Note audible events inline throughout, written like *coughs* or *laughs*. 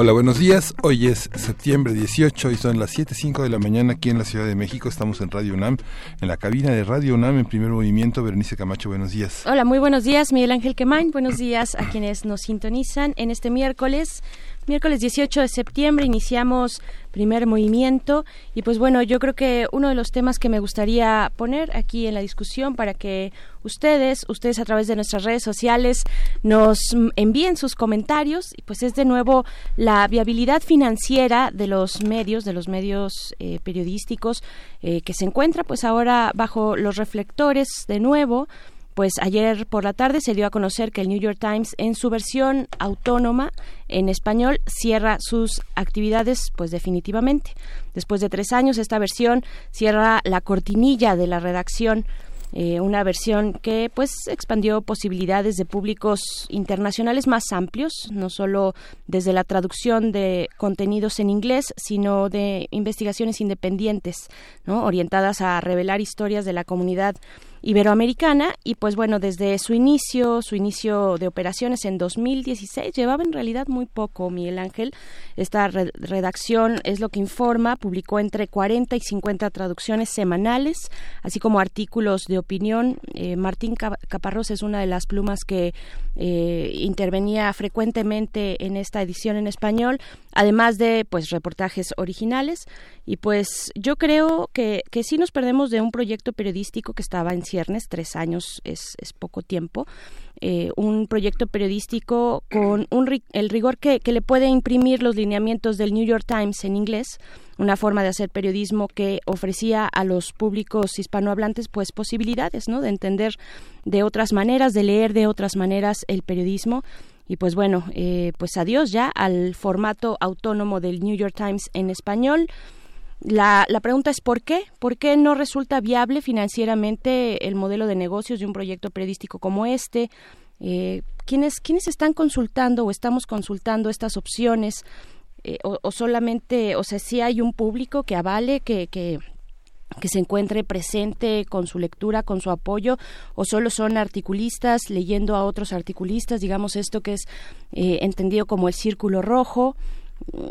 Hola, buenos días. Hoy es septiembre 18 y son las 7.05 de la mañana aquí en la Ciudad de México. Estamos en Radio UNAM, en la cabina de Radio UNAM en primer movimiento. Berenice Camacho, buenos días. Hola, muy buenos días, Miguel Ángel Quemain. Buenos días a quienes nos sintonizan en este miércoles Miércoles 18 de septiembre iniciamos primer movimiento y pues bueno, yo creo que uno de los temas que me gustaría poner aquí en la discusión para que ustedes, ustedes a través de nuestras redes sociales nos envíen sus comentarios y pues es de nuevo la viabilidad financiera de los medios, de los medios eh, periodísticos eh, que se encuentra pues ahora bajo los reflectores de nuevo pues ayer por la tarde se dio a conocer que el New York Times en su versión autónoma en español cierra sus actividades pues definitivamente. Después de tres años esta versión cierra la cortinilla de la redacción eh, una versión que pues expandió posibilidades de públicos internacionales más amplios, no solo desde la traducción de contenidos en inglés, sino de investigaciones independientes, ¿no? orientadas a revelar historias de la comunidad iberoamericana y pues bueno, desde su inicio, su inicio de operaciones en 2016, llevaba en realidad muy poco Miguel Ángel. Esta redacción es lo que informa, publicó entre 40 y 50 traducciones semanales, así como artículos de opinión. Eh, Martín Caparrós es una de las plumas que eh, intervenía frecuentemente en esta edición en español, además de pues reportajes originales. Y pues yo creo que, que sí nos perdemos de un proyecto periodístico que estaba en tres años es, poco tiempo, eh, un proyecto periodístico con un, el rigor que, que le puede imprimir los lineamientos del New York Times en inglés, una forma de hacer periodismo que ofrecía a los públicos hispanohablantes pues posibilidades, ¿no? De entender de otras maneras, de leer de otras maneras el periodismo y pues bueno, eh, pues adiós ya al formato autónomo del New York Times en español. La, la pregunta es ¿por qué? ¿Por qué no resulta viable financieramente el modelo de negocios de un proyecto periodístico como este? Eh, ¿quiénes, ¿Quiénes están consultando o estamos consultando estas opciones? Eh, o, solamente, o sea, si hay un público que avale, que, que, que se encuentre presente con su lectura, con su apoyo, o solo son articulistas leyendo a otros articulistas, digamos esto que es eh, entendido como el círculo rojo,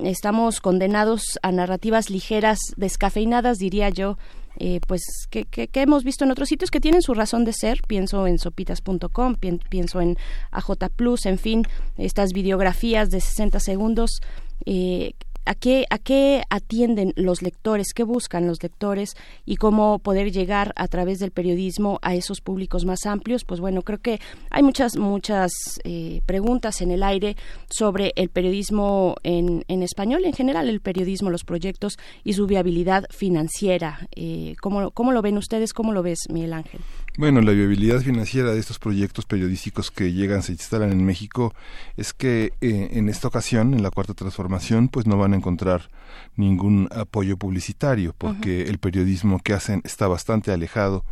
estamos condenados a narrativas ligeras, descafeinadas, diría yo, eh, pues que, que, hemos visto en otros sitios que tienen su razón de ser. Pienso en sopitas.com, pienso en AJ Plus, en fin, estas videografías de 60 segundos. Eh, a qué, a qué atienden los lectores, qué buscan los lectores y cómo poder llegar a través del periodismo a esos públicos más amplios. Pues bueno, creo que hay muchas, muchas eh, preguntas en el aire sobre el periodismo en, en, español, en general el periodismo, los proyectos y su viabilidad financiera. Eh, ¿cómo, ¿Cómo lo ven ustedes? ¿Cómo lo ves, Miguel Ángel? Bueno, la viabilidad financiera de estos proyectos periodísticos que llegan, se instalan en México, es que eh, en esta ocasión, en la cuarta transformación, pues no van a encontrar ningún apoyo publicitario, porque el periodismo que hacen está bastante alejado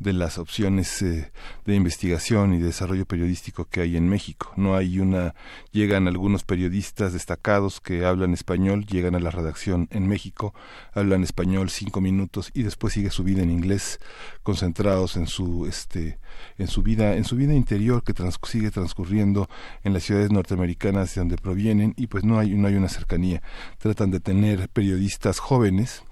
de las opciones eh, de investigación y desarrollo periodístico que hay en México. No hay una, llegan algunos periodistas destacados que hablan español, llegan a la redacción en México, hablan español cinco minutos y después sigue su vida en inglés, concentrados en su este en su vida en su vida interior que sigue transcurriendo en las ciudades norteamericanas de donde provienen y pues no hay no hay una cercanía. Tratan de tener periodistas jóvenes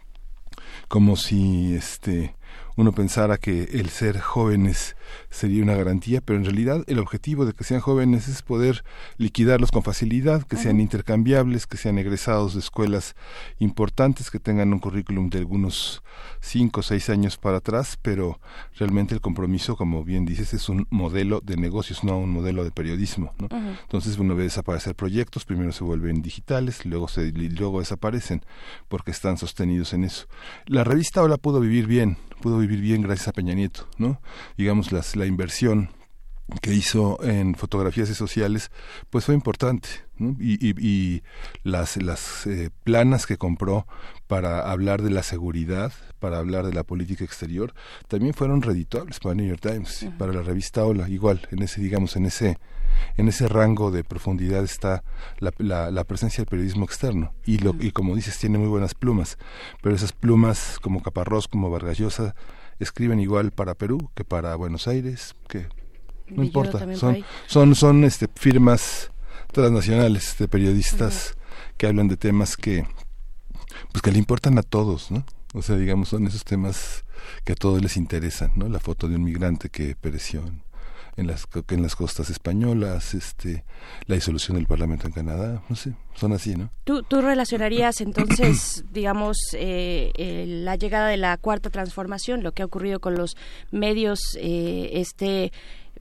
como si este uno pensara que el ser jóvenes sería una garantía, pero en realidad el objetivo de que sean jóvenes es poder liquidarlos con facilidad, que sean intercambiables, que sean egresados de escuelas importantes, que tengan un currículum de algunos cinco o seis años para atrás, pero realmente el compromiso, como bien dices, es un modelo de negocios, no un modelo de periodismo. ¿no? Entonces uno ve desaparecer proyectos, primero se vuelven digitales, luego, se, luego desaparecen porque están sostenidos en eso. La revista Hola pudo vivir bien, pudo vivir bien gracias a Peña Nieto, ¿no? Digamos, las, la inversión que hizo en fotografías y sociales, pues fue importante. Y, las, las eh, planas que compró para hablar de la seguridad, para hablar de la política exterior, también fueron redituables para New York Times, para la revista Hola, igual, en ese, digamos, en ese, en ese rango de profundidad está la, la, presencia del periodismo externo. Y, lo, y como dices, tiene muy buenas plumas, pero esas plumas como Caparrós, como Vargas Llosa, escriben igual para Perú que para Buenos Aires, que no importa, son, son, son este, firmas transnacionales de periodistas que hablan de temas que, pues que le importan a todos, ¿no? O sea, digamos, son esos temas que a todos les interesan, ¿no? La foto de un migrante que pereció en, las, en las costas españolas, este, la disolución del Parlamento en Canadá, no sé, son así, ¿no? ¿Tú, tú relacionarías entonces, *coughs* digamos, eh, la llegada de la cuarta transformación, lo que ha ocurrido con los medios, eh, este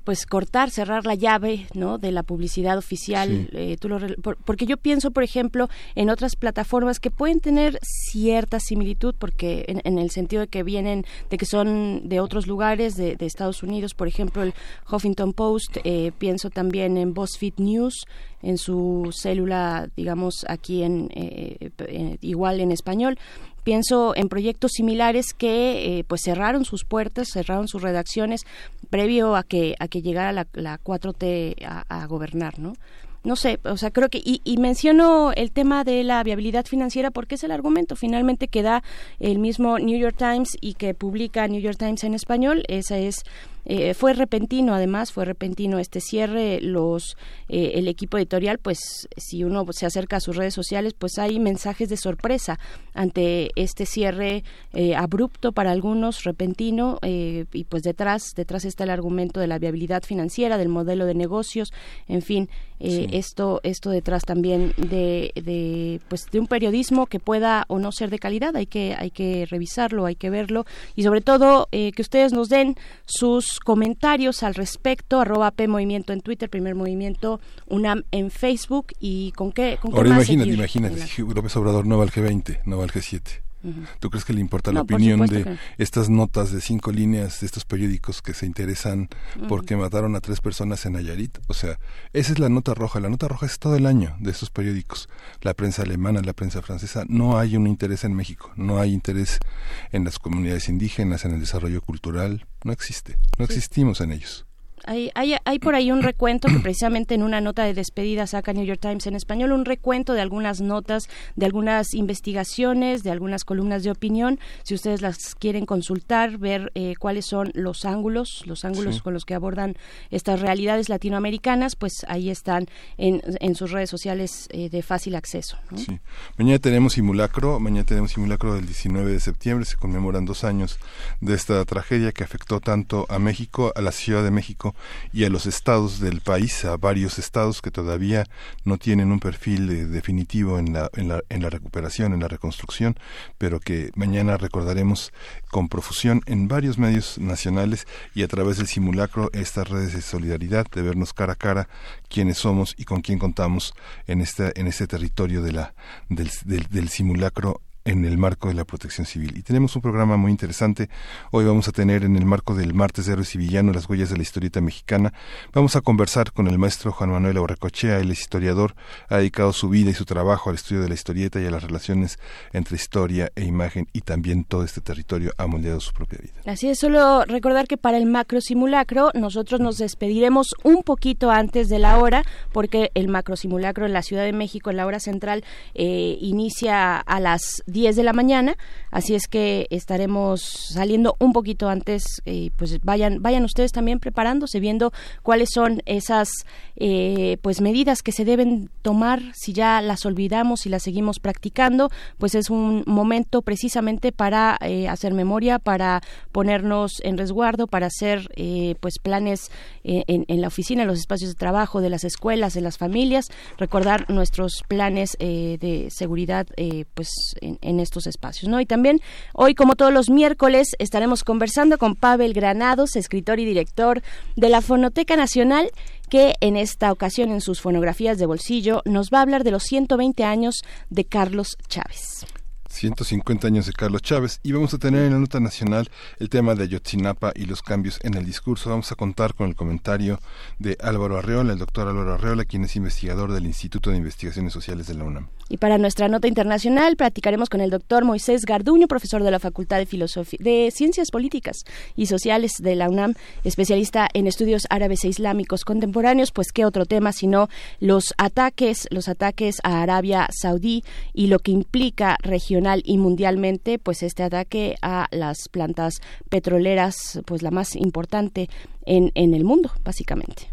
pues cortar, cerrar la llave, ¿no? De la publicidad oficial. Eh, tú lo, porque yo pienso, por ejemplo, en otras plataformas que pueden tener cierta similitud, porque en, el sentido de que vienen, de que son de otros lugares, de, Estados Unidos, por ejemplo, el Huffington Post. Eh, pienso también en BuzzFeed News, en su célula, digamos, aquí en eh, igual en español pienso en proyectos similares que pues cerraron sus puertas, cerraron sus redacciones previo a que a que llegara la, la 4T a, a gobernar, ¿no? no sé, o sea, creo que, y, y, menciono el tema de la viabilidad financiera porque es el argumento finalmente que da el mismo New York Times y que publica New York Times en español, esa es eh, fue repentino, además, fue repentino este cierre. Los, eh, el equipo editorial, pues, si uno se acerca a sus redes sociales, pues hay mensajes de sorpresa ante este cierre eh, abrupto para algunos, repentino, y pues detrás, detrás está el argumento de la viabilidad financiera, del modelo de negocios, en fin, esto, esto detrás también de, de, pues, de un periodismo que pueda o no ser de calidad, hay que, hay que revisarlo, hay que verlo, y sobre todo que ustedes nos den sus comentarios al respecto, arroba P Movimiento en Twitter, Primer Movimiento UNAM en Facebook y con qué, con Ahora imagínate, imagínate, si López Obrador no va al G20, no va al G7. ¿Tú crees que le importa la opinión de estas notas de cinco líneas de estos periódicos que se interesan porque mataron a tres personas en Nayarit? O sea, esa es la nota roja. La nota roja es todo el año de estos periódicos. La prensa alemana, la prensa francesa. No hay un interés en México. No hay interés en las comunidades indígenas, en el desarrollo cultural. No existe. No existimos en ellos. Hay, hay, hay, por ahí un recuento que precisamente en una nota de despedida saca New York Times en español, un recuento de algunas notas, de algunas investigaciones, de algunas columnas de opinión. Si ustedes las quieren consultar, ver eh, cuáles son los ángulos, los ángulos con los que abordan estas realidades latinoamericanas, pues ahí están en, en sus redes sociales eh, de fácil acceso. Sí. Mañana tenemos simulacro, mañana tenemos simulacro del 19 de septiembre, se conmemoran dos años de esta tragedia que afectó tanto a México, a la Ciudad de México, y a los estados del país, a varios estados que todavía no tienen un perfil definitivo en la, en, la, en la recuperación, en la reconstrucción, pero que mañana recordaremos con profusión en varios medios nacionales y a través del simulacro estas redes de solidaridad, de vernos cara a cara quiénes somos y con quién contamos en este, en este territorio de la, del, del, del simulacro en el marco de la protección civil. Y tenemos un programa muy interesante. Hoy vamos a tener en el marco del martes de Héroes y las huellas de la historieta mexicana. Vamos a conversar con el maestro Juan Manuel Aurrecochea, es historiador, ha dedicado su vida y su trabajo al estudio de la historieta y a las relaciones entre historia e imagen y también todo este territorio ha moldeado su propia vida. Así es, solo recordar que para el macro simulacro nosotros nos despediremos un poquito antes de la hora porque el macro simulacro en la Ciudad de México en la hora central eh, inicia a las 10 de la mañana, así es que estaremos saliendo un poquito antes, eh, pues vayan, vayan ustedes también preparándose, viendo cuáles son esas eh, pues medidas que se deben tomar, si ya las olvidamos y las seguimos practicando, pues es un momento precisamente para eh, hacer memoria, para ponernos en resguardo, para hacer pues planes en, en, la oficina, en los espacios de trabajo, de las escuelas, de las familias, recordar nuestros planes de seguridad pues en, en estos espacios. ¿no? Y también hoy, como todos los miércoles, estaremos conversando con Pavel Granados, escritor y director de la Fonoteca Nacional, que en esta ocasión en sus fonografías de bolsillo nos va a hablar de los 120 años de Carlos Chávez. 150 años de Carlos Chávez y vamos a tener en la nota nacional el tema de Ayotzinapa y los cambios en el discurso. Vamos a contar con el comentario de Álvaro Arreola, el doctor Álvaro Arreola, quien es investigador del Instituto de Investigaciones Sociales de la UNAM. Y para nuestra nota internacional platicaremos con el doctor Moisés Garduño, profesor de la Facultad de, Filosofía, de Ciencias Políticas y Sociales de la UNAM, especialista en estudios árabes e islámicos contemporáneos, pues qué otro tema sino los ataques, los ataques a Arabia Saudí y lo que implica regional y mundialmente, pues este ataque a las plantas petroleras, pues la más importante en, en el mundo, básicamente.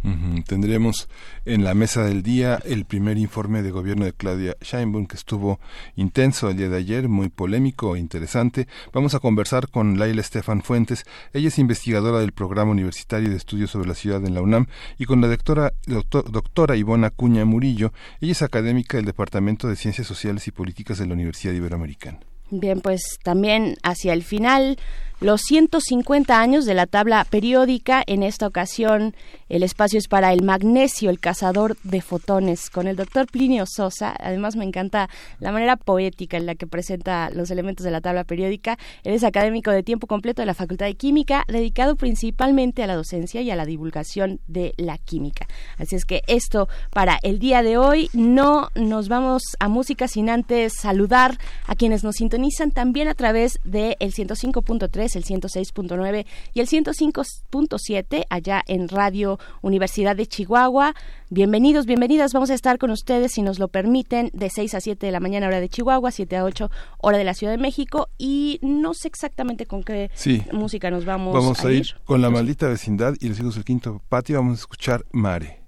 Tendremos en la mesa del día el primer informe de gobierno de Claudia Sheinbaum, que estuvo intenso el día de ayer, muy polémico e interesante. Vamos a conversar con Laila Estefan Fuentes. Ella es investigadora del Programa Universitario de Estudios sobre la Ciudad en la UNAM y con la doctora, doctora Ivona Cuña Murillo. Ella es académica del Departamento de Ciencias Sociales y Políticas de la Universidad Iberoamericana. Bien, pues también hacia el final los 150 años de la tabla periódica. En esta ocasión, el espacio es para el magnesio, el cazador de fotones, con el doctor Plinio Sosa. Además, me encanta la manera poética en la que presenta los elementos de la tabla periódica. Él es académico de tiempo completo de la Facultad de Química, dedicado principalmente a la docencia y a la divulgación de la química. Así es que esto para el día de hoy. No nos vamos a música sin antes saludar a quienes nos sintonizan también a través del el 105.3 el 106.9 y el 105.7 allá en Radio Universidad de Chihuahua. Bienvenidos, bienvenidas. Vamos a estar con ustedes, si nos lo permiten, de 6 a 7 de la mañana hora de Chihuahua, 7 a 8 hora de la Ciudad de México y no sé exactamente con qué música nos vamos, vamos a, ir. Con la maldita vecindad y los hijos del quinto patio vamos a escuchar Mare.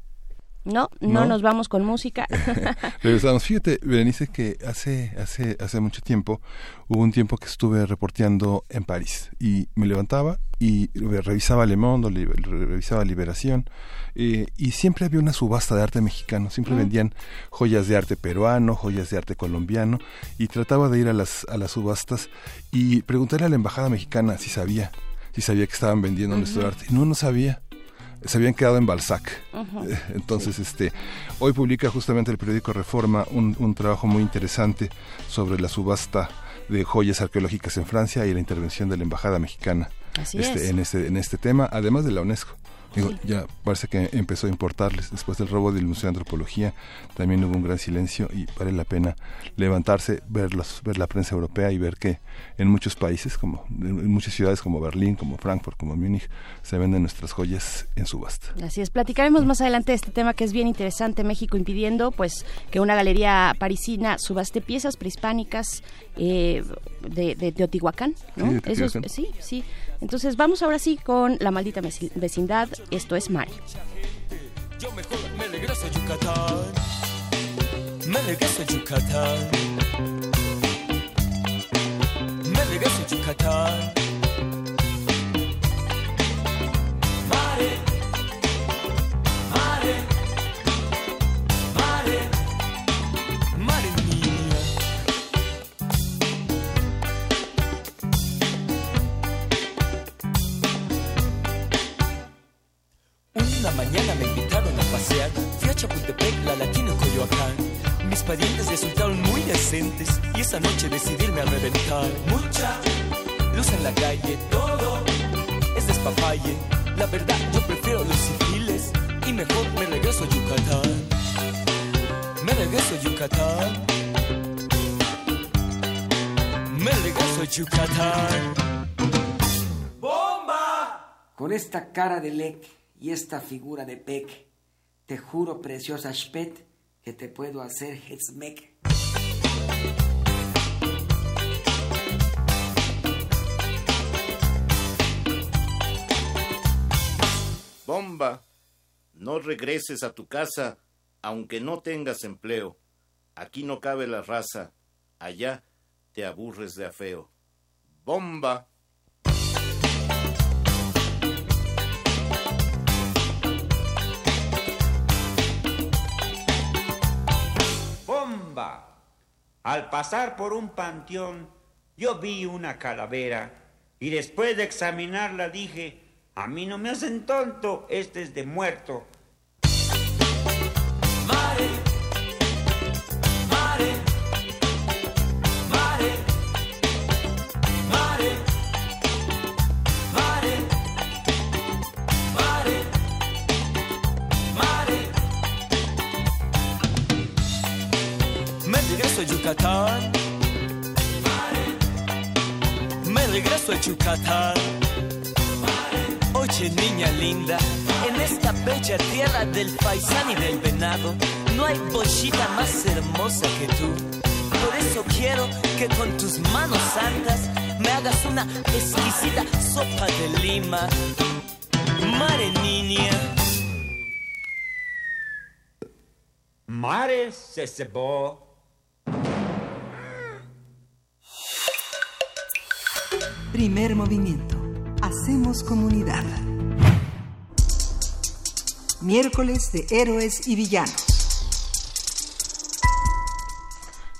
No, no, nos vamos con música. *laughs* Regresamos. Fíjate, Berenice, que hace, hace, hace mucho tiempo hubo un tiempo que estuve reporteando en París y me levantaba y revisaba Le Monde, revisaba Liberación eh, y siempre había una subasta de arte mexicano. Siempre mm. vendían joyas de arte peruano, joyas de arte colombiano y trataba de ir a las, a las subastas y preguntarle a la embajada mexicana si sabía, si sabía que estaban vendiendo nuestro arte. No, no sabía se habían quedado en Balzac. Entonces, este, hoy publica justamente el periódico Reforma un, un, trabajo muy interesante sobre la subasta de joyas arqueológicas en Francia y la intervención de la embajada mexicana este, en este en este tema, además de la UNESCO. Digo, ya parece que empezó a importarles. Después del robo del Museo de Antropología también hubo un gran silencio y vale la pena levantarse, ver, ver la prensa europea y ver que en muchos países, como en muchas ciudades como Berlín, como Frankfurt, como Múnich, se venden nuestras joyas en subasta. Así es, platicaremos más adelante de este tema que es bien interesante, México impidiendo pues que una galería parisina subaste piezas prehispánicas eh, de, de, Teotihuacán, ¿no? Sí, Eso sí, sí. Entonces vamos ahora sí con La maldita vecindad, esto es Mari. Yo mejor me regreso a Yucatán. Me regreso a Yucatán. Me regreso a Yucatán. Una mañana me invitaron a pasear. Fui a Chapultepec, la Latina en Coyoacán. Mis parientes resultaron muy decentes y esa noche decidirme a reventar. Mucha luz en la calle, todo es despapalle. La verdad, yo prefiero los civiles y mejor me regreso a Yucatán. Me regreso a Yucatán. Me regreso a Yucatán. ¡Bomba! Con esta cara de lec y esta figura de Peck. Te juro, preciosa Spet, que te puedo hacer Hetzmeck. Bomba, no regreses a tu casa, aunque no tengas empleo. Aquí no cabe la raza, allá te aburres de afeo. Bomba. Al pasar por un panteón, yo vi una calavera y después de examinarla dije, a mí no me hacen tonto, este es de muerto. Regreso a Yucatán. Me regreso a Yucatán. Oye, niña linda, en esta bella tierra del paisán y del venado, no hay bollita más hermosa que tú. Por eso quiero que con tus manos santas me hagas una exquisita sopa de lima. Mare niña. Mare se cebó. Primer movimiento. Hacemos comunidad. Miércoles de héroes y villanos.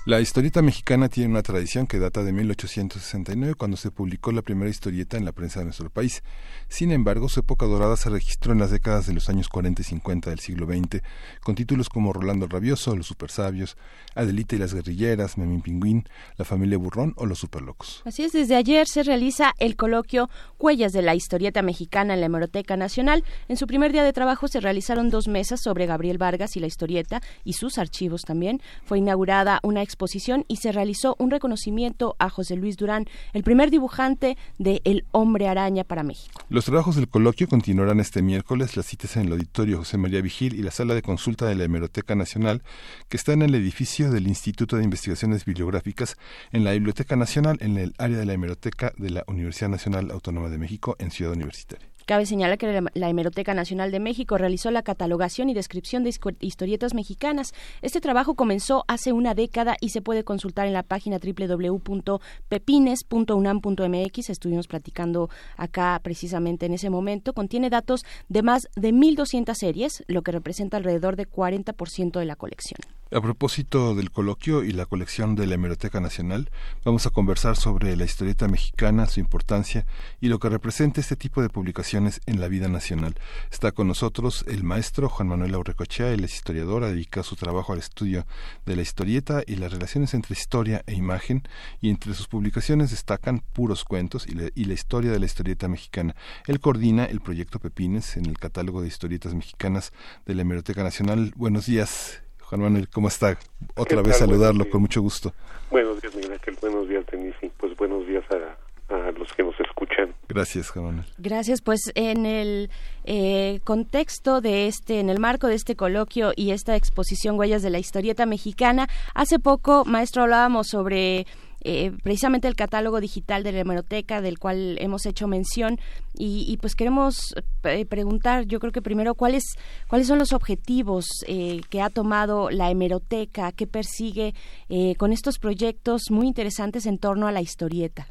La historieta mexicana tiene una tradición que data de 1869, cuando se publicó la primera historieta en la prensa de nuestro país. Sin embargo, su época dorada se registró en las décadas de los años 40 y 50 del siglo XX, con títulos como Rolando el Rabioso, Los Supersabios, Adelita y las Guerrilleras, Memín Pingüín, La Familia Burrón o Los Superlocos. Así es, desde ayer se realiza el coloquio Huellas de la Historieta Mexicana en la Hemeroteca Nacional. En su primer día de trabajo se realizaron dos mesas sobre Gabriel Vargas y la historieta y sus archivos también. Fue inaugurada una exposición y se realizó un reconocimiento a José Luis Durán, el primer dibujante de El Hombre Araña para México. Los trabajos del coloquio continuarán este miércoles. Las citas en el auditorio José María Vigil y la sala de consulta de la Hemeroteca Nacional, que está en el edificio del Instituto de Investigaciones Bibliográficas en la Biblioteca Nacional, en el área de la Hemeroteca de la Universidad Nacional Autónoma de México en Ciudad Universitaria. Cabe señalar que la Hemeroteca Nacional de México realizó la catalogación y descripción de historietas mexicanas. Este trabajo comenzó hace una década y se puede consultar en la página www.pepines.unam.mx. Estuvimos platicando acá precisamente en ese momento. Contiene datos de más de 1.200 series, lo que representa alrededor de 40% de la colección. A propósito del coloquio y la colección de la Hemeroteca Nacional, vamos a conversar sobre la historieta mexicana, su importancia y lo que representa este tipo de publicaciones en la vida nacional. Está con nosotros el maestro Juan Manuel Aurrecochea, él es historiador, dedica su trabajo al estudio de la historieta y las relaciones entre historia e imagen, y entre sus publicaciones destacan puros cuentos y la, y la historia de la historieta mexicana. Él coordina el proyecto Pepines en el catálogo de historietas mexicanas de la Hemeroteca Nacional. Buenos días. Juan Manuel, ¿cómo está? Otra vez saludarlo con mucho gusto. Buenos días, Miguel Ángel. Buenos días, Denise. Pues buenos días a, a, los que nos escuchan. Gracias, Juan. Gracias. Pues en el eh, contexto de este, en el marco de este coloquio y esta exposición Huellas de la Historieta Mexicana, hace poco, maestro, hablábamos sobre eh, precisamente el catálogo digital de la hemeroteca del cual hemos hecho mención y, y pues queremos eh, preguntar yo creo que primero cuáles cuáles son los objetivos eh, que ha tomado la hemeroteca que persigue eh, con estos proyectos muy interesantes en torno a la historieta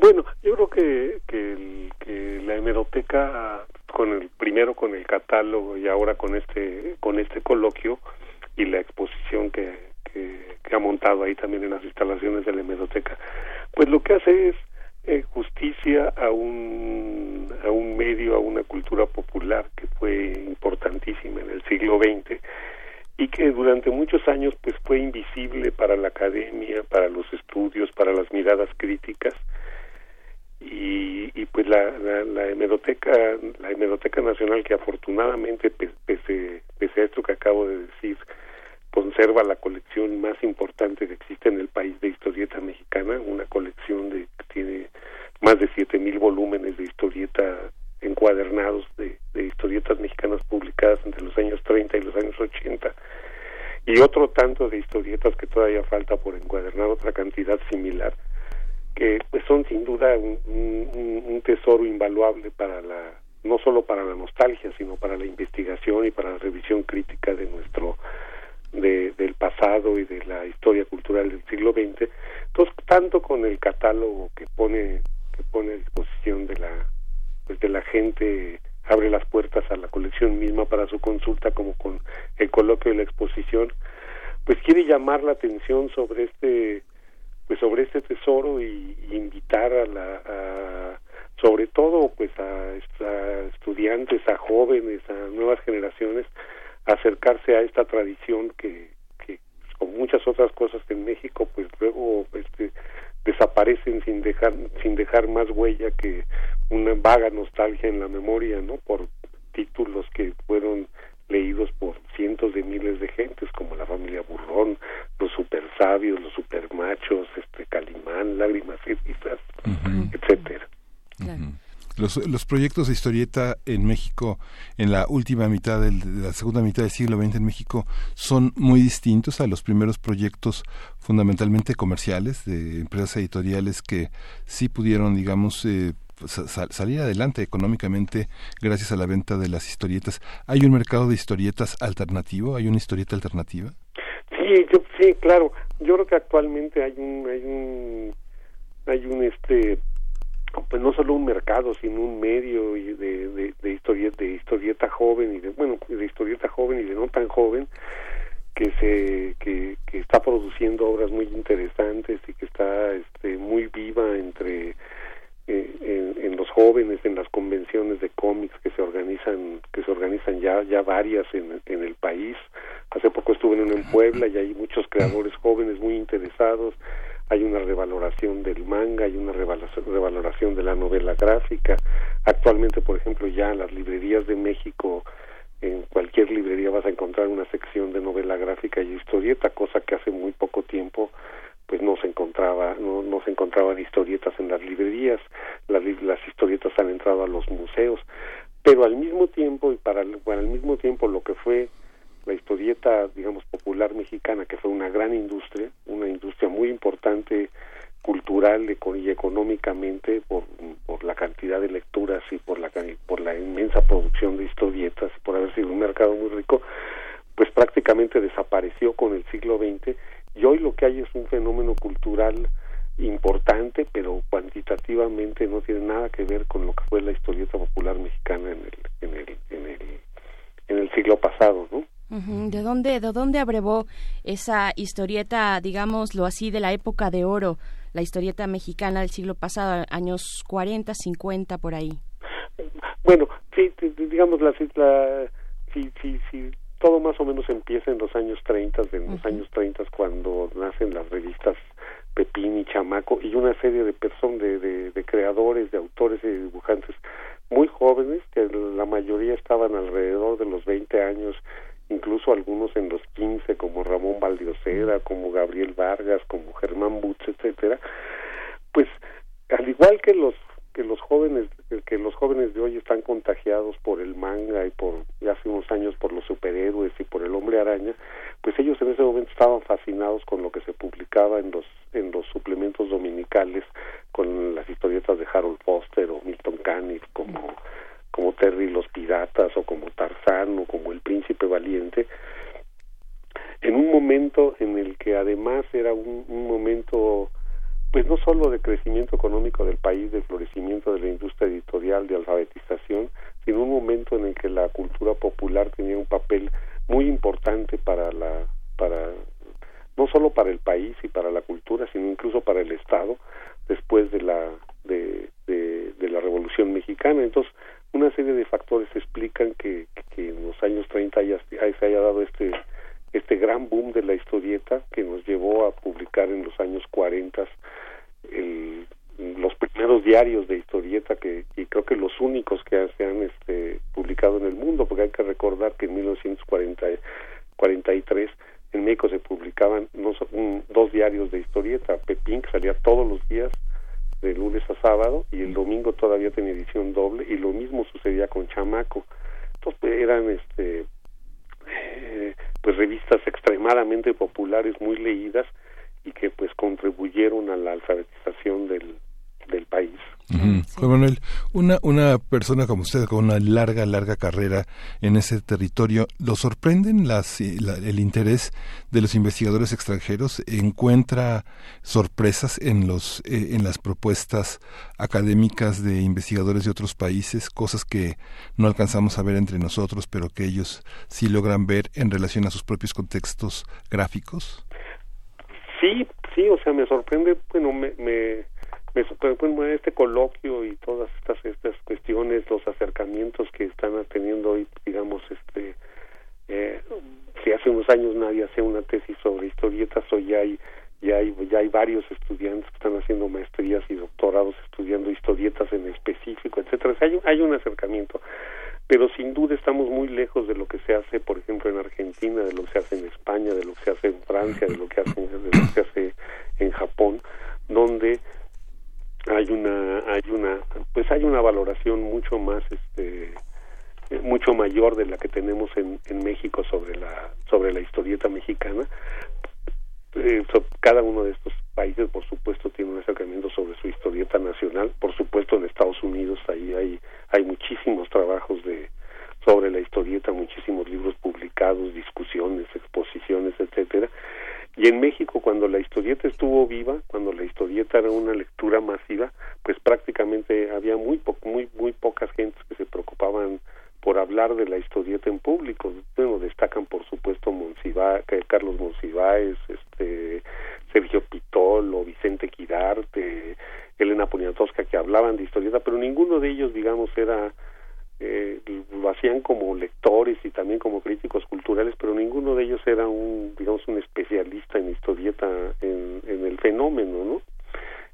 bueno yo creo que, que, que la hemeroteca con el primero con el catálogo y ahora con este con este coloquio y la exposición que, ha montado ahí también en las instalaciones de la hemeroteca, pues lo que hace es eh, justicia a un, a un medio, a una cultura popular que fue importantísima en el siglo XX y que durante muchos años pues fue invisible para la academia, para los estudios, para las miradas críticas y, y pues la, la, la hemeroteca la hemeroteca nacional que afortunadamente pese, pese a esto que acabo de decir conserva la colección más importante que existe en el país de historieta mexicana, una colección de que tiene más de siete mil volúmenes de historieta encuadernados de, historietas mexicanas publicadas entre los años 30 y los años 80 y otro tanto de historietas que todavía falta por encuadernar otra cantidad similar que pues, son sin duda un, un, tesoro invaluable para la no solo para la nostalgia sino para la investigación y para la revisión crítica de nuestro de, del pasado y de la historia cultural del siglo XX, entonces tanto con el catálogo que pone que pone a disposición de la pues de la gente abre las puertas a la colección misma para su consulta como con el coloquio y la exposición pues quiere llamar la atención sobre este pues sobre este tesoro y, invitar a la a, sobre todo pues a, a estudiantes a jóvenes a nuevas generaciones acercarse a esta tradición que, que con muchas otras cosas que en México pues luego este desaparecen sin dejar sin dejar más huella que una vaga nostalgia en la memoria no por títulos que fueron leídos por cientos de miles de gentes como la familia Burrón, los super sabios, los supermachos, este Calimán, lágrimas épicas, etcétera. Los, los, proyectos de historieta en México en la última mitad del, de la segunda mitad del siglo XX en México son muy distintos a los primeros proyectos fundamentalmente comerciales de empresas editoriales que sí pudieron digamos eh, salir adelante económicamente gracias a la venta de las historietas. ¿Hay un mercado de historietas alternativo? ¿Hay una historieta alternativa? Sí, yo, sí, claro. Yo creo que actualmente hay un, hay un, hay un, este, pues no solo un mercado, sino un medio de, de, de, historieta, de historieta joven y de, bueno, de historieta joven y de no tan joven que se que, que está produciendo obras muy interesantes y que está este muy viva entre eh, en, los jóvenes en las convenciones de cómics que se organizan que se organizan ya ya varias en, en el país. Hace poco estuve en una en Puebla y hay muchos creadores jóvenes muy interesados. Hay una revaloración del manga hay una revaloración de la novela gráfica. Actualmente por ejemplo ya en las librerías de México en cualquier librería vas a encontrar una sección de novela gráfica y historieta cosa que hace muy poco tiempo pues no se encontraba no, no se encontraban historietas en las librerías las, las historietas han entrado a los museos pero al mismo tiempo y para, para mismo tiempo lo que fue la historieta digamos popular mexicana que fue una gran industria una industria muy importante cultural y económicamente por, por la cantidad de lecturas y por la por la inmensa producción de historietas por haber sido un mercado muy rico pues prácticamente desapareció con el siglo XX y hoy lo que hay es un fenómeno cultural importante, pero cuantitativamente no tiene nada que ver con lo que fue la historieta popular mexicana en el, en el, en el, en el siglo pasado, ¿no? ¿De dónde, ¿De dónde abrevó esa historieta, digámoslo así, de la época de oro, la historieta mexicana del siglo pasado, años 40, 50, por ahí? Bueno, sí, digamos, la, la, si, si, si todo más o menos empieza en los años 30, en los años 30 cuando nacen las revistas Pepín y Chamaco y una serie de personas, de, de, creadores, de autores y dibujantes muy jóvenes, que la mayoría estaban alrededor de los 20 años, incluso algunos en los 15, como Ramón Valdiosera, como Gabriel Vargas, como Germán Butz, etcétera, pues al igual que los que los jóvenes que los jóvenes de hoy están contagiados por el manga y por hace unos años por los superhéroes y por el hombre araña pues ellos en ese momento estaban fascinados con lo que se publicaba en los en los suplementos dominicales con las historietas de Harold Foster o Milton Caniff como como Terry los piratas o como Tarzán o como el príncipe valiente. En un momento en el que además era un, un momento pues no solo de crecimiento económico del país, de florecimiento de la industria editorial, de alfabetización, sino un momento en el que la cultura popular tenía un papel muy importante para la para no solo para el país y para la cultura, sino incluso para el Estado después de la de, de, la Revolución Mexicana. Entonces, una serie de factores explican que, en los años 30 haya, se haya dado este este gran boom de la historieta que nos llevó a publicar en los años 40 el, los primeros diarios de historieta que y creo que los únicos que se han este, publicado en el mundo porque hay que recordar que en 1943 en México se publicaban no, dos diarios de historieta. Pepín que salía todos los días de lunes a sábado y el domingo todavía tenía edición doble y lo mismo sucedía con Chamaco. Entonces eran este eh, pues revistas extremadamente populares, muy leídas y que pues contribuyeron a la alfabetización del, del país. Juan Manuel, una, una persona como usted con una larga, larga carrera en ese territorio, ¿lo sorprenden las, el interés de los investigadores extranjeros? ¿Encuentra sorpresas en, los, eh, en las propuestas académicas de investigadores de otros países, cosas que no alcanzamos a ver entre nosotros, pero que ellos sí logran ver en relación a sus propios contextos gráficos? Sí, sí, o sea, me sorprende, bueno, me me este coloquio y todas estas estas cuestiones los acercamientos que están teniendo hoy digamos este eh, si hace unos años nadie hacía una tesis sobre historietas hoy ya hay ya hay ya hay varios estudiantes que están haciendo maestrías y doctorados estudiando historietas en específico etcétera. Hay hay un acercamiento. Pero sin duda estamos muy lejos de lo que se hace por ejemplo en Argentina de lo que se hace en España de lo que se hace en Francia de lo que hace de lo que se valoración mucho más este mucho mayor de la que tenemos en, en México sobre la sobre la historieta mexicana. Eh, cada uno de estos países por supuesto tiene un acercamiento sobre su historieta nacional. Por supuesto en Estados Unidos ahí hay hay muchísimos trabajos de sobre la historieta muchísimos libros publicados discusiones exposiciones etcétera y en México cuando la historieta estuvo viva cuando la historieta era una lectura masiva pues prácticamente había muy muy muy pocas gentes que se preocupaban por hablar de la historieta en público. Bueno, destacan por supuesto Carlos Monsiváis, este, Sergio Pitol Vicente Quirarte, Elena Poniatowska que hablaban de historieta, pero ninguno de ellos, digamos, era eh, lo hacían como lectores y también como críticos culturales, pero ninguno de ellos era un, digamos, un especialista en historieta en, en el fenómeno, ¿no?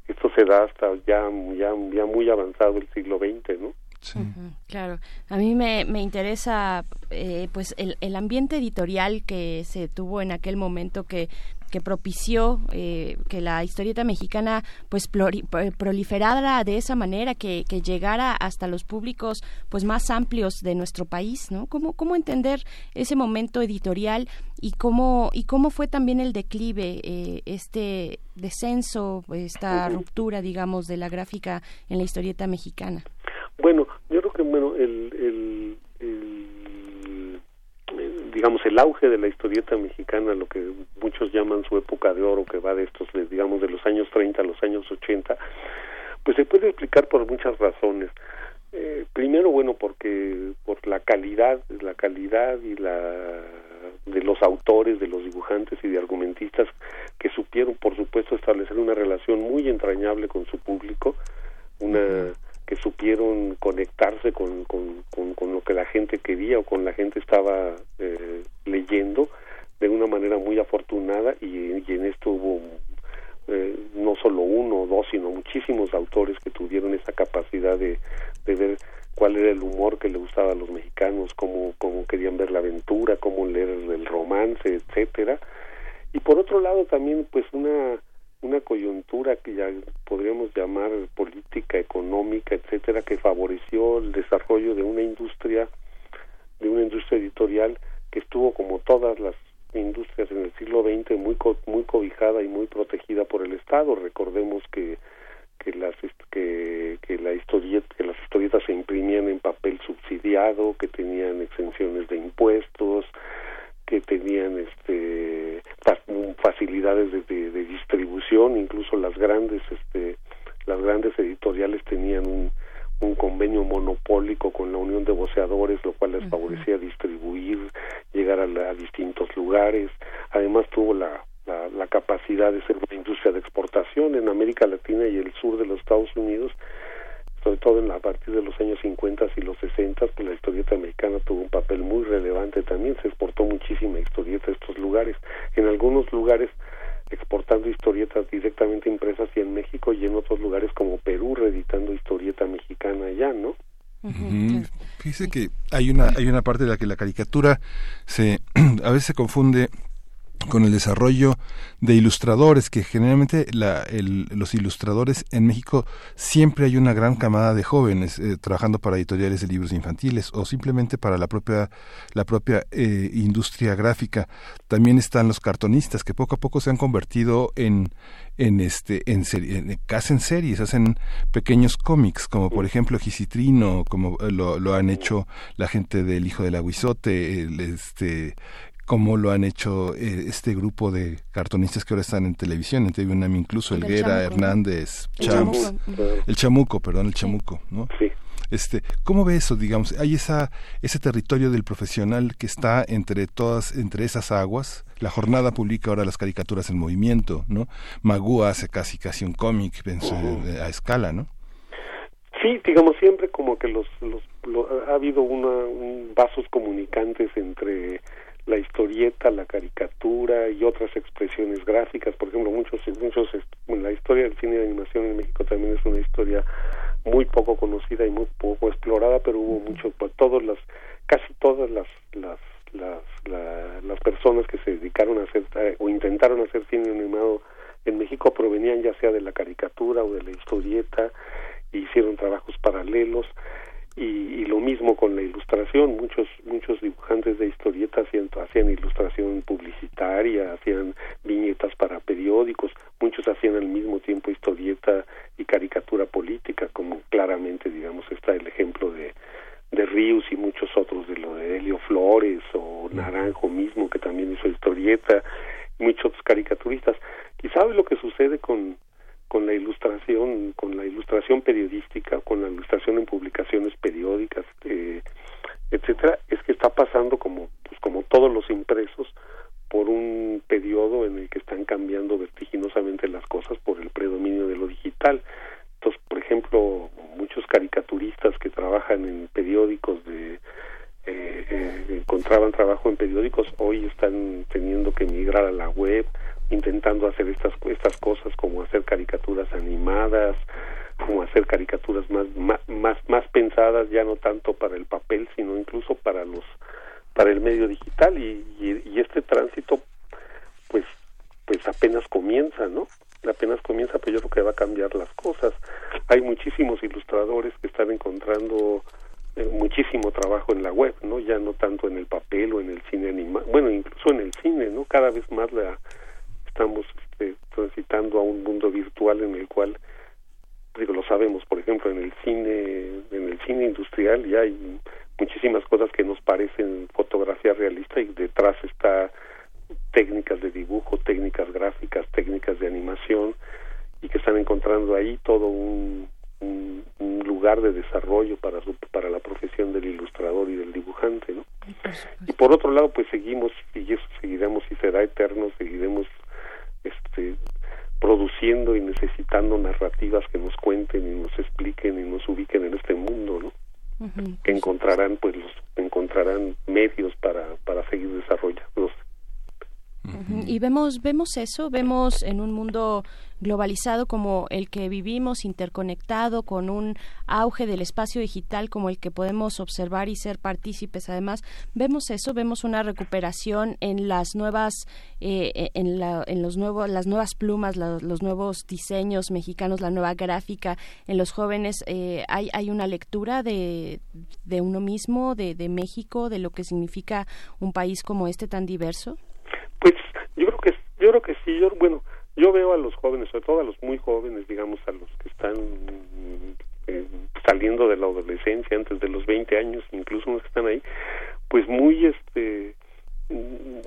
Esto se da hasta ya, ya, ya muy avanzado el siglo XX, ¿no? claro, a mí me, me interesa eh, pues el, el ambiente editorial que se tuvo en aquel momento que que propició eh, que la historieta mexicana pues proliferara de esa manera que, que, llegara hasta los públicos pues más amplios de nuestro país no cómo cómo entender ese momento editorial y cómo y cómo fue también el declive eh, este descenso esta ruptura digamos de la gráfica en la historieta mexicana bueno, yo creo que bueno el, el, digamos el auge de la historieta mexicana, lo que muchos llaman su época de oro, que va de estos, digamos, de los años 30 a los años 80, pues se puede explicar por muchas razones. Eh, primero, bueno, porque por la calidad, la calidad y la de los autores, de los dibujantes y de argumentistas que supieron, por supuesto, establecer una relación muy entrañable con su público, una que supieron conectarse con, con, lo que la gente quería o con la gente estaba eh, leyendo de una manera muy afortunada y, en esto hubo eh, no solo uno o dos, sino muchísimos autores que tuvieron esa capacidad de, de ver cuál era el humor que le gustaba a los mexicanos, cómo, cómo querían ver la aventura, cómo leer el romance, etcétera. Y por otro lado también pues una una coyuntura que ya podríamos llamar política, económica, etcétera, que favoreció el desarrollo de una industria, de una industria editorial que estuvo como todas las industrias en el siglo XX muy muy cobijada y muy protegida por el Estado. Recordemos que que las que, que la historieta, que las historietas se imprimían en papel subsidiado, que tenían exenciones de impuestos, que tenían este facilidades de, de, distribución incluso las grandes este las grandes editoriales tenían un, un convenio monopólico con la unión de voceadores lo cual les favorecía distribuir llegar a, a, distintos lugares. Además tuvo la, la, la capacidad de ser una industria de exportación en América Latina y el sur de los Estados Unidos sobre todo en la, a partir de los años 50 y los 60, pues la historieta americana tuvo un papel muy relevante. También, se exportó muchísima historieta a estos lugares, en algunos lugares exportando historietas directamente impresas y en México y en otros lugares como Perú reeditando historieta mexicana allá, ¿no? Fíjese que hay una hay una parte de la que la caricatura se *clears throat* a veces se confunde con el desarrollo de ilustradores, que generalmente la, el, los ilustradores en México siempre hay una gran camada de jóvenes eh, trabajando para editoriales de libros infantiles o simplemente para la propia, la propia eh, industria gráfica. También están los cartonistas que poco a poco se han convertido en, en este en, en hacen series hacen pequeños cómics como por ejemplo Gisitrino como eh, lo, lo han hecho la gente del hijo del aguizote el, este como lo han hecho eh, este grupo de cartonistas que ahora están en televisión, en TV incluso, Elguera, Hernández, Champs, el Chamuco, perdón, el Chamuco, ¿no? Sí. Este, ¿cómo ve eso, digamos? Hay esa ese territorio del profesional que está entre todas entre esas aguas. La jornada publica ahora las caricaturas en movimiento, ¿no? Magú hace casi casi un cómic a escala, ¿no? Sí, digamos siempre como que los, los, ha habido una, un vasos comunicantes entre la historieta, la caricatura y otras expresiones gráficas. Por ejemplo, muchos, muchos, la historia del cine de animación en México también es una historia muy poco conocida y muy poco explorada, pero hubo muchos, pues, todas las, casi todas las, las, las, las personas que se dedicaron a hacer eh, o intentaron hacer cine animado en México provenían ya sea de la caricatura o de la historieta hicieron trabajos paralelos y, lo mismo con la ilustración. Muchos muchos dibujantes de historietas hacían, hacían ilustración publicitaria hacían viñetas para periódicos. Muchos hacían al mismo tiempo historieta y caricatura política como claramente digamos está el ejemplo de de Ríos y muchos otros de lo de Helio Flores o Naranjo mismo que también hizo historieta muchos caricaturistas. Y sabe lo que sucede con con la ilustración, con la ilustración periodística, con la ilustración en publicaciones periódicas, eh, etcétera, es que está pasando como, pues como todos los impresos por un periodo en el que están cambiando vertiginosamente las cosas por el predominio de lo digital. Entonces, por ejemplo, muchos caricaturistas que trabajan en periódicos de eh, eh, encontraban trabajo en periódicos hoy están teniendo que migrar a la web intentando hacer estas estas cosas como hacer caricaturas animadas como hacer caricaturas más más más pensadas ya no tanto para el papel sino incluso para los para el medio digital. Y, y, este tránsito pues pues apenas comienza no apenas comienza pero yo creo que va a cambiar las cosas. Hay muchísimos ilustradores que están encontrando eh, muchísimo trabajo en la web no ya no tanto en el papel o en el cine animado bueno incluso en el cine no cada vez más la estamos este, transitando a un mundo virtual en el cual digo lo sabemos por ejemplo en el cine en el cine industrial ya hay muchísimas cosas que nos parecen fotografía realista y detrás está técnicas de dibujo técnicas gráficas técnicas de animación y que están encontrando ahí todo un, un, lugar de desarrollo para su, para la profesión del ilustrador y del dibujante ¿no? y por otro lado pues seguimos y eso seguiremos y será eterno seguiremos este, produciendo y necesitando narrativas que nos cuenten y nos expliquen y nos ubiquen en este mundo, ¿no? que encontrarán pues los encontrarán medios para para seguir y vemos vemos eso vemos en un mundo globalizado como el que vivimos, interconectado, con un auge del espacio digital como el que podemos observar y ser partícipes. Además, vemos eso, vemos una recuperación en las nuevas, eh, en, la, en los nuevos, las nuevas plumas, los nuevos diseños mexicanos, la nueva gráfica. En los jóvenes eh, hay, hay una lectura de, de uno mismo, de, de México, de lo que significa un país como este tan diverso. Pues yo creo que yo creo que sí, yo bueno yo veo a los jóvenes, sobre todo a los muy jóvenes, digamos, a los que están eh, saliendo de la adolescencia antes de los 20 años, incluso los que están ahí, pues muy este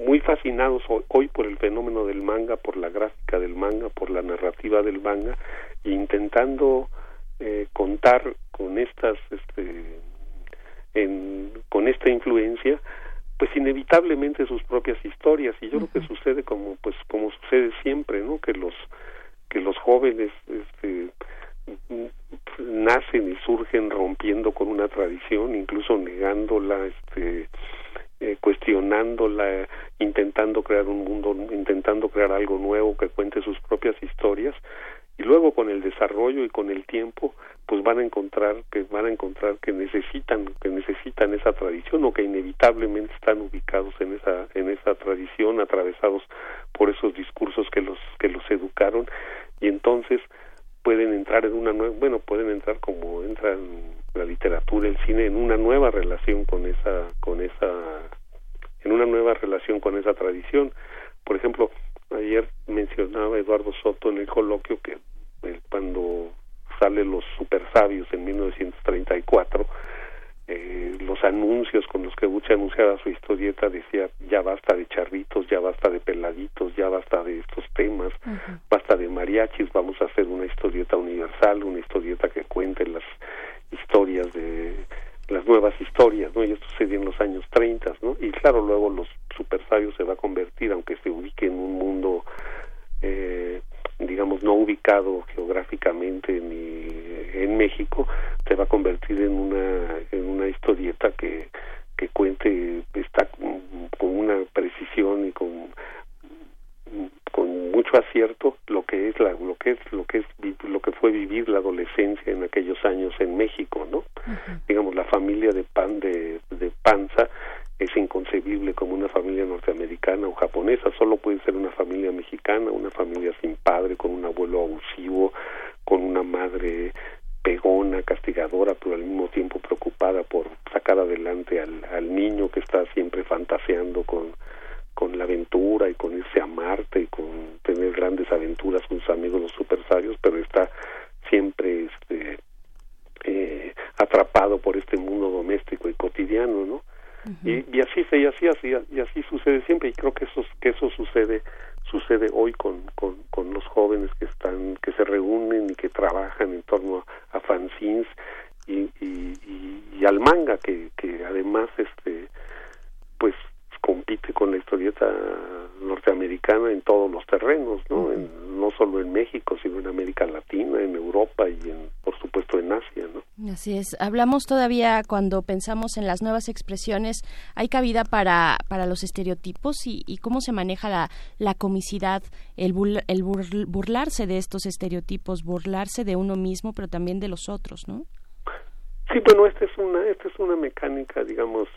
muy fascinados hoy, por el fenómeno del manga, por la gráfica del manga, por la narrativa del manga, intentando eh, contar con estas este en, con esta influencia pues inevitablemente sus propias historias. Y yo creo que sucede como pues como sucede siempre no que los que los jóvenes este nacen y surgen rompiendo con una tradición incluso negándola este eh, cuestionándola intentando crear un mundo intentando crear algo nuevo que cuente sus propias historias y luego con el desarrollo y con el tiempo pues van a encontrar que van a encontrar que necesitan que necesitan esa tradición o que inevitablemente están ubicados en esa en esa tradición atravesados por esos discursos que los que los educaron. Y entonces pueden entrar en una nueva bueno pueden entrar como entran la literatura el cine en una nueva relación con esa con esa en una nueva relación con esa tradición. Por ejemplo ayer mencionaba Eduardo Soto en el coloquio que eh, cuando sale los super sabios en 1934 eh, los anuncios con los que Buche anunciaba su historieta decía ya basta de charritos, ya basta de peladitos, ya basta de estos temas, basta de mariachis, vamos a hacer una historieta universal, una historieta que cuente las historias de las nuevas historias, ¿no? Y esto sucedió en los años 30, ¿no? Y claro, luego los super sabios se va a convertir, aunque se ubique en un mundo, eh, digamos, no ubicado geográficamente ni en México, se va a convertir en una, en una historieta que, que cuente, está con, una precisión y con con mucho acierto lo que es la, lo que es lo que es lo que fue vivir la adolescencia en aquellos años en México no digamos la familia de pan de, de panza es inconcebible como una familia norteamericana o japonesa, solo puede ser una familia mexicana, una familia sin padre, con un abuelo abusivo, con una madre pegona, castigadora, pero al mismo tiempo preocupada por sacar adelante al, al niño que está siempre fantaseando con, con la aventura y con irse a Marte y con tener grandes aventuras con sus amigos los supersabios, pero está siempre este, eh, atrapado por este mundo doméstico y cotidiano, ¿no? y, y, así y así así y así sucede siempre y creo que eso que eso sucede sucede hoy con, con, con los jóvenes que están que se reúnen y que trabajan en torno a, fanzines y, y, y, al manga que, que además este pues compite con la historieta norteamericana en todos los terrenos, ¿no? no solo en México, sino en América Latina, en Europa y en, por supuesto en Asia, ¿no? Así es. Hablamos todavía cuando pensamos en las nuevas expresiones, hay cabida para, para los estereotipos y, y cómo se maneja la, la comicidad, el, el burlarse de estos estereotipos, burlarse de uno mismo, pero también de los otros, ¿no? Sí, bueno, esta es una, esta es una mecánica, digamos,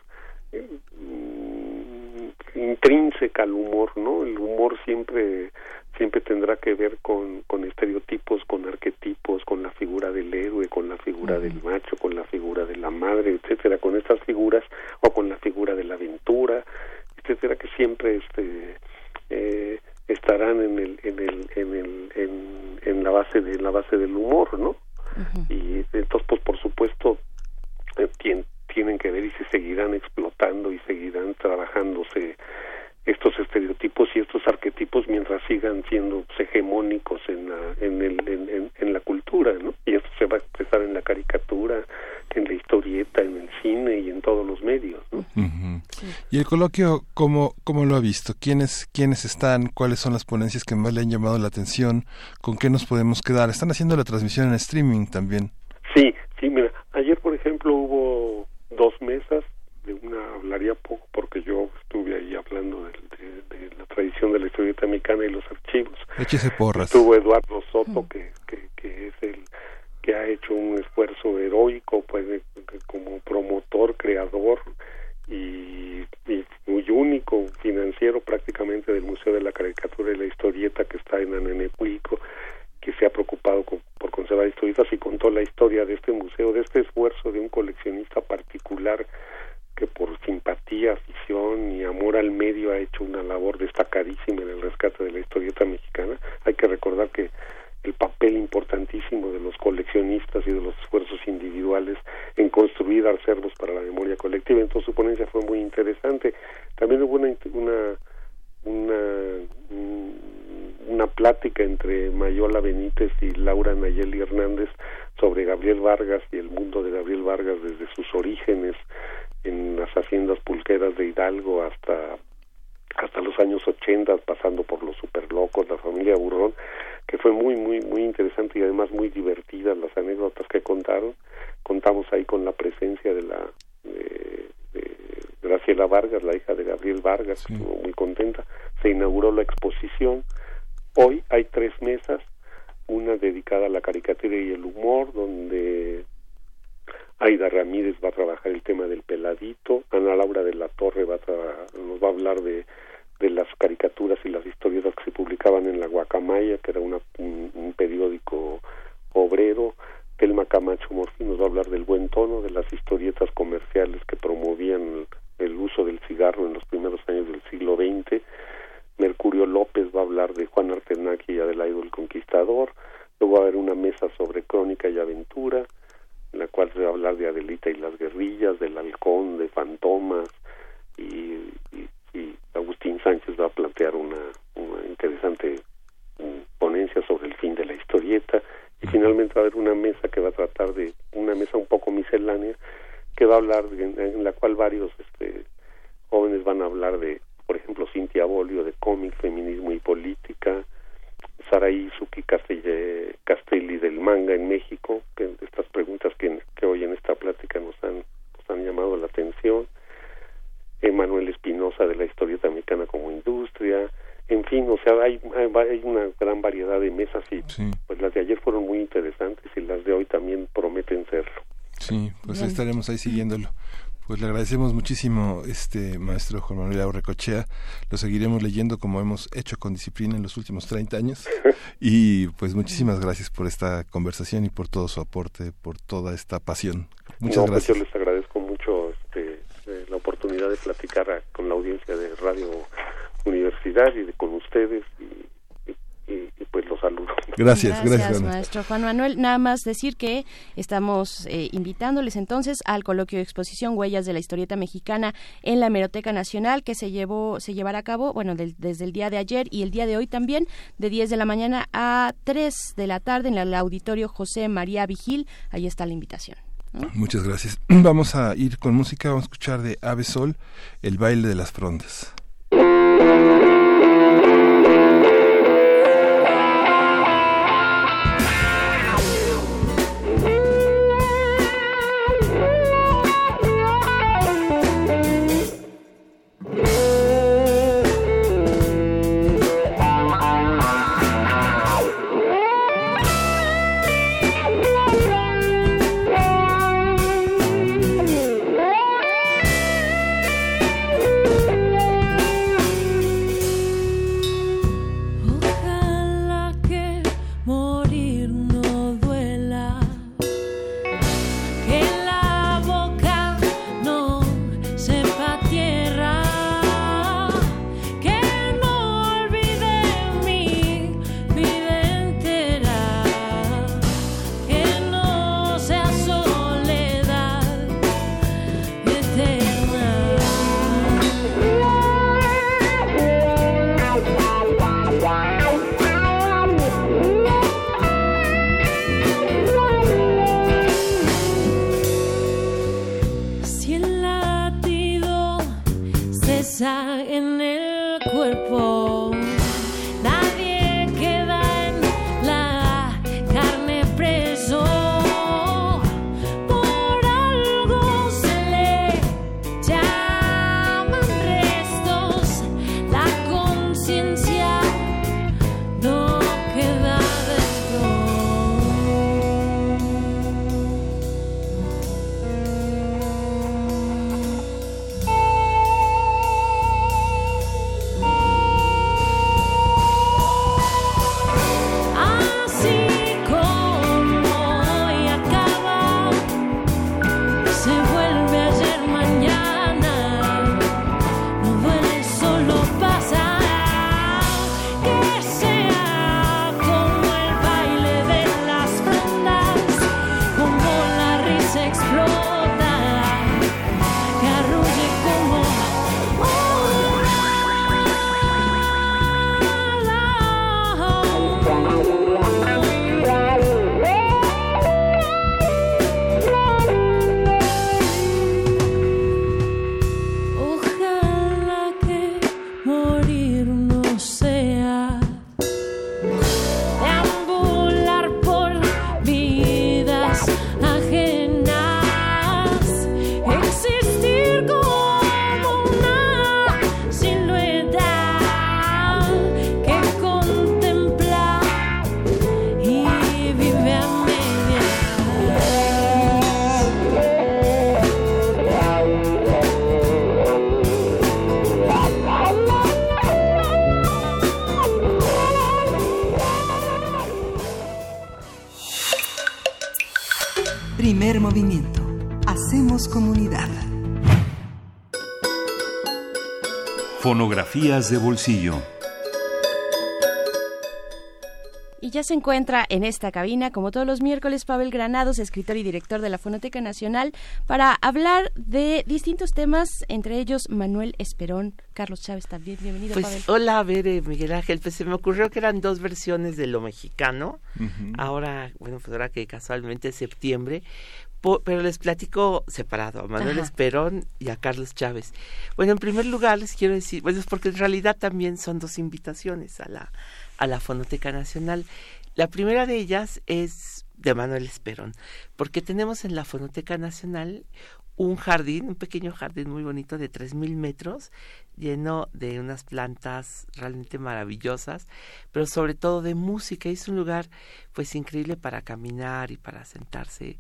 intrínseca al humor, ¿no? El humor siempre siempre tendrá que ver con, con estereotipos, con arquetipos, con la figura del héroe, con la figura del macho, con la figura de la madre, etcétera, con estas figuras o con la figura de la aventura, etcétera, que siempre este eh, estarán en el en el en el en, en la base de la base del humor, ¿no? Y entonces pues por supuesto eh, tienen que ver y se seguirán explotando y seguirán trabajándose estos estereotipos y estos arquetipos mientras sigan siendo hegemónicos en la, en, el, en, la cultura, ¿no? Y esto se va a expresar en la caricatura, en la historieta, en el cine y en todos los medios, ¿no? ¿Y el coloquio cómo, cómo lo ha visto? ¿Quiénes, ¿Quiénes están? ¿Cuáles son las ponencias que más le han llamado la atención? ¿Con qué nos podemos quedar? Están haciendo la transmisión en streaming también. Sí, sí, mira, ayer por ejemplo hubo dos mesas, de una hablaría poco porque yo estuve ahí hablando de, la tradición de la historieta mexicana y los archivos. Échese porras. Estuvo Eduardo Soto, que, que, es el que ha hecho un esfuerzo heroico pues como promotor, creador y, muy único financiero prácticamente del Museo de la Caricatura y la Historieta que está en Anenecuico que se ha preocupado por conservar historietas y contó la historia de este museo, de este esfuerzo de un coleccionista particular que por simpatía, afición y amor al medio ha hecho una labor destacadísima en el rescate de la historieta mexicana. Hay que recordar que el papel importantísimo de los coleccionistas y de los esfuerzos individuales en construir acervos para la memoria colectiva. Entonces su ponencia fue muy interesante. También hubo una, una, una una plática entre Mayola Benítez y Laura Nayeli Hernández sobre Gabriel Vargas y el mundo de Gabriel Vargas desde sus orígenes en las haciendas pulqueras de Hidalgo hasta hasta los años 80 pasando por los superlocos, la familia Burrón, que fue muy muy muy interesante y además muy divertida las anécdotas que contaron. Contamos ahí con la presencia de la de, Graciela Vargas, la hija de Gabriel Vargas, estuvo muy contenta. Se inauguró la exposición. Hoy hay tres mesas, una dedicada a la caricatura y el humor, donde Aida Ramírez va a trabajar el tema del peladito, Ana Laura de la Torre va a nos va a hablar de, de las caricaturas y las historietas que se publicaban en la Guacamaya, que era una, un, periódico obrero, Telma Camacho Morfí nos va a hablar del buen tono, de las historietas comerciales que promovían el uso del cigarro en los primeros años del siglo XX, Mercurio López va a hablar de Juan Artenaki y Adelaido el Conquistador, luego va a haber una mesa sobre crónica y aventura, en la cual se va a hablar de Adelita y las guerrillas, del halcón, de fantomas, y, Agustín Sánchez va a plantear una, una interesante mm, ponencia sobre el fin de la historieta, y finalmente va a haber una mesa que va a tratar de, una mesa un poco miscelánea, que va a hablar, en, la cual varios este, jóvenes van a hablar de por ejemplo, Cintia Bolio de cómic, feminismo y política, Saraí Suki Castelli del manga en México, estas preguntas que, que hoy en esta plática nos han, nos han llamado la atención, Emanuel Espinosa de la historieta mexicana como industria, en fin, o sea, hay, hay, una gran variedad de mesas y pues las de ayer fueron muy interesantes y las de hoy también prometen serlo. Sí, pues estaremos ahí siguiéndolo. Pues le agradecemos muchísimo, este maestro Juan Manuel Aurrecochea. Lo seguiremos leyendo como hemos hecho con disciplina en los últimos 30 años. *laughs* Y pues muchísimas gracias por esta conversación y por todo su aporte, por toda esta pasión. Muchas pues, gracias. yo les agradezco mucho este, eh, la oportunidad de platicar con la audiencia de Radio Universidad y de, con ustedes. Y, y, pues los saludo. Gracias, gracias, maestro Juan Manuel. Nada más decir que estamos eh, invitándoles entonces al coloquio de exposición Huellas de la Historieta Mexicana en la Hemeroteca Nacional que se llevó se llevará a cabo, bueno, desde el día de ayer y el día de hoy también, de 10 de la mañana a 3 de la tarde en el auditorio José María Vigil. Ahí está la invitación. Muchas gracias. *clears throat* Vamos a ir con música, vamos a escuchar de Ave Sol, el baile de las frondas. thank you. time in de bolsillo. Y ya se encuentra en esta cabina, como todos los miércoles, Pavel Granados, escritor y director de la Fonoteca Nacional, para hablar de distintos temas, entre ellos Manuel Esperón. Carlos Chávez también, bienvenido, pues, Pavel. Hola, a ver, eh, Miguel Ángel, pues se me ocurrió que eran dos versiones de lo mexicano. Ahora, bueno, pues ahora que casualmente es septiembre, pero les platico separado, a Manuel Esperón y a Carlos Chávez. Bueno, en primer lugar les quiero decir, bueno, es porque en realidad también son dos invitaciones a la, a la Fonoteca Nacional. La primera de ellas es de Manuel Esperón, porque tenemos en la Fonoteca Nacional un jardín, un pequeño jardín muy bonito de tres mil metros, lleno de unas plantas realmente maravillosas, pero sobre todo de música. Es un lugar pues increíble para caminar y para sentarse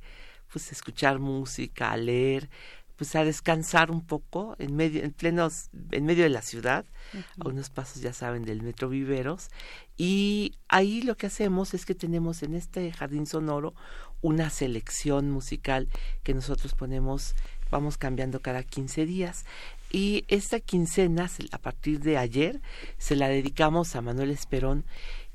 pues escuchar música, leer, pues a descansar un poco en medio, en plenos, en medio de la ciudad, a unos pasos ya saben del Metro Viveros, y ahí lo que hacemos es que tenemos en este jardín sonoro una selección musical que nosotros ponemos, vamos cambiando cada 15 días. Y esta quincena, a partir de ayer, se la dedicamos a Manuel Esperón.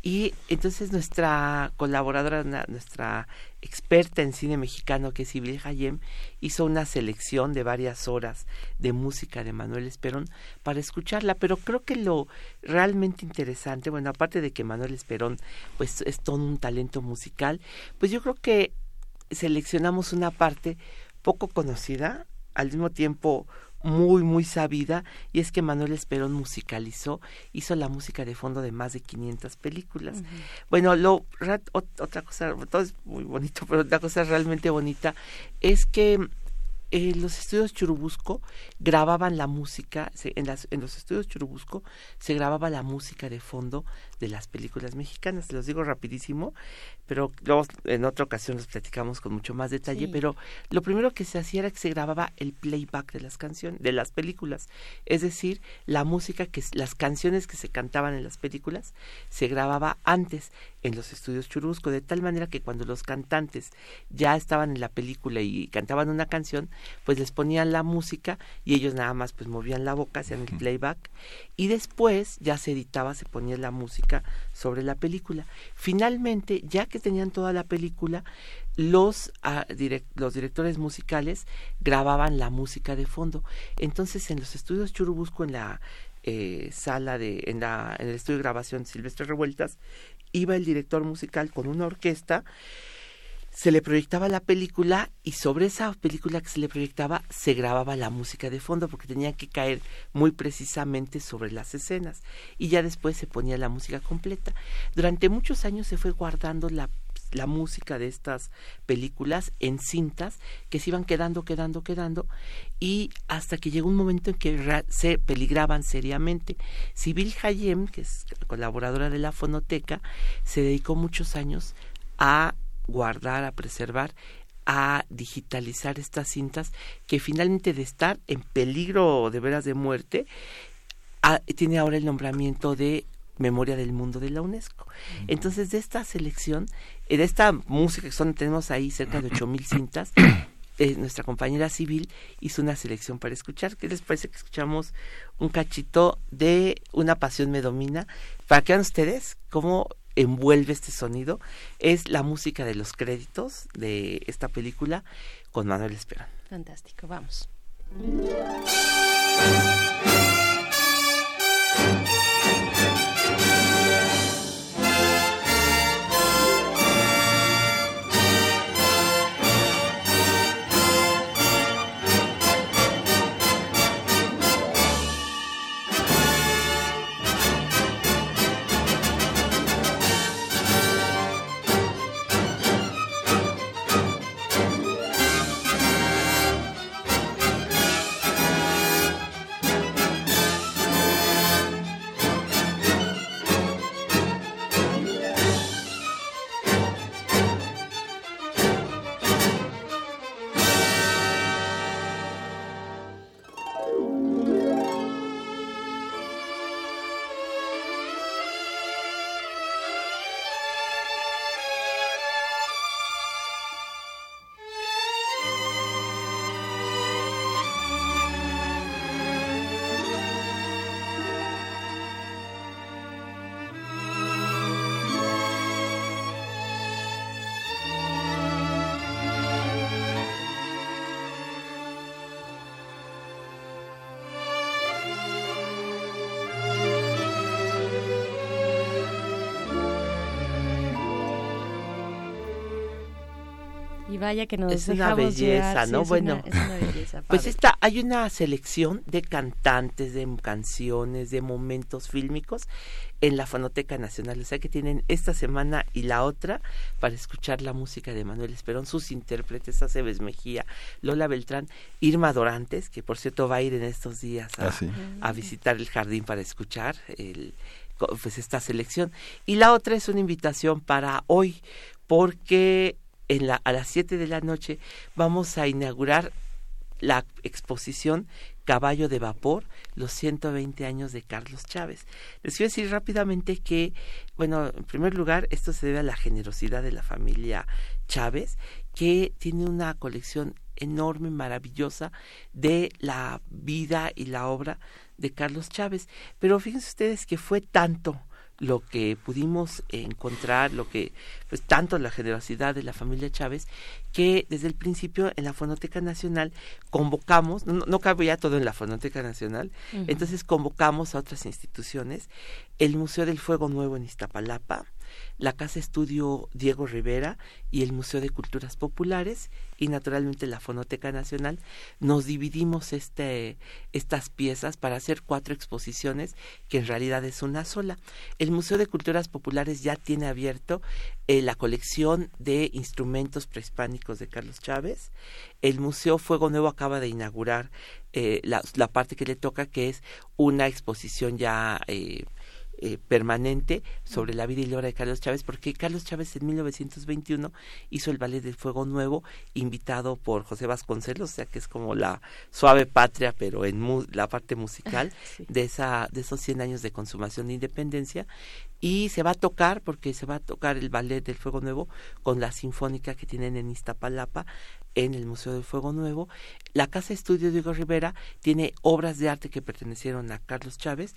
Y entonces nuestra colaboradora, nuestra experta en cine mexicano, que es Sibyl Hayem, hizo una selección de varias horas de música de Manuel Esperón para escucharla. Pero creo que lo realmente interesante, bueno, aparte de que Manuel Esperón pues es todo un talento musical, pues yo creo que seleccionamos una parte poco conocida, al mismo tiempo muy, muy sabida, y es que Manuel Esperón musicalizó, hizo la música de fondo de más de 500 películas. Bueno, lo, otra cosa, todo es muy bonito, pero otra cosa realmente bonita es que en los estudios Churubusco grababan la música, en, las, en los estudios Churubusco se grababa la música de fondo de las películas mexicanas. Se los digo rapidísimo, pero luego en otra ocasión los platicamos con mucho más detalle. Pero lo primero que se hacía era que se grababa el playback de las canciones, de las películas. Es decir, la música que, las canciones que se cantaban en las películas se grababa antes en los estudios Churubusco, de tal manera que cuando los cantantes ya estaban en la película y cantaban una canción, pues les ponían la música y ellos nada más pues movían la boca, hacían el playback y después ya se editaba, se ponía la música sobre la película. Finalmente, ya que tenían toda la película, los, ah, los directores musicales grababan la música de fondo. Entonces, en los estudios Churubusco, en la eh, sala de, en, la, en el estudio de grabación Silvestre Revueltas, iba el director musical con una orquesta se le proyectaba la película y sobre esa película que se le proyectaba se grababa la música de fondo porque tenía que caer muy precisamente sobre las escenas y ya después se ponía la música completa. Durante muchos años se fue guardando la, la música de estas películas en cintas que se iban quedando, quedando, quedando y hasta que llegó un momento en que se peligraban seriamente. Sibyl Hayem, que es colaboradora de la fonoteca, se dedicó muchos años a guardar, a preservar, a digitalizar estas cintas que finalmente de estar en peligro de veras de muerte, tiene ahora el nombramiento de Memoria del Mundo de la UNESCO. Entonces, de esta selección, eh, de esta música que son, tenemos ahí cerca de ocho mil cintas, *coughs* eh, nuestra compañera civil hizo una selección para escuchar. ¿Qué les parece que escuchamos un cachito de Una pasión me domina? Para que vean ustedes cómo envuelve este sonido es la música de los créditos de esta película con Manuel Esperón. Fantástico, vamos. Vaya que nos es una belleza, ¿no? bueno, *laughs* pues esta, hay una selección de cantantes, de canciones, de momentos fílmicos en la Fonoteca Nacional, o sea que tienen esta semana y la otra para escuchar la música de Manuel Esperón, sus intérpretes, Aceves Mejía, Lola Beltrán, Irma Dorantes, que por cierto va a ir en estos días a, ah, a visitar el jardín para escuchar el, pues esta selección. Y la otra es una invitación para hoy, porque en la, a las 7 de la noche vamos a inaugurar la exposición Caballo de Vapor, los 120 años de Carlos Chávez. Les quiero decir rápidamente que, bueno, en primer lugar, esto se debe a la generosidad de la familia Chávez, que tiene una colección enorme, maravillosa de la vida y la obra de Carlos Chávez. Pero fíjense ustedes que fue tanto lo que pudimos encontrar, lo que, pues tanto la generosidad de la familia Chávez, que desde el principio en la Fonoteca Nacional convocamos, no, no cabía todo en la Fonoteca Nacional, entonces convocamos a otras instituciones, el Museo del Fuego Nuevo en Iztapalapa, la Casa Estudio Diego Rivera y el Museo de Culturas Populares y naturalmente la Fonoteca Nacional, nos dividimos este, estas piezas para hacer cuatro exposiciones que en realidad es una sola. El Museo de Culturas Populares ya tiene abierto eh, la colección de instrumentos prehispánicos de Carlos Chávez. El Museo Fuego Nuevo acaba de inaugurar eh, la, la, parte que le toca, que es una exposición ya eh, eh, permanente sobre la vida y la obra de Carlos Chávez, porque Carlos Chávez en 1921 hizo el Ballet del Fuego Nuevo, invitado por José Vasconcelos, o sea que es como la suave patria, pero en la parte musical *laughs* de, esa, de esos 100 años de consumación de independencia, y se va a tocar, porque se va a tocar el Ballet del Fuego Nuevo con la Sinfónica que tienen en Iztapalapa, en el Museo del Fuego Nuevo. La Casa Estudio Diego Rivera tiene obras de arte que pertenecieron a Carlos Chávez.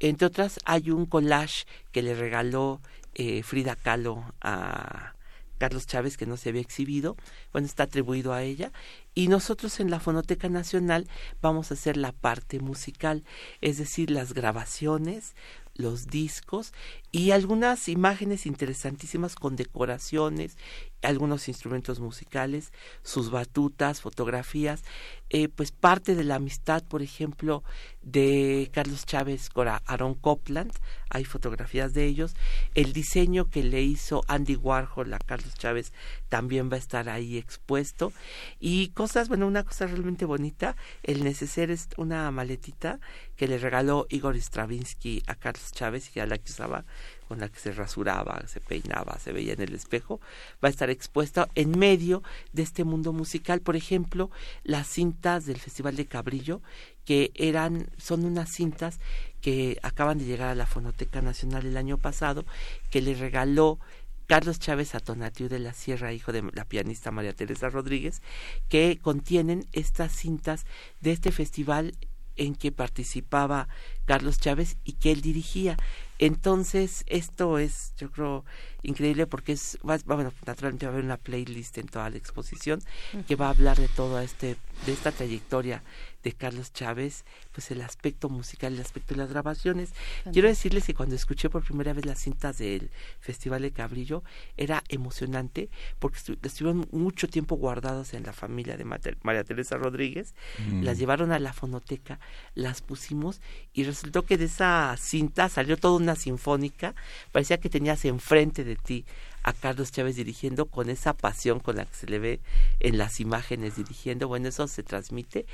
Entre otras, hay un collage que le regaló eh, Frida Kahlo a Carlos Chávez que no se había exhibido. Bueno, está atribuido a ella. Y nosotros en la Fonoteca Nacional vamos a hacer la parte musical, es decir, las grabaciones, los discos y algunas imágenes interesantísimas con decoraciones, algunos instrumentos musicales, sus batutas, fotografías, eh, pues parte de la amistad, por ejemplo, de Carlos Chávez con Aaron Copland, hay fotografías de ellos, el diseño que le hizo Andy Warhol a Carlos Chávez también va a estar ahí expuesto. Y cosas, bueno, una cosa realmente bonita, el neceser es una maletita que le regaló Igor Stravinsky a Carlos Chávez y a la que usaba con la que se rasuraba, se peinaba, se veía en el espejo, va a estar expuesta en medio de este mundo musical. Por ejemplo, las cintas del Festival de Cabrillo, que eran, son unas cintas que acaban de llegar a la Fonoteca Nacional el año pasado, que le regaló Carlos Chávez a Tonatiu de la Sierra, hijo de la pianista María Teresa Rodríguez, que contienen estas cintas de este festival en que participaba Carlos Chávez y que él dirigía. Entonces, esto es, yo creo, increíble porque es, bueno, naturalmente va a haber una playlist en toda la exposición que va a hablar de todo este, de esta trayectoria de Carlos Chávez, pues el aspecto musical, el aspecto de las grabaciones. Quiero decirles que cuando escuché por primera vez las cintas del Festival de Cabrillo, era emocionante porque estuvieron mucho tiempo guardadas en la familia de María Teresa Rodríguez, mm. las llevaron a la fonoteca, las pusimos y resultó que de esa cinta salió toda una sinfónica, parecía que tenías enfrente de ti a Carlos Chávez dirigiendo con esa pasión con la que se le ve en las imágenes dirigiendo. Bueno, eso se transmite.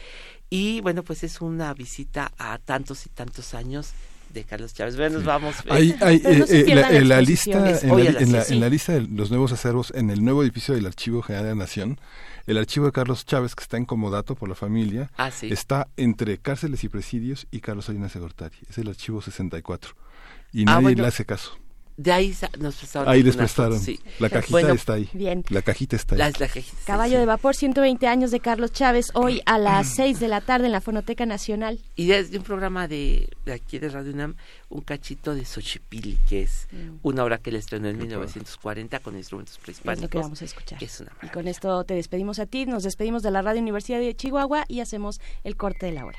Y bueno, pues es una visita a tantos y tantos años de Carlos Chávez. Bueno, nos vamos. Hay, hay, en la lista, en la, en la lista de los nuevos acervos, en el nuevo edificio del Archivo General de la Nación, el archivo de Carlos Chávez, que está en comodato por la familia, ah, está entre cárceles y presidios y Carlos Salinas de Gortari. Es el archivo 64. Y ah, nadie le hace caso. De ahí nos prestaron. Ahí les prestaron. La cajita está ahí. Bien. La cajita está ahí. Caballo de vapor, 120 años de Carlos Chávez, hoy a las *clears throat* 6 de la tarde en la Fonoteca Nacional. Y desde un programa de, aquí de Radio UNAM, un cachito de Xochipilli, que es mm. una obra que le estrenó en 1940 con instrumentos prehispánicos. Es lo que vamos a escuchar. Es una y con esto te despedimos a ti, nos despedimos de la Radio Universidad de Chihuahua y hacemos el corte de la hora.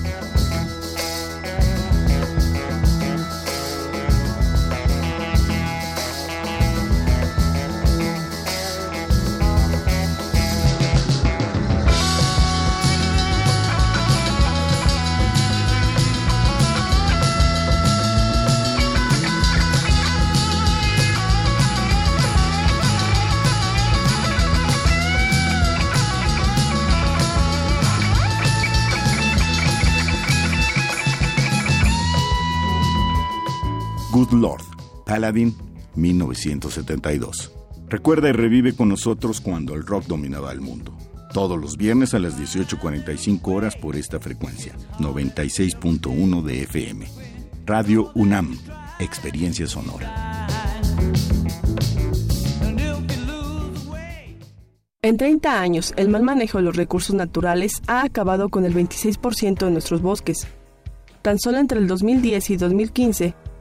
Paladin, 1972. Recuerda y revive con nosotros cuando el rock dominaba el mundo. Todos los viernes a las 18.45 horas por esta frecuencia, 96.1 de FM. Radio UNAM, Experiencia Sonora. En 30 años, el mal manejo de los recursos naturales ha acabado con el 26% de nuestros bosques. Tan solo entre el 2010 y 2015,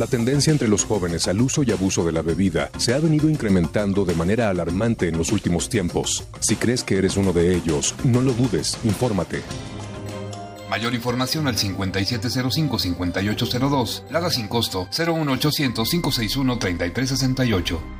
La tendencia entre los jóvenes al uso y abuso de la bebida se ha venido incrementando de manera alarmante en los últimos tiempos. Si crees que eres uno de ellos, no lo dudes, infórmate. Mayor información al 5705-5802. Lada sin costo 01800-561-3368.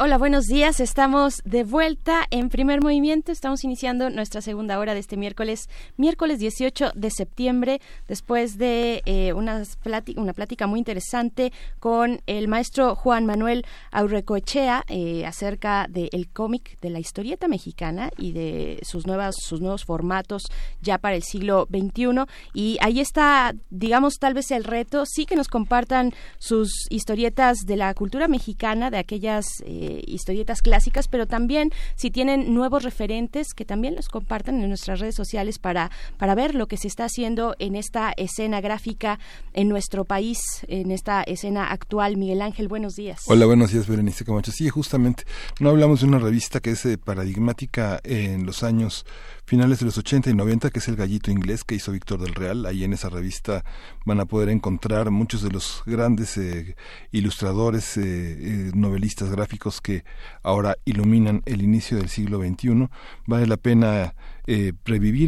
Hola, buenos días. Estamos de vuelta en primer movimiento. Estamos iniciando nuestra segunda hora de este miércoles, miércoles 18 de septiembre, después de eh, una, plática, una plática muy interesante con el maestro Juan Manuel Aurrecoechea eh, acerca del cómic, de la historieta mexicana y de sus, nuevas, sus nuevos formatos ya para el siglo XXI. Y ahí está, digamos, tal vez el reto, sí que nos compartan sus historietas de la cultura mexicana, de aquellas... Eh, historietas clásicas, pero también si tienen nuevos referentes que también los compartan en nuestras redes sociales para, para ver lo que se está haciendo en esta escena gráfica en nuestro país, en esta escena actual. Miguel Ángel, buenos días. Hola, buenos días, Berenice Camacho. Sí, justamente, no hablamos de una revista que es eh, paradigmática en los años finales de los 80 y 90, que es El Gallito Inglés que hizo Víctor del Real. Ahí en esa revista van a poder encontrar muchos de los grandes eh, ilustradores, eh, eh, novelistas gráficos que ahora iluminan el inicio del siglo XXI. Vale la pena eh,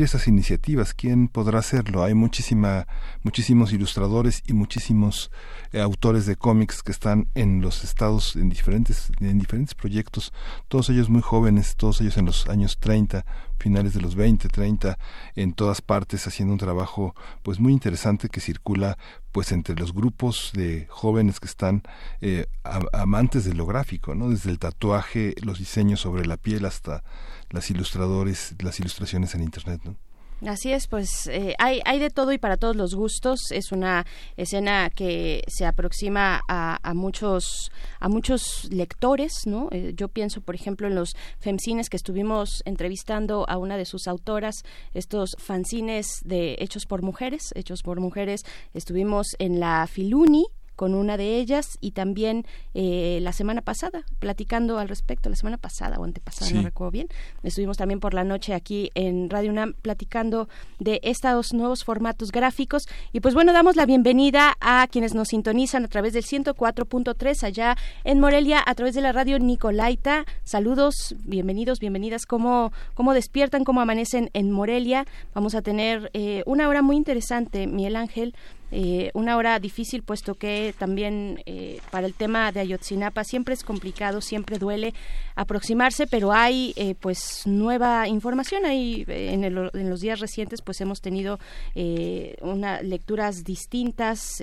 esas iniciativas. ¿Quién podrá hacerlo? Hay muchísima, muchísimos ilustradores y muchísimos eh, autores de cómics que están en los estados, en diferentes, en diferentes proyectos, todos ellos muy jóvenes, todos ellos en los años 30, finales de los 20, 30, en todas partes haciendo un trabajo pues muy interesante que circula pues entre los grupos de jóvenes que están eh, amantes de lo gráfico, ¿no? Desde el tatuaje, los diseños sobre la piel hasta las ilustradores, las ilustraciones en internet, ¿no? Así es, pues eh, hay, hay de todo y para todos los gustos. Es una escena que se aproxima a, a muchos a muchos lectores, ¿no? Eh, yo pienso, por ejemplo, en los femcines que estuvimos entrevistando a una de sus autoras, estos fanzines de hechos por mujeres, hechos por mujeres. Estuvimos en la Filuni con una de ellas y también eh, la semana pasada, platicando al respecto, la semana pasada o antepasada, no recuerdo bien, estuvimos también por la noche aquí en Radio UNAM platicando de estos nuevos formatos gráficos y pues bueno, damos la bienvenida a quienes nos sintonizan a través del 104.3 allá en Morelia a través de la radio Nicolaita. Saludos, bienvenidos, bienvenidas, ¿cómo, cómo despiertan, cómo amanecen en Morelia? Vamos a tener eh, una hora muy interesante, Miguel Ángel, eh, una hora difícil puesto que también eh, para el tema de Ayotzinapa siempre es complicado, siempre duele aproximarse, pero hay eh, pues nueva información ahí en, en, los días recientes pues hemos tenido una lecturas distintas,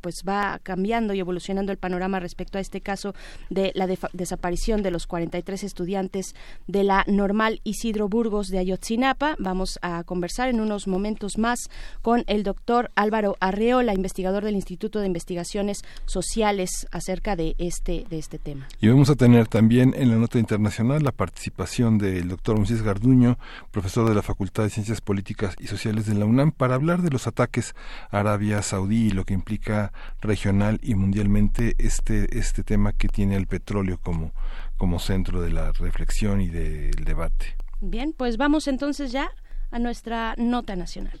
pues va cambiando y evolucionando el panorama respecto a este caso de la desaparición de los 43 estudiantes de la normal Isidro Burgos de Ayotzinapa. Vamos a conversar en unos momentos más con el doctor Álvaro Arre la investigador del Instituto de Investigaciones Sociales, acerca de este, de este tema. Y vamos a tener también en la nota internacional la participación del doctor Moisés Garduño, profesor de la Facultad de Ciencias Políticas y Sociales de la UNAM, para hablar de los ataques a Arabia Saudí y lo que implica regional y mundialmente este, este tema que tiene el petróleo como, como centro de la reflexión y del debate. Bien, pues vamos entonces ya a nuestra nota nacional.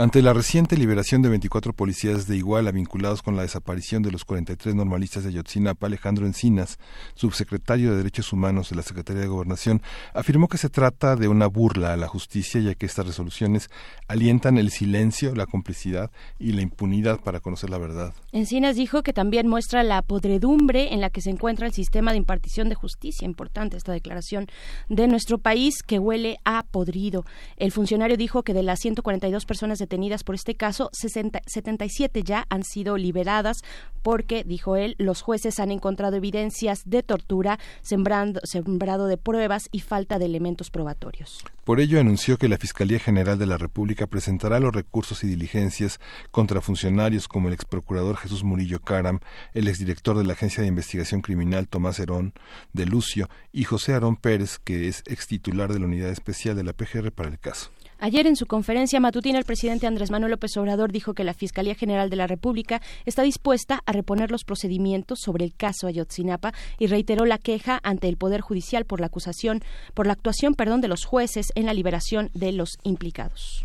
Ante la reciente liberación de 24 policías de Iguala vinculados con la desaparición de los 43 normalistas de Ayotzinapa, Alejandro Encinas, subsecretario de Derechos Humanos de la Secretaría de Gobernación, afirmó que se trata de una burla a la justicia, ya que estas resoluciones alientan el silencio, la complicidad y la impunidad para conocer la verdad. Encinas dijo que también muestra la podredumbre en la que se encuentra el sistema de impartición de justicia. Importante esta declaración de nuestro país que huele a podrido. El funcionario dijo que de las 142 personas de por este caso, 77 ya han sido liberadas porque, dijo él, los jueces han encontrado evidencias de tortura, sembrando, sembrado de pruebas y falta de elementos probatorios. Por ello anunció que la Fiscalía General de la República presentará los recursos y diligencias contra funcionarios como el ex procurador Jesús Murillo Caram, el exdirector de la Agencia de Investigación Criminal Tomás Herón de Lucio y José Arón Pérez, que es ex titular de la Unidad Especial de la PGR para el caso. Ayer en su conferencia matutina el presidente Andrés Manuel López Obrador dijo que la Fiscalía General de la República está dispuesta a reponer los procedimientos sobre el caso Ayotzinapa y reiteró la queja ante el Poder Judicial por la acusación por la actuación, perdón, de los jueces en la liberación de los implicados.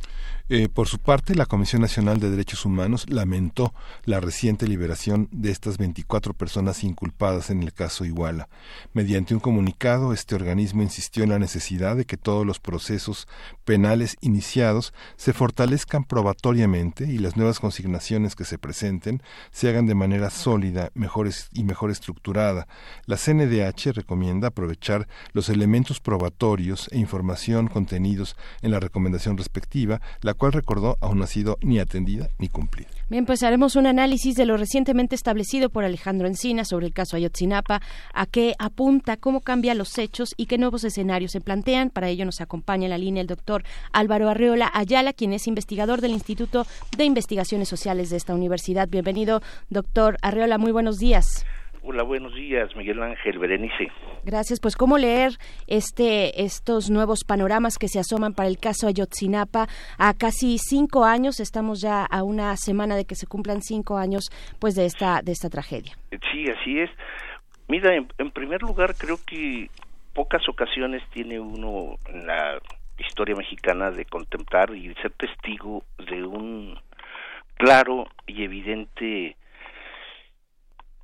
Eh, por su parte, la Comisión Nacional de Derechos Humanos lamentó la reciente liberación de estas 24 personas inculpadas en el caso Iguala. Mediante un comunicado, este organismo insistió en la necesidad de que todos los procesos penales iniciados se fortalezcan probatoriamente y las nuevas consignaciones que se presenten se hagan de manera sólida mejores y mejor estructurada. La CNDH recomienda aprovechar los elementos probatorios e información contenidos en la recomendación respectiva, cual recordó aún no ha sido ni atendida ni cumplida. Bien, pues haremos un análisis de lo recientemente establecido por Alejandro Encina sobre el caso Ayotzinapa, a qué apunta, cómo cambian los hechos y qué nuevos escenarios se plantean. Para ello nos acompaña en la línea el doctor Álvaro Arreola Ayala, quien es investigador del Instituto de Investigaciones Sociales de esta universidad. Bienvenido, doctor Arreola, muy buenos días. Hola, buenos días, Miguel Ángel Berenice. Gracias. Pues, ¿cómo leer este, estos nuevos panoramas que se asoman para el caso Ayotzinapa? A casi cinco años, estamos ya a una semana de que se cumplan cinco años, pues, de esta, de esta tragedia. Sí, así es. Mira, en, en primer lugar, creo que pocas ocasiones tiene uno en la historia mexicana de contemplar y ser testigo de un claro y evidente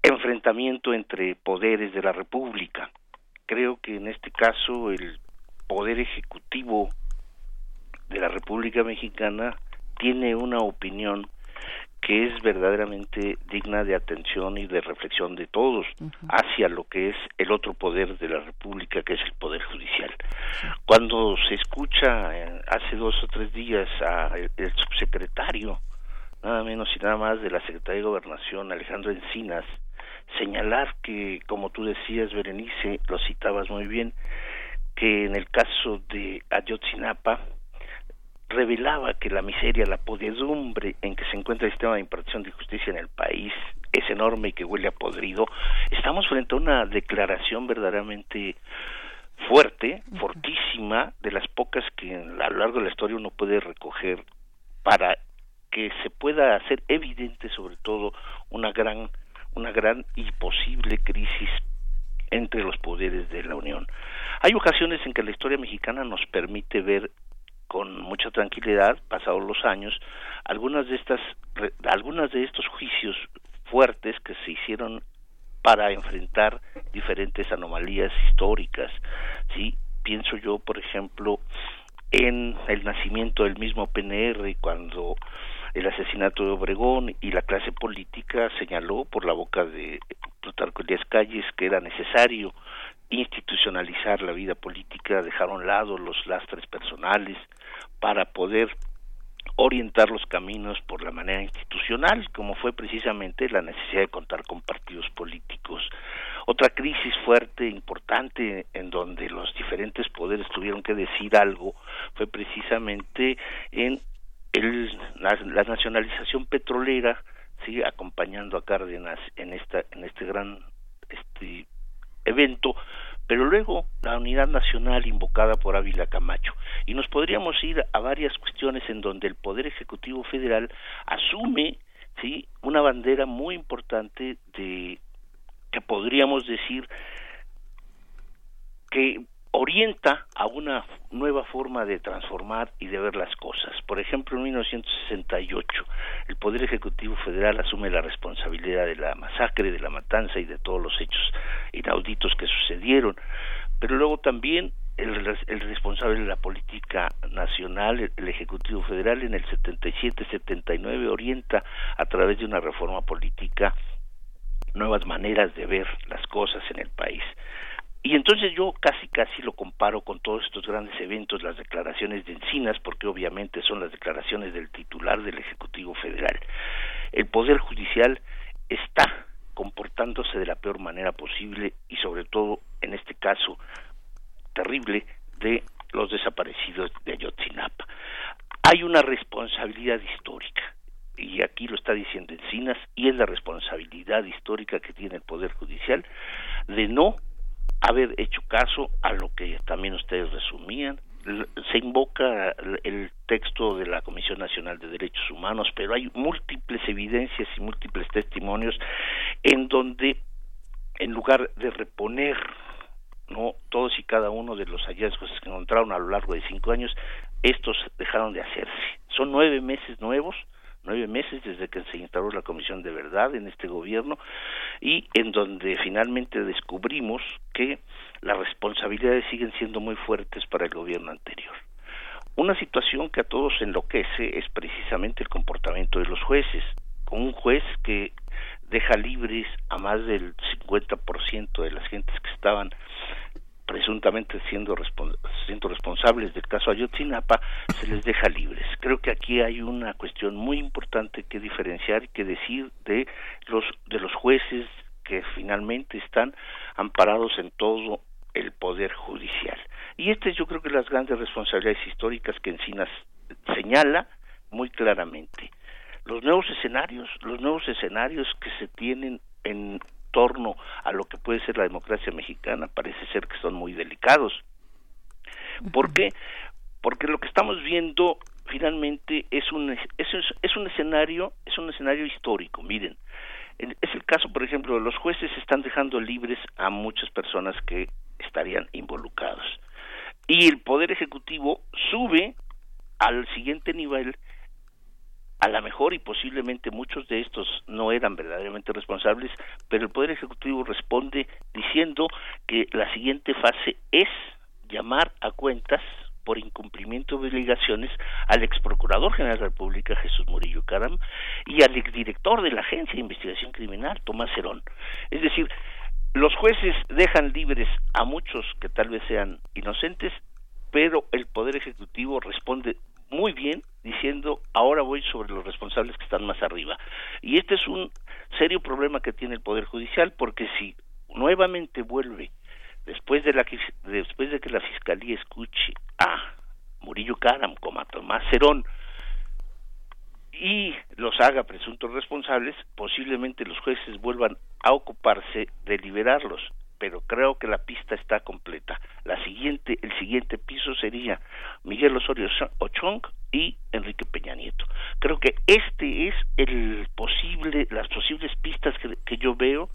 enfrentamiento entre poderes de la República. Creo que en este caso el poder ejecutivo de la República Mexicana tiene una opinión que es verdaderamente digna de atención y de reflexión de todos hacia lo que es el otro poder de la República, que es el Poder Judicial. Cuando se escucha eh, hace dos o tres días al subsecretario, nada menos y nada más de la Secretaría de Gobernación, Alejandro Encinas, señalar que, como tú decías, Berenice, lo citabas muy bien, que en el caso de Ayotzinapa, revelaba que la miseria, la podedumbre en que se encuentra el sistema de impartición de justicia en el país es enorme y que huele a podrido, estamos frente a una declaración verdaderamente fuerte, fortísima, de las pocas que a lo largo de la historia uno puede recoger para que se pueda hacer evidente sobre todo una gran una gran y posible crisis entre los poderes de la Unión. Hay ocasiones en que la historia mexicana nos permite ver con mucha tranquilidad, pasados los años, algunas de estas, algunas de estos juicios fuertes que se hicieron para enfrentar diferentes anomalías históricas, sí, pienso yo, por ejemplo, en el nacimiento del mismo PNR cuando el asesinato de Obregón y la clase política señaló por la boca de Plutarco Elías Calles que era necesario institucionalizar la vida política, dejar a un lado los lastres personales para poder orientar los caminos por la manera institucional, como fue precisamente la necesidad de contar con partidos políticos. Otra crisis fuerte, importante, en donde los diferentes poderes tuvieron que decir algo, fue precisamente en el, la, la nacionalización petrolera, sigue acompañando a Cárdenas en esta en este gran este evento pero luego la unidad nacional invocada por Ávila Camacho. Y nos podríamos ir a varias cuestiones en donde el Poder Ejecutivo Federal asume sí una bandera muy importante de que podríamos decir que orienta a una nueva forma de transformar y de ver las cosas. Por ejemplo, en 1968, el Poder Ejecutivo Federal asume la responsabilidad de la masacre, de la matanza y de todos los hechos inauditos que sucedieron, pero luego también el, responsable de la política nacional, el, el Ejecutivo Federal, en el 77-79 orienta a través de una reforma política nuevas maneras de ver las cosas en el país. Y entonces yo casi casi lo comparo con todos estos grandes eventos, las declaraciones de Encinas, porque obviamente son las declaraciones del titular del Ejecutivo Federal. El Poder Judicial está comportándose de la peor manera posible y sobre todo en este caso terrible de los desaparecidos de Ayotzinapa. Hay una responsabilidad histórica y aquí lo está diciendo Encinas y es la responsabilidad histórica que tiene el Poder Judicial de no haber hecho caso a lo que también ustedes resumían. Se invoca el texto de la Comisión Nacional de Derechos Humanos, pero hay múltiples evidencias y múltiples testimonios en donde, en lugar de reponer no todos y cada uno de los hallazgos que encontraron a lo largo de cinco años, estos dejaron de hacerse. Son nueve meses nuevos nueve meses desde que se instaló la Comisión de Verdad en este gobierno y en donde finalmente descubrimos que las responsabilidades siguen siendo muy fuertes para el gobierno anterior. Una situación que a todos enloquece es precisamente el comportamiento de los jueces, con un juez que deja libres a más del 50% de las gentes que estaban presuntamente siendo, siendo responsables del caso Ayotzinapa, se les deja libres. Creo que aquí hay una cuestión muy importante que diferenciar y que decir de los, de los jueces que finalmente están amparados en todo el poder judicial. Y este yo creo que las grandes responsabilidades históricas que Encinas señala muy claramente. Los nuevos escenarios, los nuevos escenarios que se tienen en torno a lo que puede ser la democracia mexicana parece ser que son muy delicados. ¿Por qué? Porque lo que estamos viendo finalmente es un es, es un escenario es un escenario histórico. Miren, es el caso, por ejemplo, los jueces están dejando libres a muchas personas que estarían involucrados y el poder ejecutivo sube al siguiente nivel a lo mejor y posiblemente muchos de estos no eran verdaderamente responsables, pero el Poder Ejecutivo responde diciendo que la siguiente fase es llamar a cuentas por incumplimiento de obligaciones al ex procurador general de la República Jesús Murillo Caram y al exdirector de la Agencia de Investigación Criminal Tomás Herón. Es decir, los jueces dejan libres a muchos que tal vez sean inocentes, pero el Poder Ejecutivo responde muy bien diciendo ahora voy sobre los responsables que están más arriba. Y este es un serio problema que tiene el Poder Judicial porque si nuevamente vuelve después de la después de que la fiscalía escuche a Murillo Caram como a Tomás Cerón y los haga presuntos responsables, posiblemente los jueces vuelvan a ocuparse de liberarlos pero creo que la pista está completa. La siguiente, el siguiente piso sería Miguel Osorio Ochong y Enrique Peña Nieto. Creo que este es el posible, las posibles pistas que, que yo veo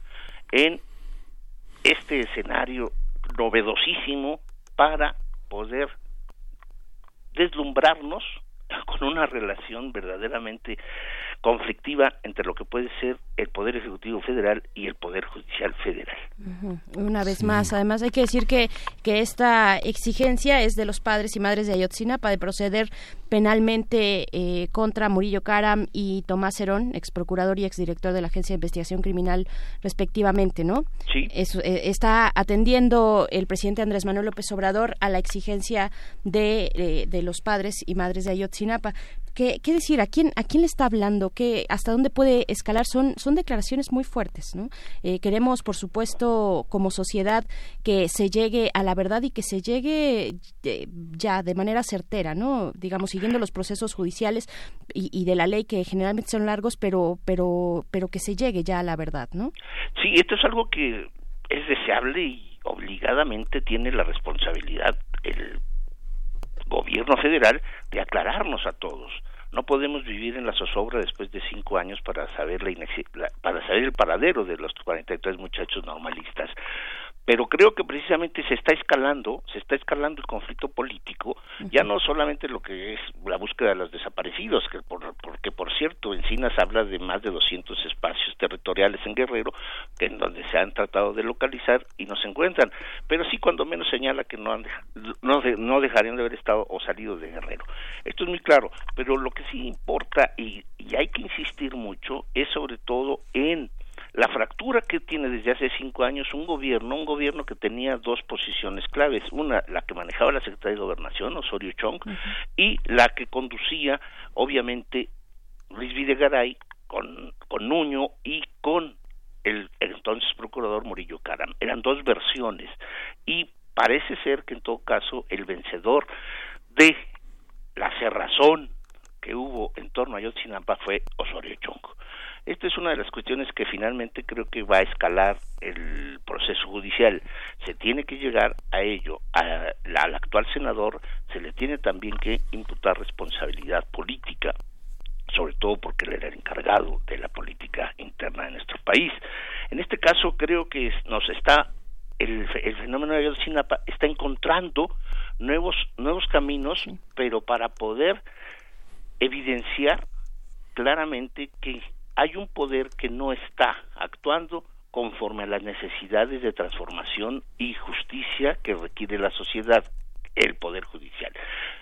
en este escenario novedosísimo para poder deslumbrarnos *laughs* con una relación verdaderamente conflictiva entre lo que puede ser el Poder Ejecutivo Federal y el Poder Judicial Federal. Una vez más, además hay que decir que, que esta exigencia es de los padres y madres de Ayotzinapa de proceder penalmente eh, contra Murillo Karam y Tomás Herón, ex procurador y ex director de la Agencia de Investigación Criminal, respectivamente, ¿no? Sí. Eh, está atendiendo el presidente Andrés Manuel López Obrador a la exigencia de, eh, de los padres y madres de Ayotzinapa. ¿Qué, ¿Qué, decir? ¿A quién, ¿A quién le está hablando? ¿Qué, ¿Hasta dónde puede escalar? Son, son declaraciones muy fuertes, ¿no? Eh, queremos, por supuesto, como sociedad, que se llegue a la verdad y que se llegue eh, ya de manera certera, ¿no? Digamos, siguiendo los procesos judiciales y, y, de la ley que generalmente son largos, pero, pero, pero que se llegue ya a la verdad, ¿no? Sí, esto es algo que es deseable y obligadamente tiene la responsabilidad el gobierno federal de aclararnos a todos. No podemos vivir en la zozobra después de cinco años para saber la, para saber el paradero de los 43 muchachos normalistas pero creo que precisamente se está escalando, se está escalando el conflicto político, ya no solamente lo que es la búsqueda de los desaparecidos, que por, porque por cierto Encinas habla de más de 200 espacios territoriales en Guerrero, que en donde se han tratado de localizar y no se encuentran, pero sí cuando menos señala que no, han, no, no dejarían de haber estado o salido de Guerrero. Esto es muy claro, pero lo que sí importa y, y hay que insistir mucho es sobre todo en la fractura que tiene desde hace cinco años un gobierno, un gobierno que tenía dos posiciones claves, una la que manejaba la Secretaría de Gobernación, Osorio Chong, y la que conducía, obviamente, Luis Videgaray con, con Nuño y con el, el entonces procurador Murillo Caram. Eran dos versiones y parece ser que en todo caso el vencedor de la cerrazón que hubo en torno a Yotzinapa fue Osorio Chong. Esta es una de las cuestiones que finalmente creo que va a escalar el proceso judicial. Se tiene que llegar a ello. al actual senador se le tiene también que imputar responsabilidad política sobre todo porque él era el encargado de la política interna de nuestro país. En este caso creo que nos está el, el fenómeno de Ayotzinapa está encontrando nuevos nuevos caminos, pero para poder evidenciar claramente que hay un poder que no está actuando conforme a las necesidades de transformación y justicia que requiere la sociedad, el poder judicial.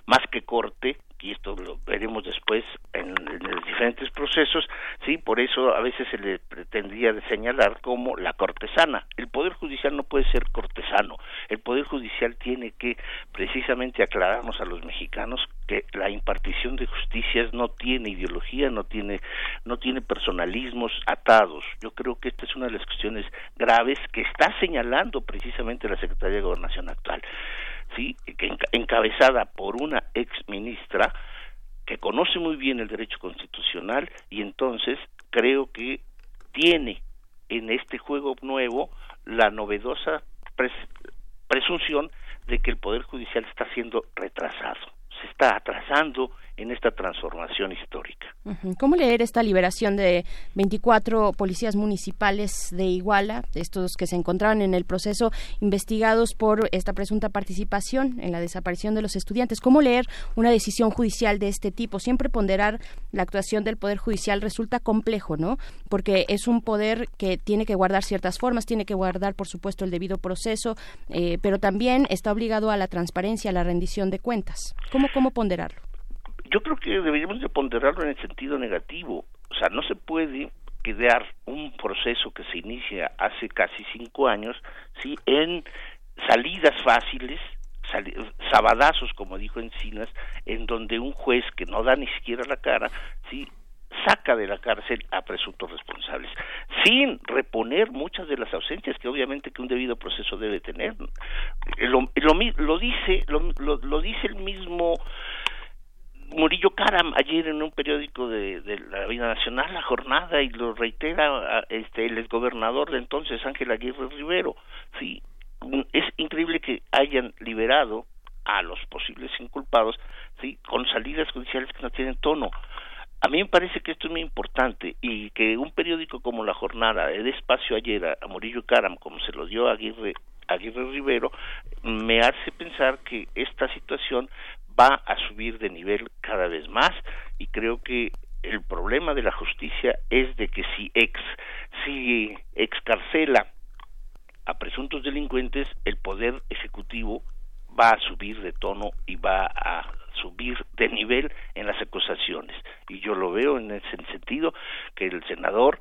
Más que corte, y esto lo veremos después en, los diferentes procesos, sí, por eso a veces se le pretendía señalar como la cortesana. El poder judicial no puede ser cortesano. El poder judicial tiene que precisamente aclararnos a los mexicanos que la impartición de justicias no tiene ideología, no tiene no tiene personalismos atados. Yo creo que esta es una de las cuestiones graves que está señalando precisamente la Secretaría de Gobernación actual. ¿Sí? encabezada por una ex ministra que conoce muy bien el derecho constitucional y entonces creo que tiene en este juego nuevo la novedosa presunción de que el Poder Judicial está siendo retrasado, se está atrasando en esta transformación histórica. ¿Cómo leer esta liberación de 24 policías municipales de Iguala, estos que se encontraban en el proceso investigados por esta presunta participación en la desaparición de los estudiantes? ¿Cómo leer una decisión judicial de este tipo? Siempre ponderar la actuación del Poder Judicial resulta complejo, ¿no? Porque es un poder que tiene que guardar ciertas formas, tiene que guardar, por supuesto, el debido proceso, eh, pero también está obligado a la transparencia, a la rendición de cuentas. ¿Cómo, cómo ponderarlo? Yo creo que deberíamos de ponderarlo en el sentido negativo. O sea, no se puede quedar un proceso que se inicia hace casi cinco años, sí, en salidas fáciles, sabadazos, como dijo Encinas, en donde un juez que no da ni siquiera la cara, sí, saca de la cárcel a presuntos responsables, sin reponer muchas de las ausencias que obviamente que un debido proceso debe tener. Lo, lo, dice, lo, lo dice el mismo Murillo Karam ayer en un periódico de, la vida nacional la jornada y lo reitera este el exgobernador de entonces Ángel Aguirre Rivero sí es increíble que hayan liberado a los posibles inculpados sí con salidas judiciales que no tienen tono. A mí me parece que esto es muy importante y que un periódico como La Jornada dé espacio ayer a, a Murillo Karam como se lo dio a Aguirre Aguirre Rivero me hace pensar que esta situación va a subir de nivel cada vez más y creo que el problema de la justicia es de que si ex si excarcela a presuntos delincuentes el poder ejecutivo va a subir de tono y va a subir de nivel en las acusaciones. Y yo lo veo en ese sentido que el senador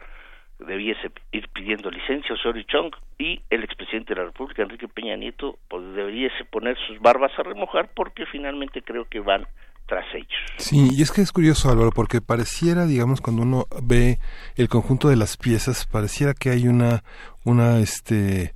debiese ir pidiendo licencia Osorio Chong y el expresidente de la República, Enrique Peña Nieto, pues debiese poner sus barbas a remojar porque finalmente creo que van tras ellos. Sí, y es que es curioso Álvaro, porque pareciera, digamos, cuando uno ve el conjunto de las piezas, pareciera que hay una, una, este,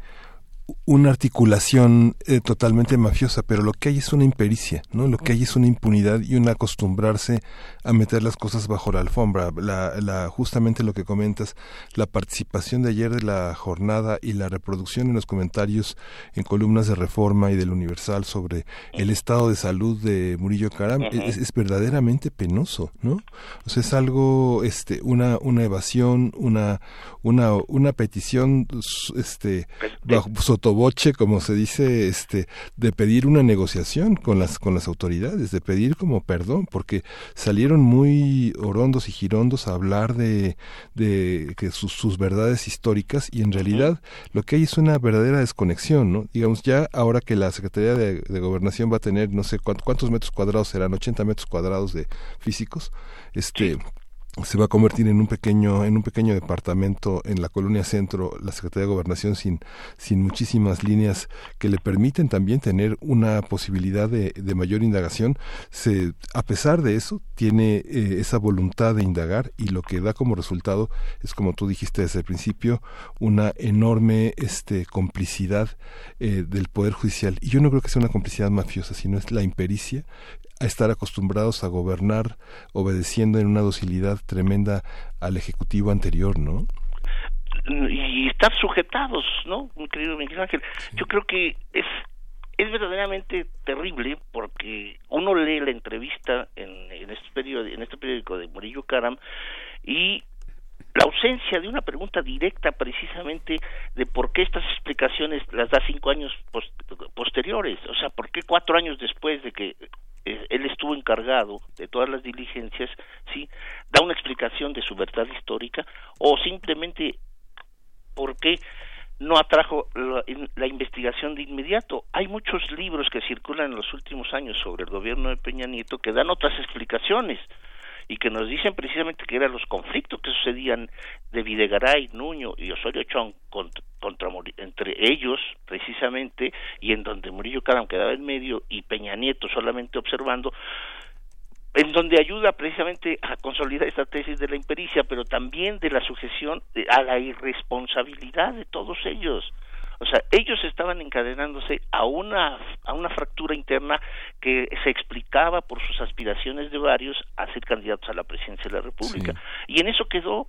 una articulación eh, totalmente mafiosa, pero lo que hay es una impericia, ¿no? Lo que hay es una impunidad y un acostumbrarse a meter las cosas bajo la alfombra. La, la, justamente lo que comentas, la participación de ayer de la jornada y la reproducción en los comentarios en columnas de Reforma y del Universal sobre el estado de salud de Murillo Caram es, verdaderamente penoso, ¿no? O sea, es algo, este, una, una evasión, una, una, una petición, este, bajo, sotoboche, como se dice, este, de pedir una negociación con las, con las autoridades, de pedir como perdón, porque salieron muy orondos y girondos a hablar de, de que sus, sus verdades históricas y en realidad lo que hay es una verdadera desconexión, ¿no? Digamos, ya ahora que la Secretaría de, Gobernación va a tener, no sé cuántos, metros cuadrados serán, 80 metros cuadrados de físicos, este se va a convertir en un pequeño en un pequeño departamento en la colonia centro la Secretaría de Gobernación sin sin muchísimas líneas que le permiten también tener una posibilidad de, de mayor indagación. Se a pesar de eso tiene eh, esa voluntad de indagar y lo que da como resultado es como tú dijiste desde el principio una enorme este complicidad eh, del poder judicial. Y yo no creo que sea una complicidad mafiosa sino es la impericia a estar acostumbrados a gobernar obedeciendo en una docilidad tremenda al ejecutivo anterior, ¿no? Y estar sujetados, ¿no? Mi querido Miguel Ángel. Yo creo que es es verdaderamente terrible porque uno lee la entrevista en, en, este periódico, en este periódico de Murillo Caram y la ausencia de una pregunta directa precisamente de por qué estas explicaciones las da cinco años posteriores, o sea, por qué cuatro años después de que eh, él estuvo encargado de todas las diligencias, sí, da una explicación de su verdad histórica o simplemente por qué no atrajo la, la, investigación de inmediato. Hay muchos libros que circulan en los últimos años sobre el gobierno de Peña Nieto que dan otras explicaciones y que nos dicen precisamente que eran los conflictos que sucedían de Videgaray, Nuño y Osorio Chong contra, entre ellos precisamente y en donde Murillo Caram quedaba en medio y Peña Nieto solamente observando en donde ayuda precisamente a consolidar esta tesis de la impericia, pero también de la sujeción a la irresponsabilidad de todos ellos. O sea, ellos estaban encadenándose a una, a una fractura interna que se explicaba por sus aspiraciones de varios a ser candidatos a la presidencia de la República. Y en eso quedó,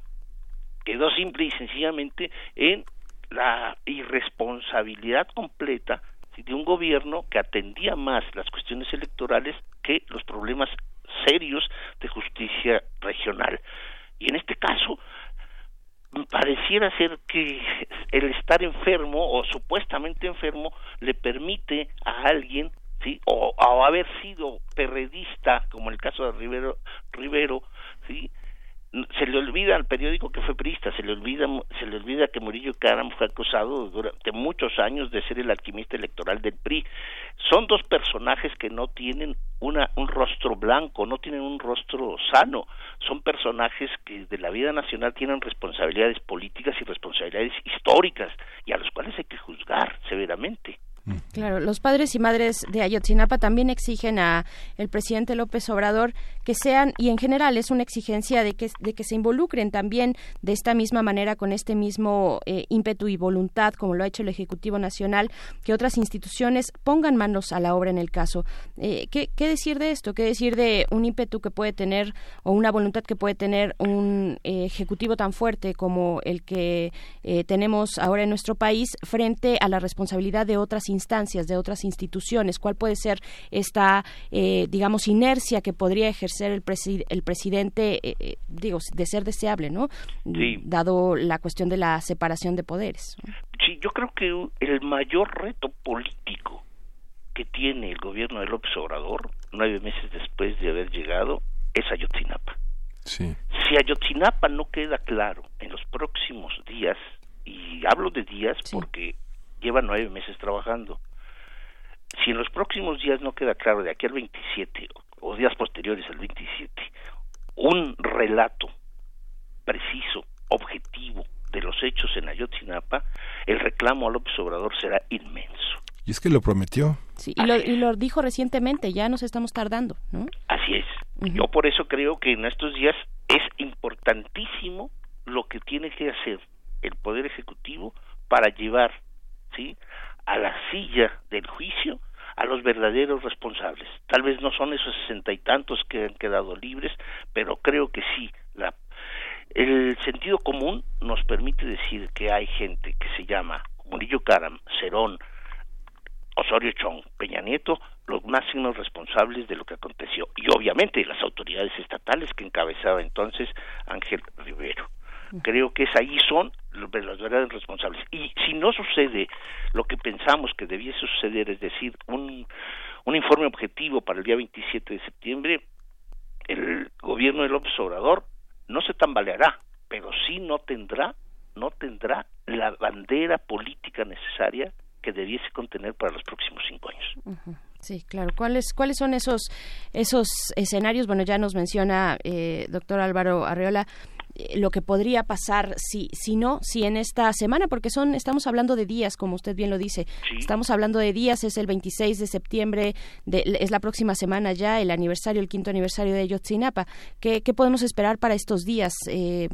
quedó simple y sencillamente en la irresponsabilidad completa de un gobierno que atendía más las cuestiones electorales que los problemas serios de justicia regional. Y en este caso, pareciera ser que el estar enfermo o supuestamente enfermo le permite a alguien sí o, haber sido perredista como el caso de Rivero Rivero sí se le olvida al periódico que fue priista, se le olvida, se le olvida que Murillo Caram fue acusado durante muchos años de ser el alquimista electoral del PRI. Son dos personajes que no tienen una, un rostro blanco, no tienen un rostro sano, son personajes que de la vida nacional tienen responsabilidades políticas y responsabilidades históricas y a los cuales hay que juzgar severamente. Claro, los padres y madres de Ayotzinapa también exigen a el presidente López Obrador que sean y en general es una exigencia de que de que se involucren también de esta misma manera con este mismo eh, ímpetu y voluntad como lo ha hecho el Ejecutivo Nacional que otras instituciones pongan manos a la obra en el caso. Eh, ¿qué, ¿qué, decir de esto? ¿Qué decir de un ímpetu que puede tener o una voluntad que puede tener un eh, ejecutivo tan fuerte como el que tenemos ahora en nuestro país frente a la responsabilidad de otras instituciones instancias, de otras instituciones? ¿Cuál puede ser esta, eh, digamos, inercia que podría ejercer el, el presidente, eh, eh, digo, de ser deseable, ¿no? Dado la cuestión de la separación de poderes. Sí, yo creo que el mayor reto político que tiene el gobierno de López Obrador, nueve meses después de haber llegado, es Ayotzinapa. Sí. Si Ayotzinapa no queda claro en los próximos días, y hablo de días porque lleva nueve meses trabajando. Si en los próximos días no queda claro, de aquí al 27 o días posteriores al 27, un relato preciso, objetivo de los hechos en Ayotzinapa, el reclamo a López Obrador será inmenso. Y es que lo prometió. Sí, y, lo, y lo, dijo recientemente, ya nos estamos tardando, ¿no? Así es. Yo por eso creo que en estos días es importantísimo lo que tiene que hacer el Poder Ejecutivo para llevar ¿sí? a la silla del juicio a los verdaderos responsables. Tal vez no son esos sesenta y tantos que han quedado libres, pero creo que sí. La, el sentido común nos permite decir que hay gente que se llama Murillo Caram, Cerón, Osorio Chong, Peña Nieto, los máximos responsables de lo que aconteció. Y obviamente las autoridades estatales que encabezaba entonces Ángel Rivero. Creo que es ahí son los verdaderos responsables. Y si no sucede lo que pensamos que debiese suceder, es decir, un, un informe objetivo para el día 27 de septiembre, el gobierno de López Obrador no se tambaleará, pero sí no tendrá, no tendrá la bandera política necesaria que debiese contener para los próximos cinco años. Sí, claro. ¿Cuáles, cuáles son esos, esos escenarios? Bueno, ya nos menciona, eh, doctor Álvaro Arreola, lo que podría pasar si si no si en esta semana porque son estamos hablando de días como usted bien lo dice. Estamos hablando de días es el 26 de septiembre de, es la próxima semana ya el aniversario el quinto aniversario de Yotzinapa qué, qué podemos esperar para estos días eh,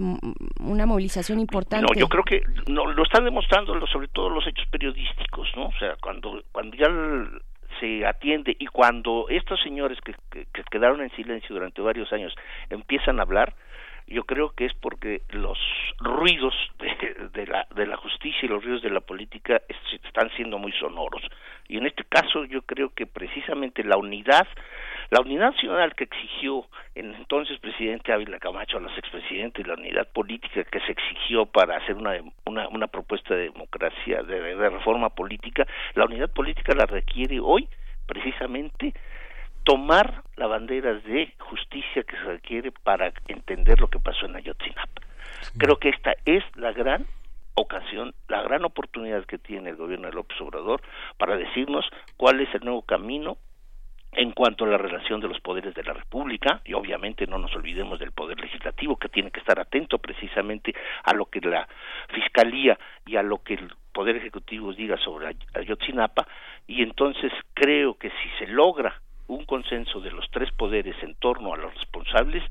una movilización importante. no yo creo que no, lo están demostrando sobre todo los hechos periodísticos no o sea cuando cuando ya se atiende y cuando estos señores que, que quedaron en silencio durante varios años empiezan a hablar yo creo que es porque los ruidos de, la, de la justicia y los ruidos de la política están siendo muy sonoros. Y en este caso yo creo que precisamente la unidad, la unidad nacional que exigió el entonces presidente Ávila Camacho a los expresidentes, la unidad política que se exigió para hacer una, una, una propuesta de democracia, de, de reforma política, la unidad política la requiere hoy precisamente tomar la bandera de justicia que se requiere para entender lo que pasó en Ayotzinapa. Creo que esta es la gran ocasión, la gran oportunidad que tiene el gobierno de López Obrador para decirnos cuál es el nuevo camino en cuanto a la relación de los poderes de la República, y obviamente no nos olvidemos del poder legislativo, que tiene que estar atento precisamente a lo que la Fiscalía y a lo que el Poder Ejecutivo diga sobre Ayotzinapa, y entonces creo que si se logra un consenso de los tres poderes en torno a los responsables,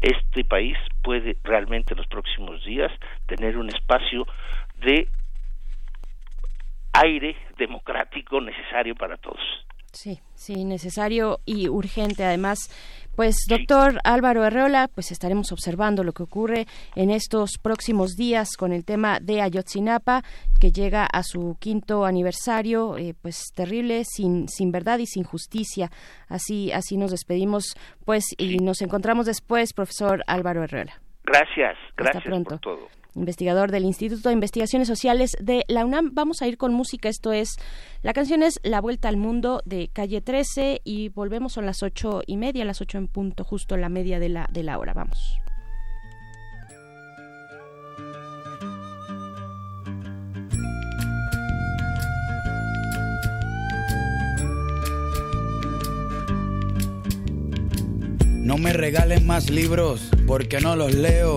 este país puede realmente en los próximos días tener un espacio de aire democrático necesario para todos. Sí, sí, necesario y urgente. Además, pues, doctor Álvaro Herreola, pues estaremos observando lo que ocurre en estos próximos días con el tema de Ayotzinapa, que llega a su quinto aniversario, eh, pues terrible, sin, sin verdad y sin justicia. Así, así nos despedimos, pues, y nos encontramos después, profesor Álvaro Herreola. Gracias, gracias por todo investigador del Instituto de Investigaciones Sociales de la UNAM. Vamos a ir con música, esto es, la canción es La Vuelta al Mundo de Calle 13 y volvemos son las ocho y media, las ocho en punto, justo la media de la, de la hora. Vamos. No me regalen más libros porque no los leo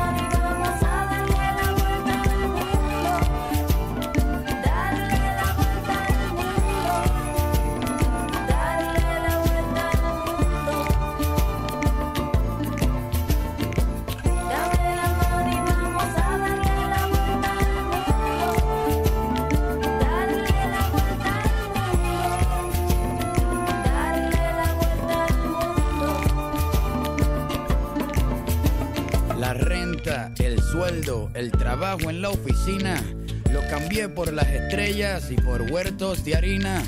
sueldo, el trabajo en la oficina. Lo cambié por las estrellas y por huertos de harina.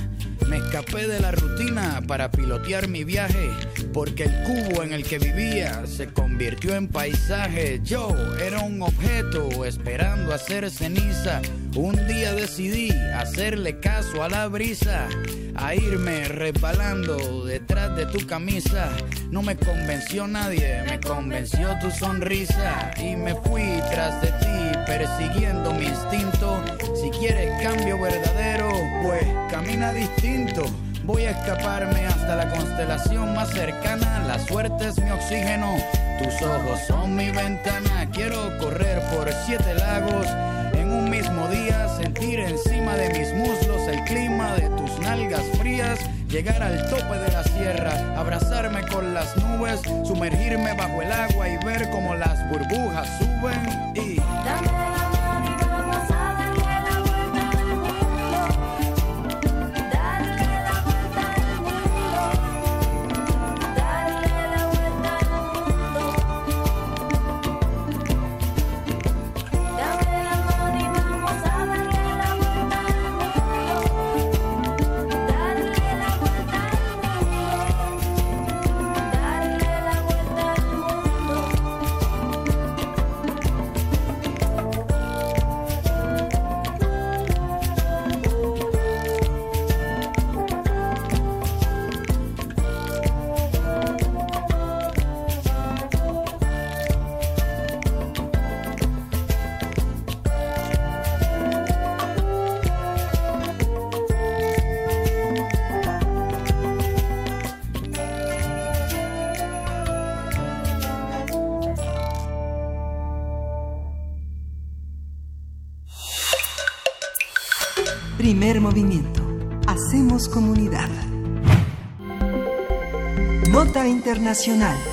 Me escapé de la rutina para pilotear mi viaje, porque el cubo en el que vivía se convirtió en paisaje. Yo era un objeto esperando hacer ceniza. Un día decidí hacerle caso a la brisa, a irme resbalando detrás de tu camisa. No me convenció nadie, me convenció tu sonrisa y me fui tras de ti persiguiendo mi instinto. Si quieres cambio verdadero, pues camina distinto. Voy a escaparme hasta la constelación más cercana. La suerte es mi oxígeno, tus ojos son mi ventana. Quiero correr por siete lagos en un mismo día, sentir encima de mis muslos el clima de tus nalgas frías. Llegar al tope de la sierra, abrazarme con las nubes, sumergirme bajo el agua y ver cómo las burbujas suben y... Internacional.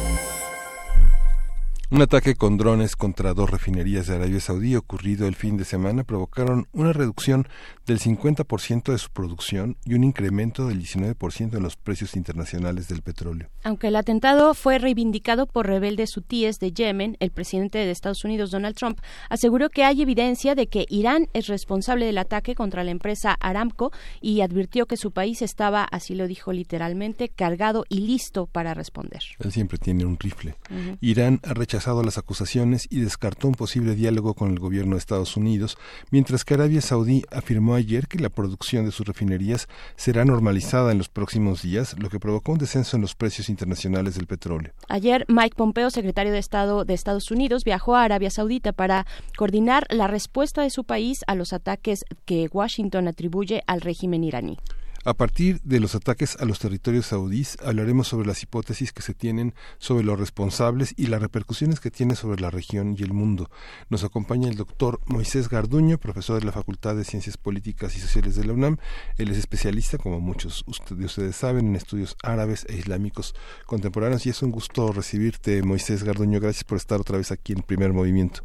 Un ataque con drones contra dos refinerías de Arabia Saudí ocurrido el fin de semana provocaron una reducción del 50% de su producción y un incremento del 19% en los precios internacionales del petróleo. Aunque el atentado fue reivindicado por rebeldes hutíes de Yemen, el presidente de Estados Unidos, Donald Trump, aseguró que hay evidencia de que Irán es responsable del ataque contra la empresa Aramco y advirtió que su país estaba, así lo dijo literalmente, cargado y listo para responder. Él siempre tiene un rifle. Irán ha rechazado las acusaciones y descartó un posible diálogo con el gobierno de Estados Unidos, mientras que Arabia Saudí afirmó ayer que la producción de sus refinerías será normalizada en los próximos días, lo que provocó un descenso en los precios internacionales del petróleo. Ayer, Mike Pompeo, secretario de Estado de Estados Unidos, viajó a Arabia Saudita para coordinar la respuesta de su país a los ataques que Washington atribuye al régimen iraní. A partir de los ataques a los territorios saudíes, hablaremos sobre las hipótesis que se tienen sobre los responsables y las repercusiones que tiene sobre la región y el mundo. Nos acompaña el doctor Moisés Garduño, profesor de la Facultad de Ciencias Políticas y Sociales de la UNAM. Él es especialista, como muchos de ustedes saben, en estudios árabes e islámicos contemporáneos y es un gusto recibirte, Moisés Garduño. Gracias por estar otra vez aquí en Primer Movimiento.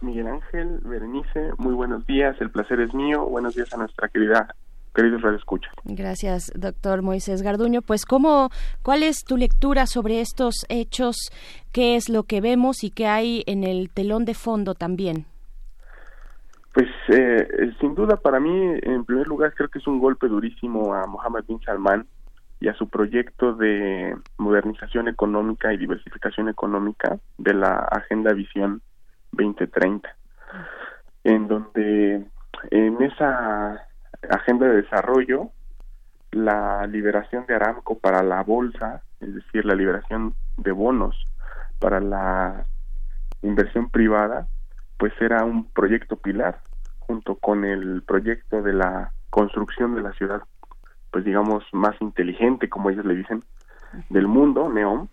Miguel Ángel, Berenice, muy buenos días, el placer es mío. Buenos días a nuestra querida queridos radioescuchas. Gracias, doctor Moisés Garduño. Pues, ¿cómo, ¿cuál es tu lectura sobre estos hechos? ¿Qué es lo que vemos y qué hay en el telón de fondo también? Pues, eh, sin duda, para mí, en primer lugar, creo que es un golpe durísimo a Mohammed bin Salman y a su proyecto de modernización económica y diversificación económica de la Agenda Visión 2030, en donde en esa agenda de desarrollo, la liberación de Aramco para la bolsa, es decir, la liberación de bonos para la inversión privada, pues era un proyecto pilar junto con el proyecto de la construcción de la ciudad, pues digamos más inteligente, como ellos le dicen, del mundo, NEOM,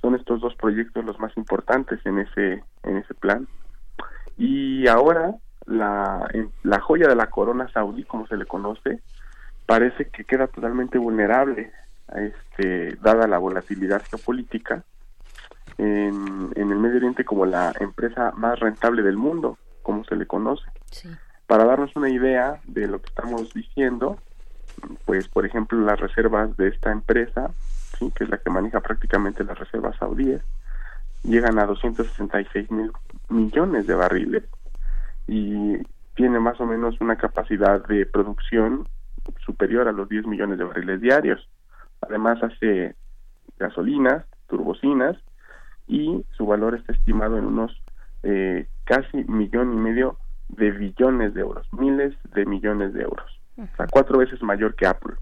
son estos dos proyectos los más importantes en ese en ese plan. Y ahora la, la joya de la corona saudí, como se le conoce, parece que queda totalmente vulnerable, este, dada la volatilidad geopolítica, en, en, el Medio Oriente como la empresa más rentable del mundo, como se le conoce. Para darnos una idea de lo que estamos diciendo, pues por ejemplo las reservas de esta empresa, ¿sí? que es la que maneja prácticamente las reservas saudíes, llegan a 266 mil millones de barriles y tiene más o menos una capacidad de producción superior a los 10 millones de barriles diarios. Además hace gasolinas, turbocinas y su valor está estimado en unos eh, casi millón y medio de billones de euros, miles de millones de euros, o sea, cuatro veces mayor que Apple.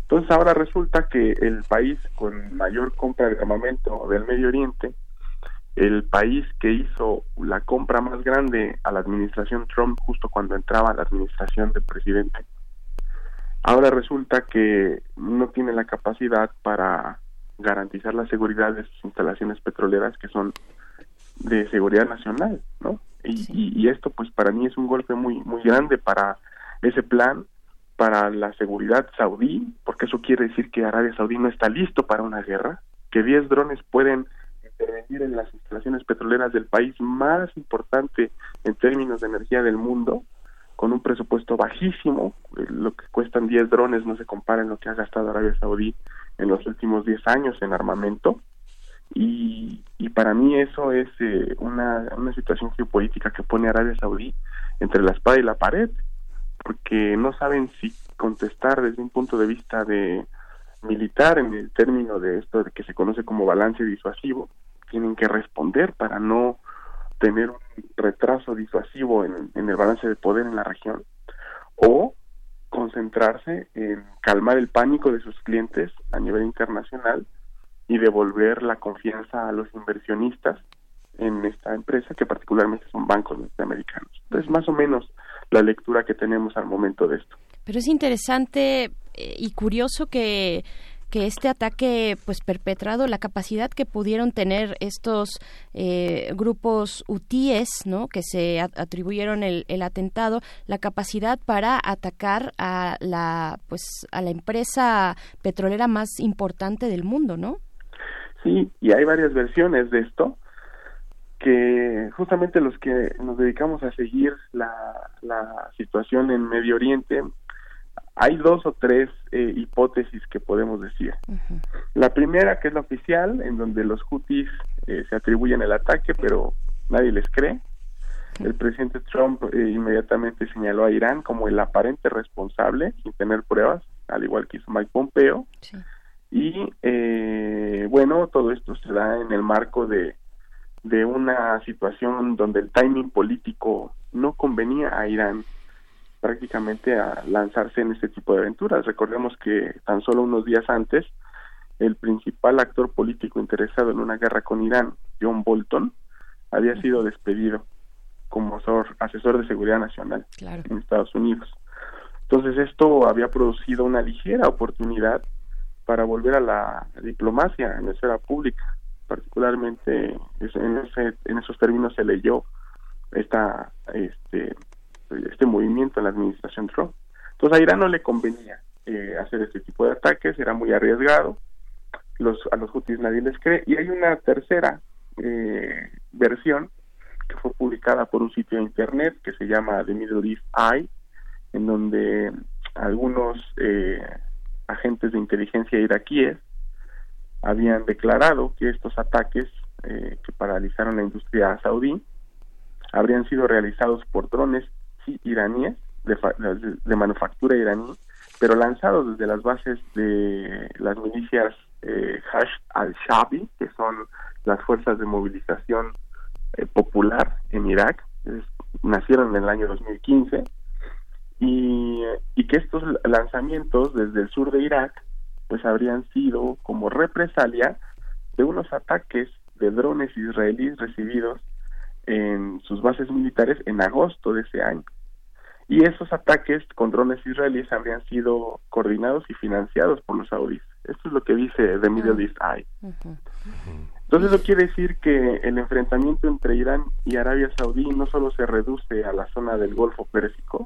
Entonces ahora resulta que el país con mayor compra de armamento del Medio Oriente el país que hizo la compra más grande a la administración Trump justo cuando entraba la administración del presidente. Ahora resulta que no tiene la capacidad para garantizar la seguridad de sus instalaciones petroleras que son de seguridad nacional, ¿no? Y, y, esto pues para mí es un golpe muy muy grande para ese plan para la seguridad saudí, porque eso quiere decir que Arabia Saudí no está listo para una guerra, que 10 drones pueden intervenir en las instalaciones petroleras del país más importante en términos de energía del mundo, con un presupuesto bajísimo, eh, lo que cuestan 10 drones no se compara en lo que ha gastado Arabia Saudí en los últimos 10 años en armamento. Y, y para mí eso es eh, una, una situación geopolítica que pone a Arabia Saudí entre la espada y la pared, porque no saben si contestar desde un punto de vista de militar en el término de esto de que se conoce como balance disuasivo tienen que responder para no tener un retraso disuasivo en, el balance de poder en la región o concentrarse en calmar el pánico de sus clientes a nivel internacional y devolver la confianza a los inversionistas en esta empresa que particularmente son bancos norteamericanos. Entonces, más o menos la lectura que tenemos al momento de esto. Pero es interesante eh, y curioso que que este ataque pues perpetrado la capacidad que pudieron tener estos eh, grupos UTIES no que se atribuyeron el, el, atentado la capacidad para atacar a la pues a la empresa petrolera más importante del mundo no sí y hay varias versiones de esto que justamente los que nos dedicamos a seguir la, la situación en Medio Oriente, hay dos o tres eh, hipótesis que podemos decir. La primera, que es la oficial, en donde los hutis eh, se atribuyen el ataque, pero nadie les cree. El presidente Trump eh, inmediatamente señaló a Irán como el aparente responsable, sin tener pruebas, al igual que hizo Mike Pompeo. Y bueno, todo esto se da en el marco de, de una situación donde el timing político no convenía a Irán prácticamente a lanzarse en este tipo de aventuras. Recordemos que tan solo unos días antes, el principal actor político interesado en una guerra con Irán, John Bolton, había sido despedido como asesor de seguridad nacional en Estados Unidos. Entonces esto había producido una ligera oportunidad para volver a la diplomacia en la esfera pública. Particularmente en, ese, en esos términos se leyó esta este, este movimiento en la administración Trump. Entonces a Irán no le convenía eh, hacer este tipo de ataques, era muy arriesgado, los, a los hutis nadie les cree, y hay una tercera eh, versión que fue publicada por un sitio de internet que se llama The Middle East Eye, en donde algunos eh, agentes de inteligencia iraquíes habían declarado que estos ataques que paralizaron la industria saudí habrían sido realizados por drones iraníes, de, de, manufactura iraní, pero lanzados desde las bases de las milicias eh, Hash al-Shabi, que son las fuerzas de movilización eh, popular en Irak, nacieron en el año 2015, y, y que estos lanzamientos desde el sur de Irak pues habrían sido como represalia de unos ataques de drones israelíes recibidos en sus bases militares en agosto de ese año. Y esos ataques con drones israelíes habrían sido coordinados y financiados por los saudíes. Esto es lo que dice The Middle East Eye. Entonces eso quiere decir que el enfrentamiento entre Irán y Arabia Saudí no solo se reduce a la zona del Golfo Pérsico,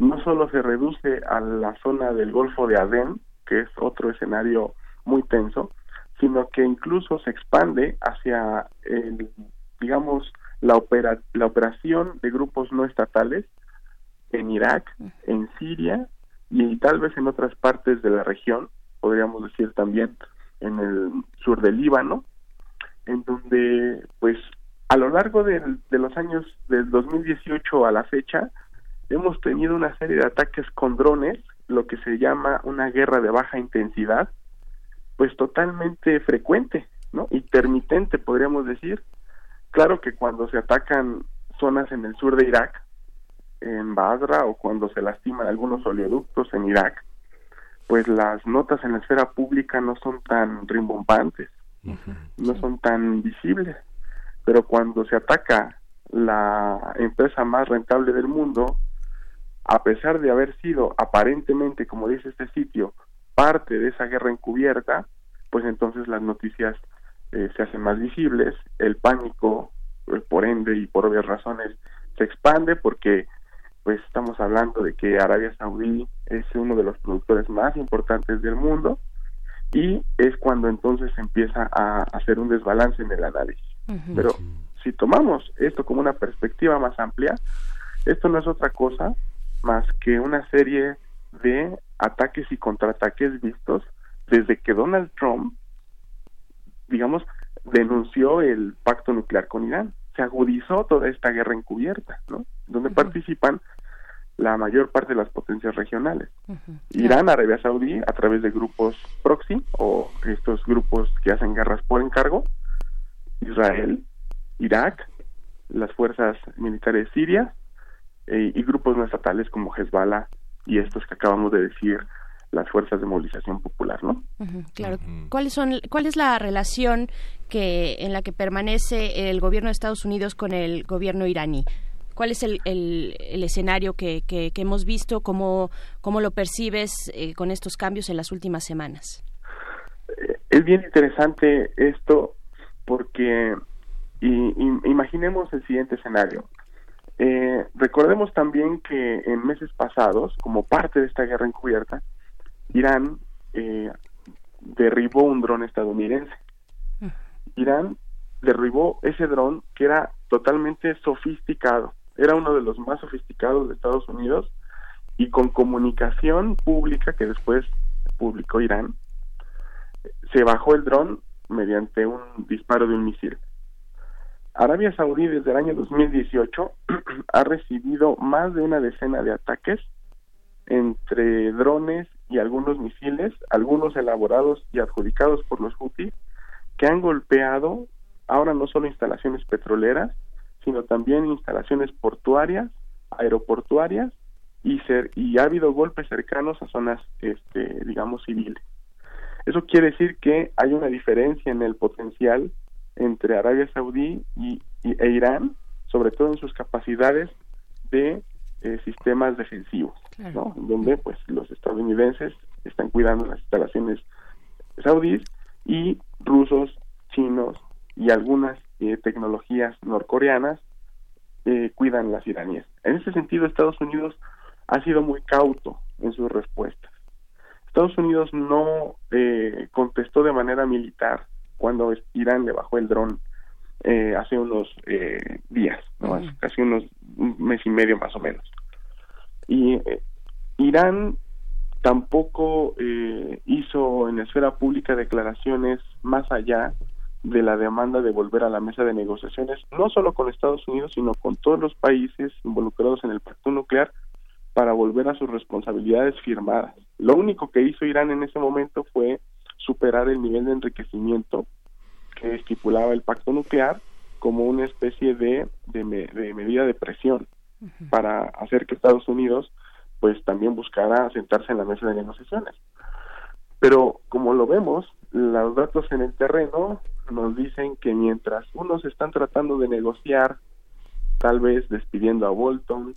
no solo se reduce a la zona del Golfo de Adén, que es otro escenario muy tenso, sino que incluso se expande hacia, el, digamos, la, opera, la operación de grupos no estatales en Irak, en Siria y tal vez en otras partes de la región, podríamos decir también en el sur del Líbano, en donde pues a lo largo de, los años del 2018 a la fecha hemos tenido una serie de ataques con drones, lo que se llama una guerra de baja intensidad, pues totalmente frecuente, ¿no? Intermitente, podríamos decir. Claro que cuando se atacan zonas en el sur de Irak, en Basra o cuando se lastiman algunos oleoductos en Irak, pues las notas en la esfera pública no son tan rimbombantes, no son tan visibles, pero cuando se ataca la empresa más rentable del mundo, a pesar de haber sido aparentemente, como dice este sitio, parte de esa guerra encubierta, pues entonces las noticias eh, se hacen más visibles, el pánico, pues, por ende y por obvias razones, se expande porque pues estamos hablando de que Arabia Saudí es uno de los productores más importantes del mundo y es cuando entonces empieza a hacer un desbalance en el análisis. Pero si tomamos esto como una perspectiva más amplia, esto no es otra cosa más que una serie de ataques y contraataques vistos desde que Donald Trump, digamos, denunció el pacto nuclear con Irán. Se agudizó toda esta guerra encubierta, ¿no? Donde participan la mayor parte de las potencias regionales. Irán, Arabia Saudí, a través de grupos proxy o estos grupos que hacen guerras por encargo, Israel, Irak, las fuerzas militares sirias eh, y grupos no estatales como Hezbollah y estos que acabamos de decir, las fuerzas de movilización popular, ¿no? claro. ¿Cuáles son, ¿Cuál es la relación que en la que permanece el gobierno de Estados Unidos con el gobierno iraní? ¿Cuál es el, el, escenario que, que, hemos visto? ¿Cómo, cómo lo percibes eh, con estos cambios en las últimas semanas? Eh, es bien interesante esto porque imaginemos el siguiente escenario. Eh, recordemos también que en meses pasados, como parte de esta guerra encubierta, Irán derribó un dron estadounidense. Mm. Irán derribó ese dron que era totalmente sofisticado. Era uno de los más sofisticados de Estados Unidos y con comunicación pública que después publicó Irán, se bajó el dron mediante un disparo de un misil. Arabia Saudí desde el año 2018 *clears throat* ha recibido más de una decena de ataques entre drones y algunos misiles, algunos elaborados y adjudicados por los Houthi, que han golpeado ahora no solo instalaciones petroleras, sino también instalaciones portuarias, aeroportuarias y, ser, y ha habido golpes cercanos a zonas, este, digamos, civiles. Eso quiere decir que hay una diferencia en el potencial entre Arabia Saudí y, e Irán, sobre todo en sus capacidades de eh, sistemas defensivos, ¿no? Donde pues los estadounidenses están cuidando las instalaciones saudíes y rusos, chinos y algunas eh, tecnologías norcoreanas eh, cuidan las iraníes. En ese sentido, Estados Unidos ha sido muy cauto en sus respuestas. Estados Unidos no eh, contestó de manera militar cuando Irán le bajó el dron eh, hace unos eh, días, ¿no? casi unos un mes y medio más o menos. Y Irán tampoco hizo en la esfera pública declaraciones más allá de la demanda de volver a la mesa de negociaciones, no solo con Estados Unidos, sino con todos los países involucrados en el pacto nuclear para volver a sus responsabilidades firmadas. Lo único que hizo Irán en ese momento fue superar el nivel de enriquecimiento que estipulaba el pacto nuclear como una especie de, de, medida de presión para hacer que Estados Unidos pues también buscara sentarse en la mesa de negociaciones. Pero como lo vemos, los datos en el terreno nos dicen que mientras unos están tratando de negociar, tal vez despidiendo a Bolton,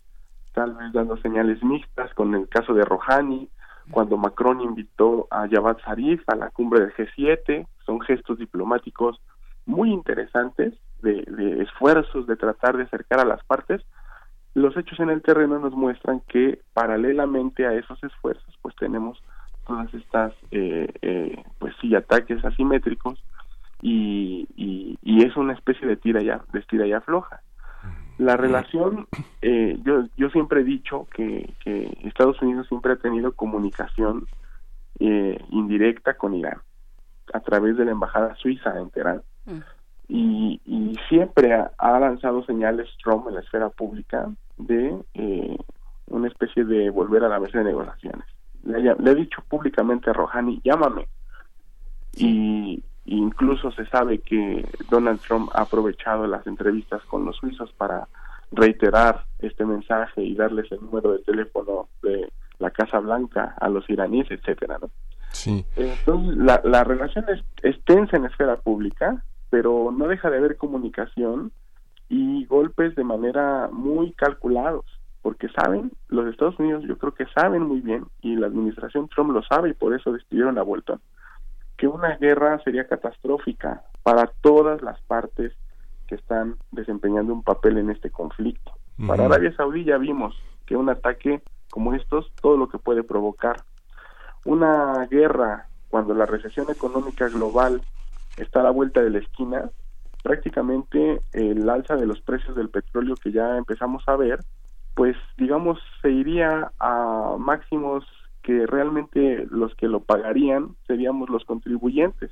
tal vez dando señales mixtas con el caso de Rouhani, cuando Macron invitó a Javad Zarif a la cumbre del G7, son gestos diplomáticos muy interesantes de, de, esfuerzos de tratar de acercar a las partes. Los hechos en el terreno nos muestran que paralelamente a esos esfuerzos, pues tenemos todas estas, eh, eh, pues sí, ataques asimétricos y, y, y, es una especie de tira ya, de tira ya floja. La relación, eh, yo, yo siempre he dicho que, que Estados Unidos siempre ha tenido comunicación eh, indirecta con Irán a través de la embajada suiza en Teherán mm. y, y, siempre ha, lanzado señales Trump en la esfera pública de eh, una especie de volver a la mesa de negociaciones. Le, le he dicho públicamente a Rouhani, llámame. Y, Incluso se sabe que Donald Trump ha aprovechado las entrevistas con los suizos para reiterar este mensaje y darles el número de teléfono de la Casa Blanca a los iraníes, etcétera, ¿no? Sí. Entonces, la, la relación es, es tensa en esfera pública, pero no deja de haber comunicación y golpes de manera muy calculados, porque saben, los Estados Unidos yo creo que saben muy bien, y la administración Trump lo sabe y por eso despidieron a Bolton, que una guerra sería catastrófica para todas las partes que están desempeñando un papel en este conflicto. Para Arabia Saudí ya vimos que un ataque como estos, todo lo que puede provocar. Una guerra, cuando la recesión económica global está a la vuelta de la esquina, prácticamente el alza de los precios del petróleo que ya empezamos a ver, pues digamos se iría a máximos que realmente los que lo pagarían seríamos los contribuyentes.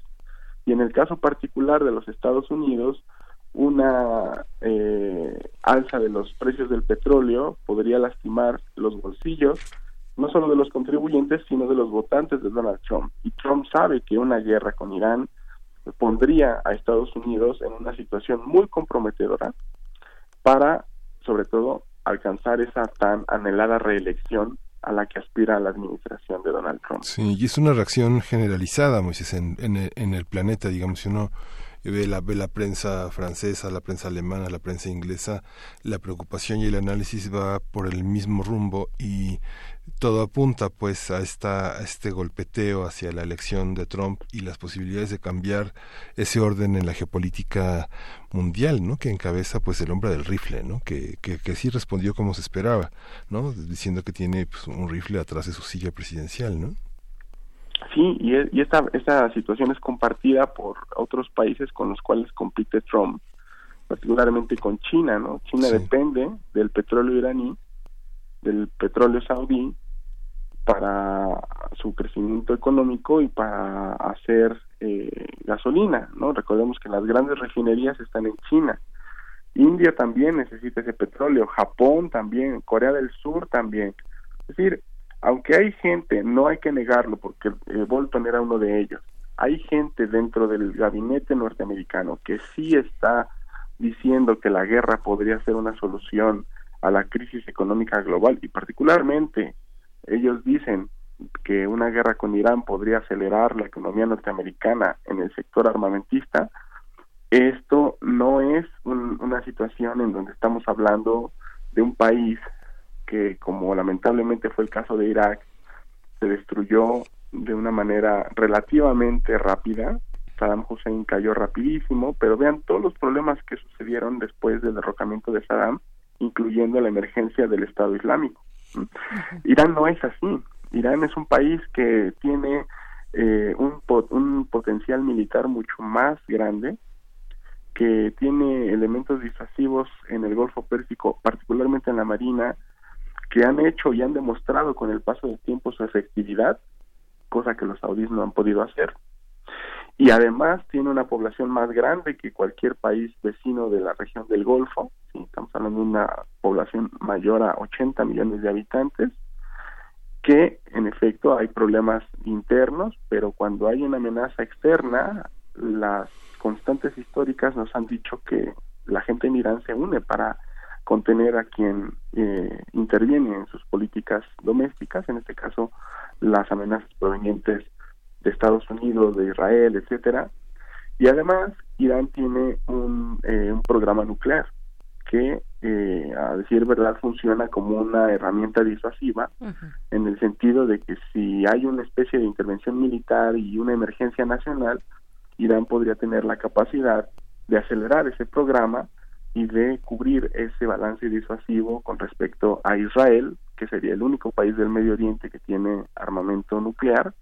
Y en el caso particular de los Estados Unidos, una eh, alza de los precios del petróleo podría lastimar los bolsillos no solo de los contribuyentes, sino de los votantes de Donald Trump. Y Trump sabe que una guerra con Irán pondría a Estados Unidos en una situación muy comprometedora para, sobre todo, alcanzar esa tan anhelada reelección a la que aspira la administración de Donald Trump. Sí, y es una reacción generalizada, Moisés, en, en, el, planeta, digamos, si uno ve la, ve la prensa francesa, la prensa alemana, la prensa inglesa, la preocupación y el análisis va por el mismo rumbo y todo apunta pues a esta a este golpeteo hacia la elección de Trump y las posibilidades de cambiar ese orden en la geopolítica mundial, ¿no? Que encabeza pues el hombre del rifle, ¿no? Que, que, que sí respondió como se esperaba, ¿no? Diciendo que tiene pues, un rifle atrás de su silla presidencial, ¿no? Sí, y, y esta, esta situación es compartida por otros países con los cuales compite Trump, particularmente con China, ¿no? China depende del petróleo iraní, del petróleo saudí, para su crecimiento económico y para hacer eh, gasolina, ¿no? Recordemos que las grandes refinerías están en China. India también necesita ese petróleo, Japón también, Corea del Sur también. Es decir, aunque hay gente, no hay que negarlo porque eh, Bolton era uno de ellos, hay gente dentro del gabinete norteamericano que sí está diciendo que la guerra podría ser una solución a la crisis económica global y particularmente ellos dicen que una guerra con Irán podría acelerar la economía norteamericana en el sector armamentista, esto no es una situación en donde estamos hablando de un país que, como lamentablemente fue el caso de Irak, se destruyó de una manera relativamente rápida. Saddam Hussein cayó rapidísimo, pero vean todos los problemas que sucedieron después del derrocamiento de Saddam, incluyendo la emergencia del Estado Islámico. Irán no es así. Irán es un país que tiene eh, un, un potencial militar mucho más grande, que tiene elementos disuasivos en el Golfo Pérsico, particularmente en la Marina, que han hecho y han demostrado con el paso del tiempo su efectividad, cosa que los saudíes no han podido hacer. Y además tiene una población más grande que cualquier país vecino de la región del Golfo, estamos hablando de una población mayor a 80 millones de habitantes, que en efecto hay problemas internos, pero cuando hay una amenaza externa, las constantes históricas nos han dicho que la gente en Irán se une para contener a quien eh, interviene en sus políticas domésticas, en este caso las amenazas provenientes de Estados Unidos, de Israel, etcétera. Y además Irán tiene un, eh, un programa nuclear que, eh, a decir verdad, funciona como una herramienta disuasiva en el sentido de que si hay una especie de intervención militar y una emergencia nacional, Irán podría tener la capacidad de acelerar ese programa y de cubrir ese balance disuasivo con respecto a Israel, que sería el único país del Medio Oriente que tiene armamento nuclear,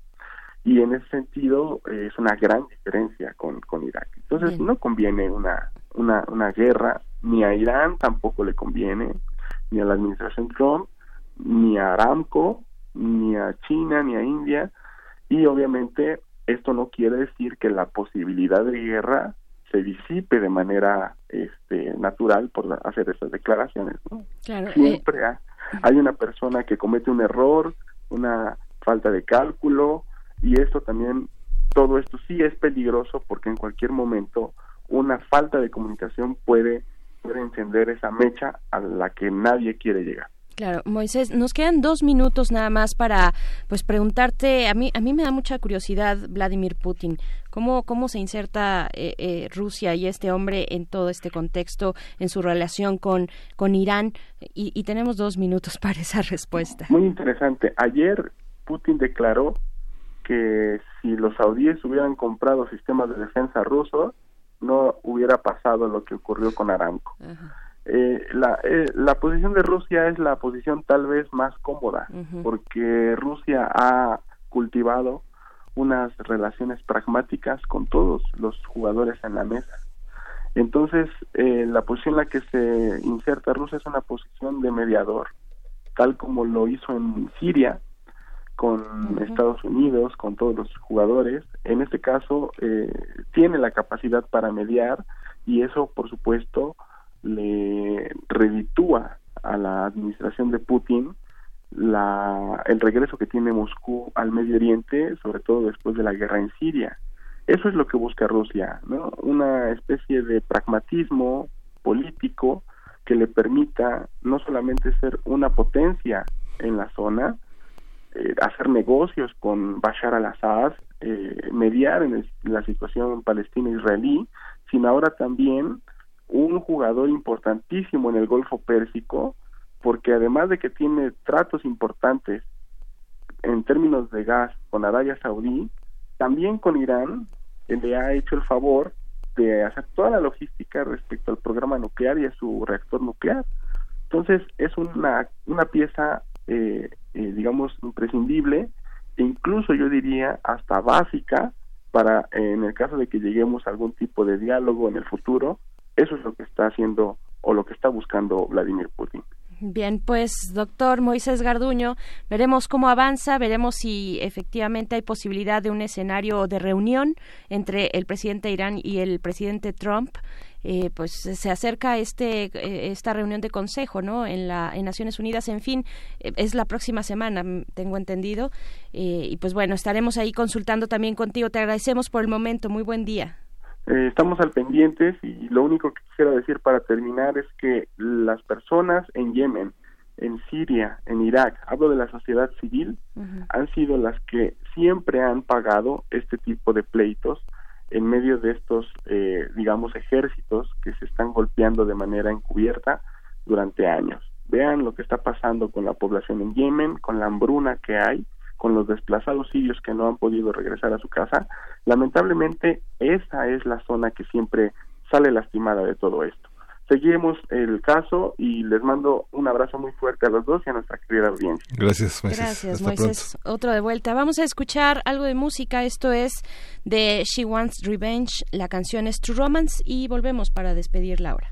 y en ese sentido eh, es una gran diferencia con, con Irak. Entonces no conviene una, una, una guerra, ni a Irán tampoco le conviene, ni a la administración Trump, ni a Aramco, ni a China, ni a India, y obviamente esto no quiere decir que la posibilidad de guerra se disipe de manera este, natural por hacer esas declaraciones. ¿no? Eh, Siempre hay una persona que comete un error, una falta de cálculo, y esto también, todo esto sí es peligroso porque en cualquier momento una falta de comunicación puede, puede encender esa mecha a la que nadie quiere llegar. Claro, Moisés, nos quedan dos minutos nada más para pues preguntarte, a mí, a mí me da mucha curiosidad Vladimir Putin, ¿cómo, cómo se inserta eh, eh, Rusia y este hombre en todo este contexto, en su relación con, con Irán? Y, y tenemos dos minutos *laughs* para esa respuesta. Muy interesante. Ayer Putin declaró que si los saudíes hubieran comprado sistemas de defensa rusos, no hubiera pasado lo que ocurrió con Aramco. Eh, la, eh, la posición de Rusia es la posición tal vez más cómoda, porque Rusia ha cultivado unas relaciones pragmáticas con todos los jugadores en la mesa. Entonces, eh, la posición en la que se inserta Rusia es una posición de mediador, tal como lo hizo en Siria con Estados Unidos, con todos los jugadores. En este caso, eh, tiene la capacidad para mediar y eso, por supuesto, le reditúa a la administración de Putin la, el regreso que tiene Moscú al Medio Oriente, sobre todo después de la guerra en Siria. Eso es lo que busca Rusia, ¿no? Una especie de pragmatismo político que le permita no solamente ser una potencia en la zona, eh, hacer negocios con Bashar al-Assad, eh, mediar en la situación palestina-israelí, sino ahora también un jugador importantísimo en el Golfo Pérsico, porque además de que tiene tratos importantes en términos de gas con Arabia Saudí, también con Irán le ha hecho el favor de hacer toda la logística respecto al programa nuclear y a su reactor nuclear. Entonces es una, una pieza, eh, eh, digamos, imprescindible e incluso yo diría hasta básica para en el caso de que lleguemos a algún tipo de diálogo en el futuro, eso es lo que está haciendo o lo que está buscando Vladimir Putin. Bien, pues doctor Moisés Garduño, veremos cómo avanza, veremos si efectivamente hay posibilidad de un escenario de reunión entre el presidente de Irán y el presidente Trump. Eh, pues se acerca este eh, esta reunión de consejo no en la en Naciones Unidas en fin eh, es la próxima semana tengo entendido. Y pues bueno estaremos ahí consultando también contigo. Te agradecemos por el momento. Muy buen día eh, estamos al pendientes y lo único que quisiera decir para terminar es que las personas en Yemen, en Siria, en Irak, hablo de la sociedad civil, han sido las que siempre han pagado este tipo de pleitos en medio de estos, eh, digamos, ejércitos que se están golpeando de manera encubierta durante años. Vean lo que está pasando con la población en Yemen, con la hambruna que hay, con los desplazados sirios que no han podido regresar a su casa, lamentablemente esa es la zona que siempre sale lastimada de todo esto. Seguimos el caso y les mando un abrazo muy fuerte a los dos y a nuestra querida audiencia. Gracias, Moisés. Gracias, Moisés. Otro de vuelta. Vamos a escuchar algo de música. Esto es de She Wants Revenge. La canción es True Romance y volvemos para despedirla ahora.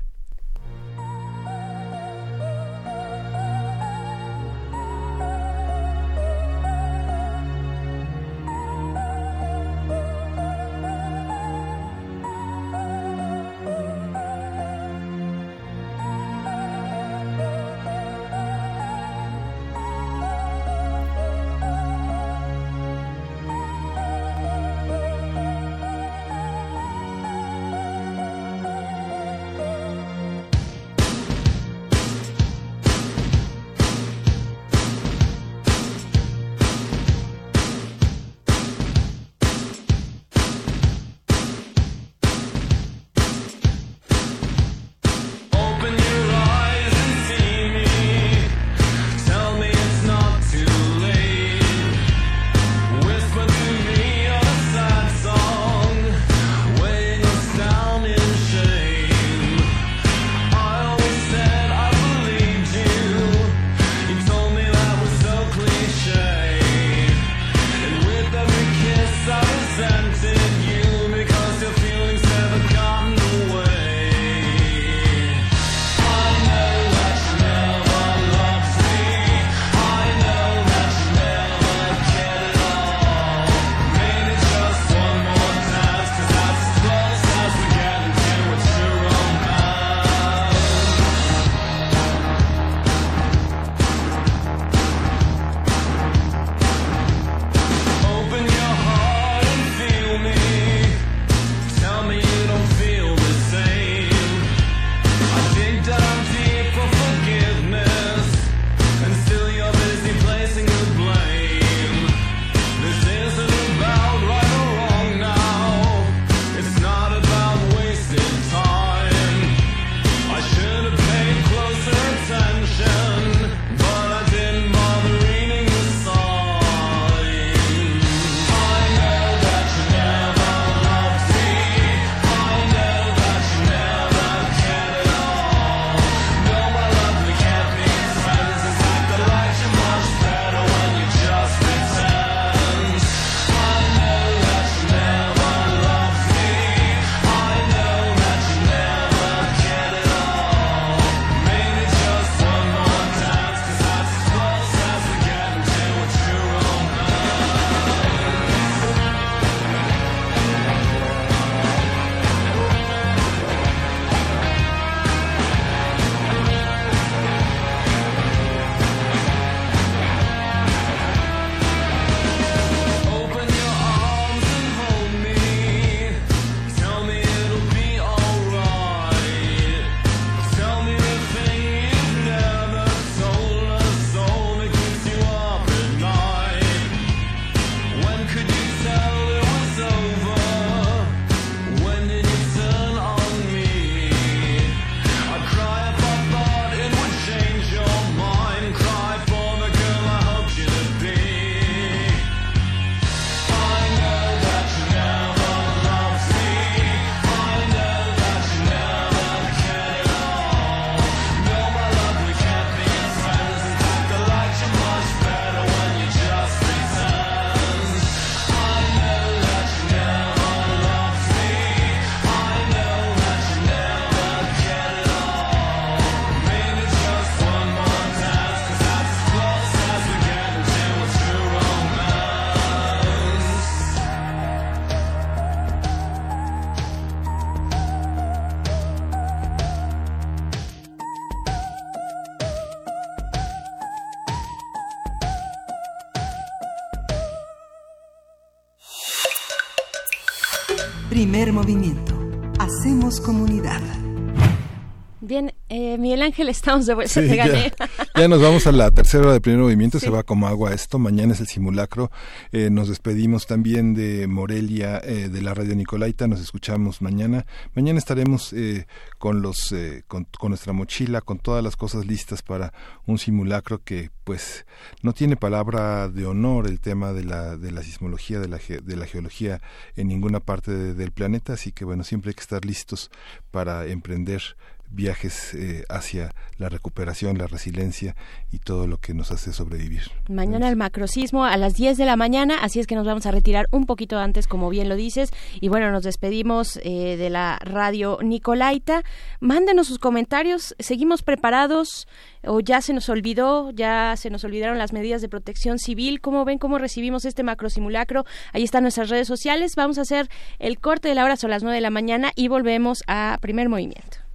Miguel Ángel, estamos de vuelta, te gané. *laughs* Ya, nos vamos a la tercera de primer movimiento, se va como agua esto, mañana es el simulacro, eh, nos despedimos también de Morelia, eh, de la radio Nicolaita, nos escuchamos mañana, mañana estaremos eh, con los, con, con, nuestra mochila, con todas las cosas listas para un simulacro que pues no tiene palabra de honor el tema de la, de la sismología, de la, de la geología en ninguna parte del planeta, así que bueno, siempre hay que estar listos para emprender viajes eh, hacia la recuperación, la resiliencia y todo lo que nos hace sobrevivir. Mañana el macrocismo a las 10 de la mañana, así es que nos vamos a retirar un poquito antes, como bien lo dices, y bueno, nos despedimos eh, de la radio Nicolaita. Mándenos sus comentarios, seguimos preparados o ya se nos olvidó, ya se nos olvidaron las medidas de protección civil, ¿cómo ven cómo recibimos este macrosimulacro? Ahí están nuestras redes sociales, vamos a hacer el corte de la hora, son las 9 de la mañana y volvemos a primer movimiento.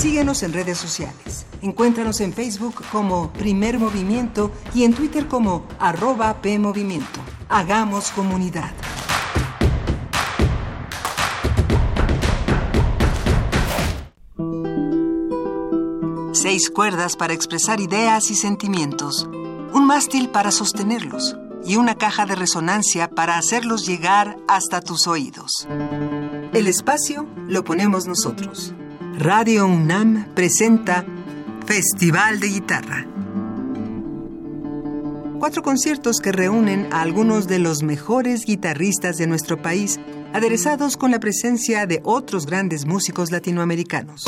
Síguenos en redes sociales. Encuéntranos en Facebook como Primer Movimiento y en Twitter como arroba PMovimiento. Hagamos comunidad. Seis cuerdas para expresar ideas y sentimientos. Un mástil para sostenerlos y una caja de resonancia para hacerlos llegar hasta tus oídos. El espacio lo ponemos nosotros. Radio UNAM presenta Festival de Guitarra. Cuatro conciertos que reúnen a algunos de los mejores guitarristas de nuestro país, aderezados con la presencia de otros grandes músicos latinoamericanos.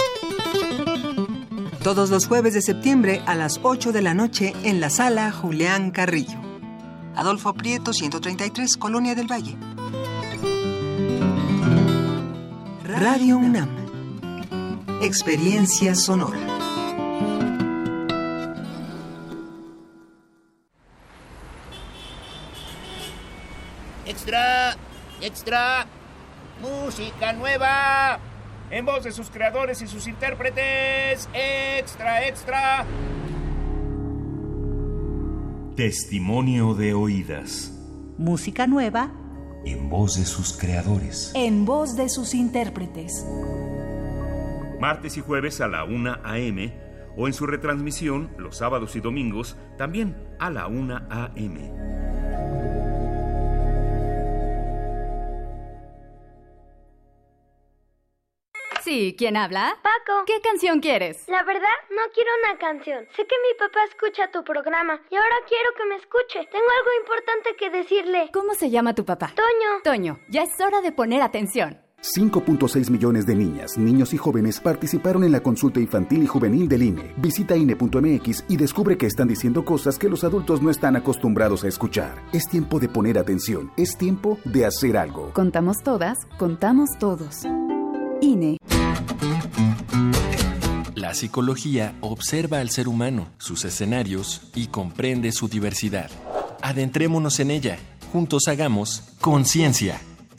Todos los jueves de septiembre a las 8 de la noche en la sala Julián Carrillo. Adolfo Prieto, 133, Colonia del Valle. Radio UNAM Experiencia sonora. Extra, extra, música nueva, en voz de sus creadores y sus intérpretes. Extra, extra. Testimonio de oídas. Música nueva. En voz de sus creadores. En voz de sus intérpretes martes y jueves a la 1 a.m. o en su retransmisión los sábados y domingos también a la 1 a.m. Sí, ¿quién habla? Paco. ¿Qué canción quieres? La verdad, no quiero una canción. Sé que mi papá escucha tu programa y ahora quiero que me escuche. Tengo algo importante que decirle. ¿Cómo se llama tu papá? Toño. Toño, ya es hora de poner atención. 5.6 millones de niñas, niños y jóvenes participaron en la consulta infantil y juvenil del INE. Visita INE.mx y descubre que están diciendo cosas que los adultos no están acostumbrados a escuchar. Es tiempo de poner atención, es tiempo de hacer algo. Contamos todas, contamos todos. INE. La psicología observa al ser humano, sus escenarios y comprende su diversidad. Adentrémonos en ella. Juntos hagamos conciencia,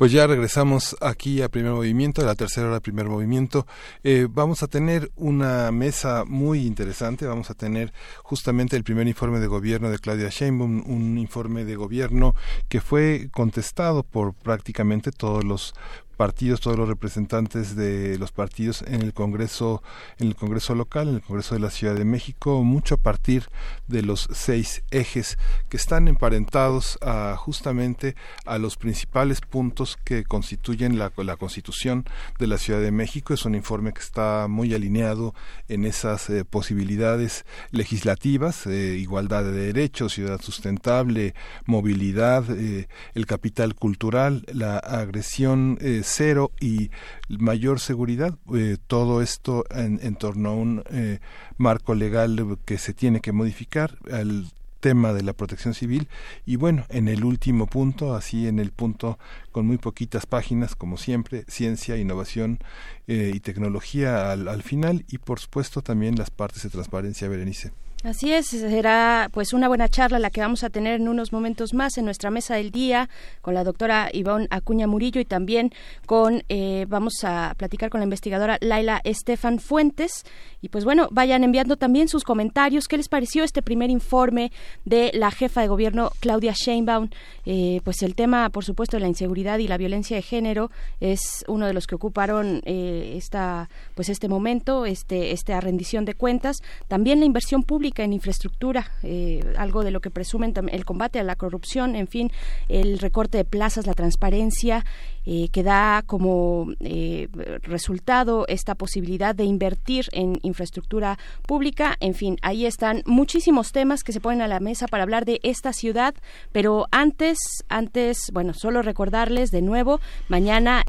Pues ya regresamos aquí a primer movimiento, a la tercera hora de primer movimiento. Eh, vamos a tener una mesa muy interesante. Vamos a tener justamente el primer informe de gobierno de Claudia Sheinbaum, un informe de gobierno que fue contestado por prácticamente todos los partidos, todos los representantes de los partidos en el Congreso, en el Congreso local, en el Congreso de la Ciudad de México, mucho a partir de los seis ejes que están emparentados a, justamente a los principales puntos que constituyen la, la Constitución de la Ciudad de México. Es un informe que está muy alineado en esas eh, posibilidades legislativas, eh, igualdad de derechos, ciudad sustentable, movilidad, eh, el capital cultural, la agresión cero y mayor seguridad. Eh, todo esto en, en, torno a un eh, marco legal que se tiene que modificar. Al tema de la protección civil y bueno, en el último punto, así en el punto con muy poquitas páginas, como siempre, ciencia, innovación eh, y tecnología al, al final y por supuesto también las partes de transparencia, Berenice. Así es, será pues una buena charla la que vamos a tener en unos momentos más en nuestra mesa del día con la doctora Ivonne Acuña Murillo y también con eh, vamos a platicar con la investigadora Laila Estefan Fuentes. Y pues bueno vayan enviando también sus comentarios. Qué les pareció este primer informe de la jefa de gobierno Claudia Sheinbaum eh, pues el tema por supuesto de la inseguridad y la violencia de género es uno de los que ocuparon eh, esta pues este momento este esta rendición de cuentas. También la inversión pública en infraestructura, eh, algo de lo que presumen el combate a la corrupción, en fin, el recorte de plazas, la transparencia, eh, que da como eh, resultado esta posibilidad de invertir en infraestructura pública. En fin, ahí están muchísimos temas que se ponen a la mesa para hablar de esta ciudad, pero antes, antes, bueno, solo recordarles de nuevo, mañana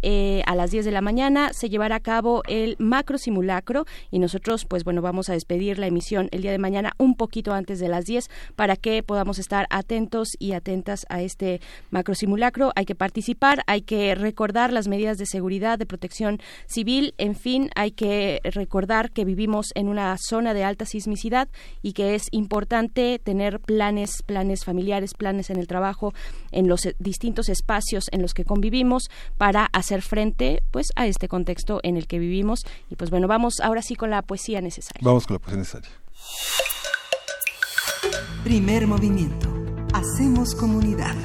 a las 10 de la mañana se llevará a cabo el macro simulacro y nosotros, pues bueno, vamos a despedir la emisión el día de mañana un poquito antes de las 10 para que podamos estar atentos y atentas a este macro simulacro. Hay que participar, hay que recordar las medidas de seguridad, de protección civil, en fin, hay que recordar que vivimos en una zona de alta sismicidad y que es importante tener planes, planes familiares, planes en el trabajo, en los distintos espacios en los que convivimos para hacer frente pues a este contexto en el que vivimos y pues bueno, vamos ahora sí con la poesía necesaria. Vamos con la poesía necesaria. Primer movimiento. Hacemos comunidad.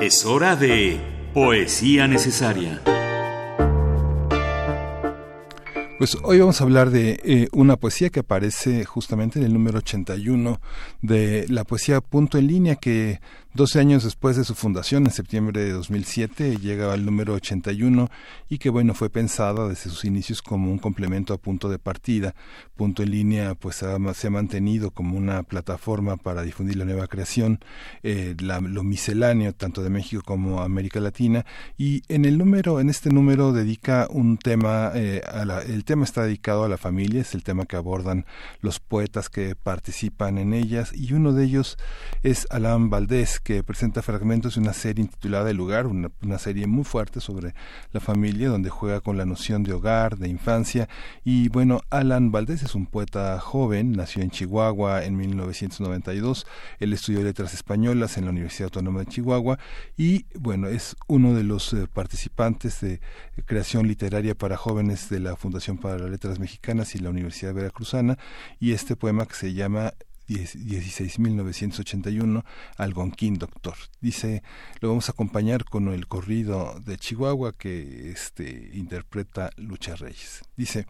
Es hora de poesía necesaria. Pues hoy vamos a hablar de eh, una poesía que aparece justamente en el número 81 de la poesía Punto en Línea que 12 años después de su fundación, en septiembre de 2007, llega al número 81 y que, bueno, fue pensada desde sus inicios como un complemento a punto de partida. Punto en línea, pues se ha mantenido como una plataforma para difundir la nueva creación, eh, lo misceláneo, tanto de México como América Latina. Y en el número, en este número dedica un tema, eh, a la, el tema está dedicado a la familia, es el tema que abordan los poetas que participan en ellas y uno de ellos es Alan Valdés, que presenta fragmentos de una serie intitulada El lugar, una, serie muy fuerte sobre la familia, donde juega con la noción de hogar, de infancia. Y bueno, Alan Valdés es un poeta joven, nació en Chihuahua en 1992. Él estudió letras españolas en la Universidad Autónoma de Chihuahua y bueno, es uno de los eh, participantes de creación literaria para jóvenes de la Fundación para las Letras Mexicanas y la Universidad Veracruzana. Y este poema que se llama 16.981, Algonquín Doctor. Dice, lo vamos a acompañar con el corrido de Chihuahua que este, interpreta Lucha Reyes. Dice,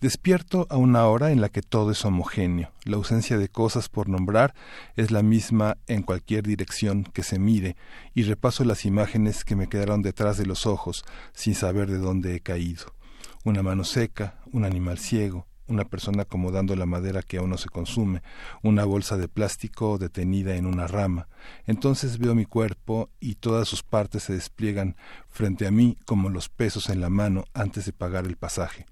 Despierto a una hora en la que todo es homogéneo. La ausencia de cosas por nombrar es la misma en cualquier dirección que se mire, y repaso las imágenes que me quedaron detrás de los ojos sin saber de dónde he caído. Una mano seca, un animal ciego, una persona acomodando la madera que aún no se consume, una bolsa de plástico detenida en una rama. Entonces veo mi cuerpo y todas sus partes se despliegan frente a mí como los pesos en la mano antes de pagar el pasaje.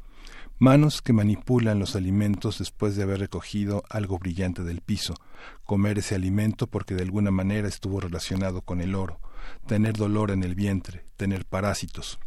Manos que manipulan los alimentos después de haber recogido algo brillante del piso, comer ese alimento porque de alguna manera estuvo relacionado con el oro, tener dolor en el vientre, tener parásitos,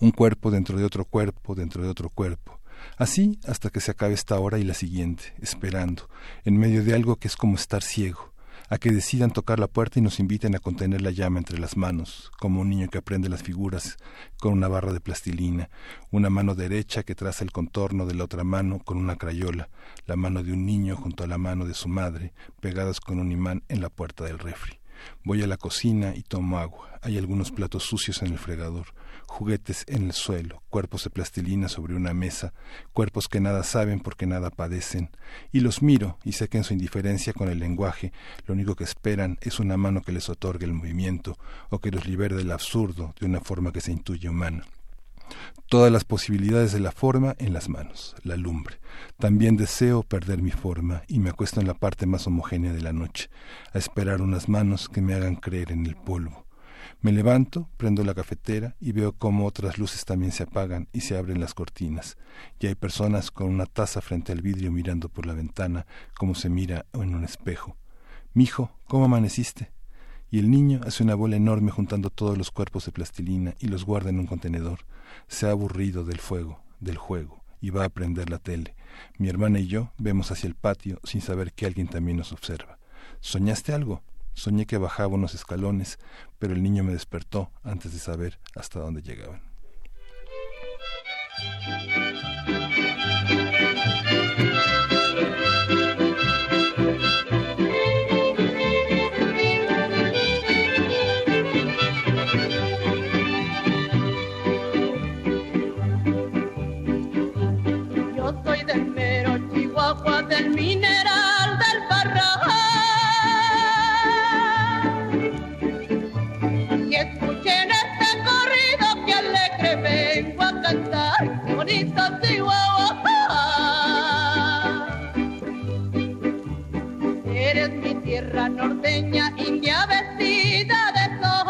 un cuerpo dentro de otro cuerpo, dentro de otro cuerpo, Así hasta que se acabe esta hora y la siguiente, esperando, en medio de algo que es como estar ciego, a que decidan tocar la puerta y nos inviten a contener la llama entre las manos, como un niño que aprende las figuras con una barra de plastilina, una mano derecha que traza el contorno de la otra mano con una crayola, la mano de un niño junto a la mano de su madre, pegadas con un imán en la puerta del refri. Voy a la cocina y tomo agua. Hay algunos platos sucios en el fregador juguetes en el suelo, cuerpos de plastilina sobre una mesa, cuerpos que nada saben porque nada padecen, y los miro y sé que en su indiferencia con el lenguaje lo único que esperan es una mano que les otorgue el movimiento o que los libere del absurdo de una forma que se intuye humana. Todas las posibilidades de la forma en las manos, la lumbre. También deseo perder mi forma y me acuesto en la parte más homogénea de la noche, a esperar unas manos que me hagan creer en el polvo Me levanto, prendo la cafetera y veo cómo otras luces también se apagan y se abren las cortinas. Y hay personas con una taza frente al vidrio mirando por la ventana como se mira en un espejo. Mijo, ¿cómo amaneciste? Y el niño hace una bola enorme juntando todos los cuerpos de plastilina y los guarda en un contenedor. Se ha aburrido del fuego, del juego, y va a prender la tele. Mi hermana y yo vemos hacia el patio sin saber que alguien también nos observa. ¿Soñaste algo? Soñé que bajaba unos escalones, pero el niño me despertó antes de saber hasta dónde llegaban. Bonito Chihuahua. Eres mi tierra norteña, india vestida de sol.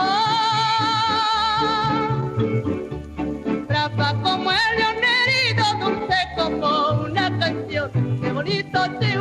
Brava como el león herido, dulce como una canción. Qué bonito Chihuahua.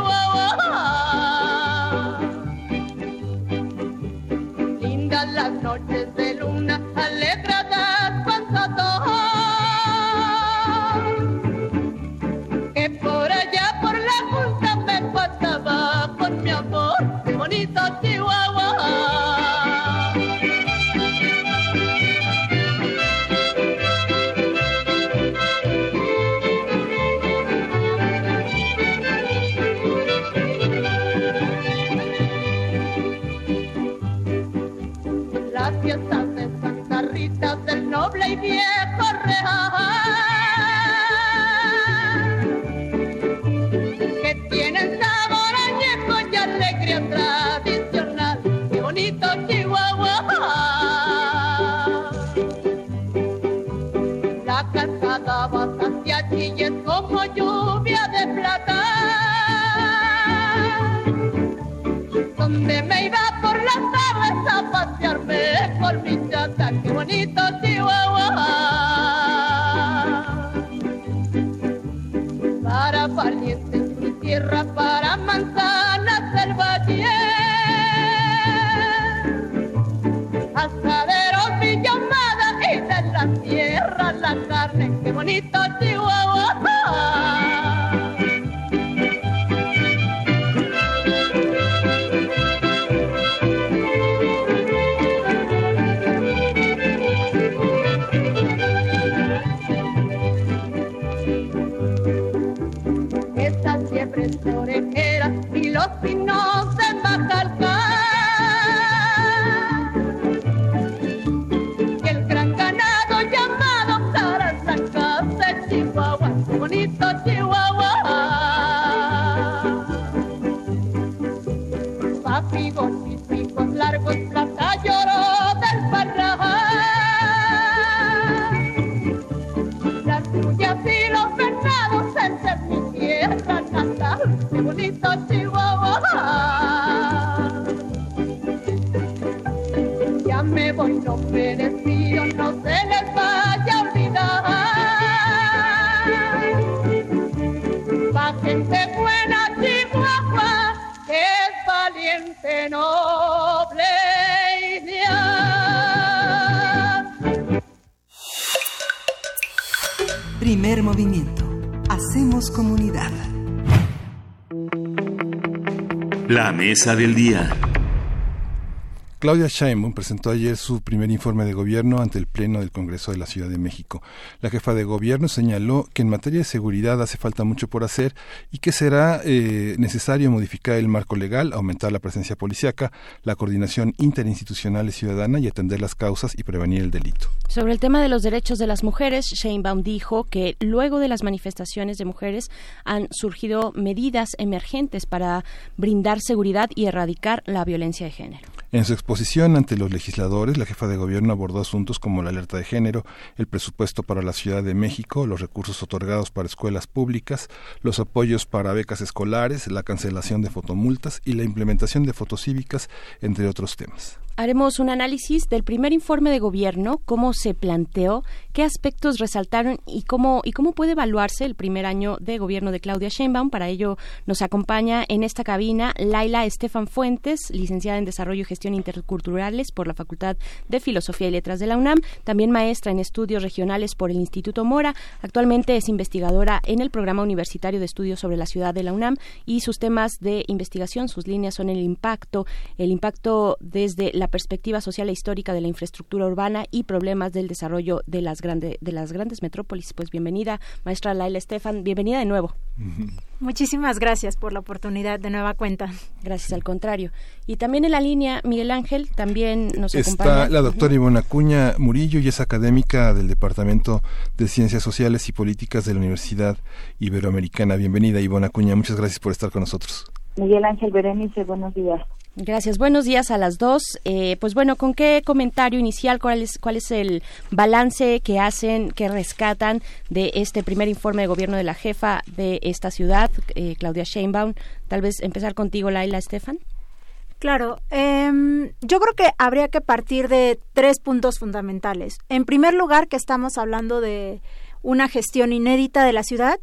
Del día. Claudia Sheinbaum presentó ayer su primer informe de gobierno ante el Pleno del Congreso de la Ciudad de México. La jefa de gobierno señaló que en materia de seguridad hace falta mucho por hacer y que será eh, necesario modificar el marco legal, aumentar la presencia policiaca, la coordinación interinstitucional y ciudadana y atender las causas y prevenir el delito. Sobre el tema de los derechos de las mujeres, Sheinbaum dijo que luego de las manifestaciones de mujeres han surgido medidas emergentes para brindar seguridad y erradicar la violencia de género. En su exposición ante los legisladores, la jefa de gobierno abordó asuntos como la alerta de género, el presupuesto para la Ciudad de México, los recursos otorgados para escuelas públicas, los apoyos para becas escolares, la cancelación de fotomultas y la implementación de fotocívicas, entre otros temas. Haremos un análisis del primer informe de gobierno, cómo se planteó, qué aspectos resaltaron y cómo y cómo puede evaluarse el primer año de gobierno de Claudia Sheinbaum. Para ello nos acompaña en esta cabina Laila Estefan Fuentes, licenciada en Desarrollo y Gestión Interculturales por la Facultad de Filosofía y Letras de la UNAM, también maestra en Estudios Regionales por el Instituto Mora. Actualmente es investigadora en el Programa Universitario de Estudios sobre la Ciudad de la UNAM y sus temas de investigación, sus líneas son el impacto, el impacto desde la perspectiva social e histórica de la infraestructura urbana y problemas del desarrollo de las, grandes de las grandes metrópolis. Pues bienvenida, maestra Laila Estefan, bienvenida de nuevo. Muchísimas gracias por la oportunidad de nueva cuenta. Gracias, al contrario. Y también en la línea, Miguel Ángel, también nos Está acompaña. la doctora Ivona Acuña Murillo y es académica del Departamento de Ciencias Sociales y Políticas de la Universidad Iberoamericana. Bienvenida, Ivona Acuña. Muchas gracias por estar con nosotros. Miguel Ángel Berenice, buenos días. Gracias, buenos días a las dos. Eh, pues bueno, ¿con qué comentario inicial, cuál es, cuál es el balance que hacen, que rescatan de este primer informe de gobierno de la jefa de esta ciudad, eh, Claudia Sheinbaum? Tal vez empezar contigo, Laila Estefan. Claro, em, yo creo que habría que partir de tres puntos fundamentales. En primer lugar, que estamos hablando de una gestión inédita de la ciudad,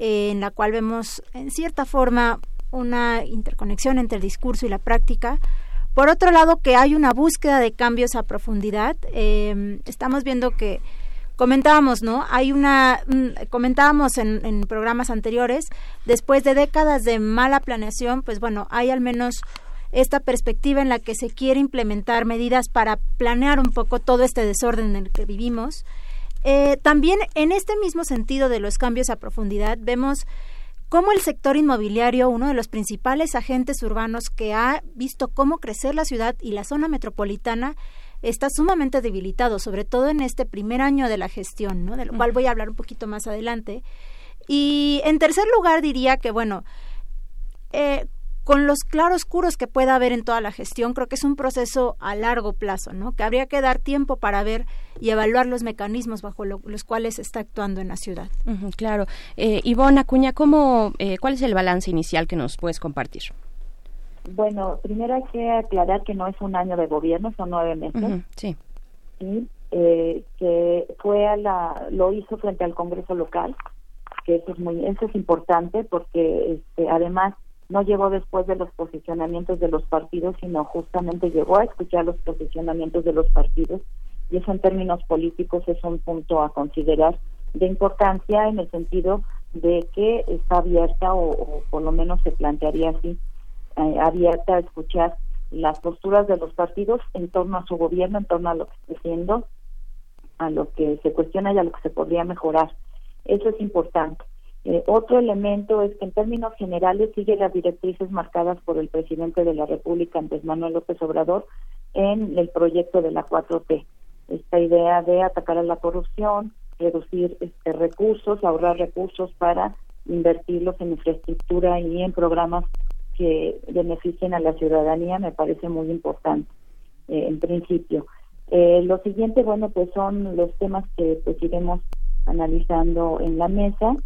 eh, en la cual vemos en cierta forma una interconexión entre el discurso y la práctica. Por otro lado, que hay una búsqueda de cambios a profundidad. Eh, estamos viendo que comentábamos, ¿no? Hay una, mm, comentábamos en, en, programas anteriores, después de décadas de mala planeación, pues bueno, hay al menos esta perspectiva en la que se quiere implementar medidas para planear un poco todo este desorden en el que vivimos. Eh, también en este mismo sentido de los cambios a profundidad, vemos cómo el sector inmobiliario, uno de los principales agentes urbanos que ha visto cómo crecer la ciudad y la zona metropolitana, está sumamente debilitado, sobre todo en este primer año de la gestión, ¿no? de lo cual voy a hablar un poquito más adelante. Y en tercer lugar diría que, bueno, eh, con los claroscuros que pueda haber en toda la gestión, creo que es un proceso a largo plazo, ¿no? Que habría que dar tiempo para ver y evaluar los mecanismos bajo lo, los cuales está actuando en la ciudad. Uh -huh, claro. Eh, Ivonne Acuña, ¿cómo, eh, ¿cuál es el balance inicial que nos puedes compartir? Bueno, primero hay que aclarar que no es un año de gobierno, son nueve meses. Uh -huh, sí. Y eh, que fue a la, lo hizo frente al Congreso local, que eso es muy, eso es importante porque este, además no llegó después de los posicionamientos de los partidos, sino justamente llegó a escuchar los posicionamientos de los partidos y eso en términos políticos es un punto a considerar de importancia en el sentido de que está abierta o, por lo menos se plantearía así eh, abierta a escuchar las posturas de los partidos en torno a su gobierno, en torno a lo que está haciendo, a lo que se cuestiona y a lo que se podría mejorar. Eso es importante. Eh, otro elemento es que en términos generales sigue las directrices marcadas por el presidente de la República, Andrés Manuel López Obrador, en el proyecto de la 4T. Esta idea de atacar a la corrupción, reducir este, recursos, ahorrar recursos para invertirlos en infraestructura y en programas que beneficien a la ciudadanía me parece muy importante eh, en principio. Eh, lo siguiente, bueno, pues son los temas que pues iremos analizando en la mesa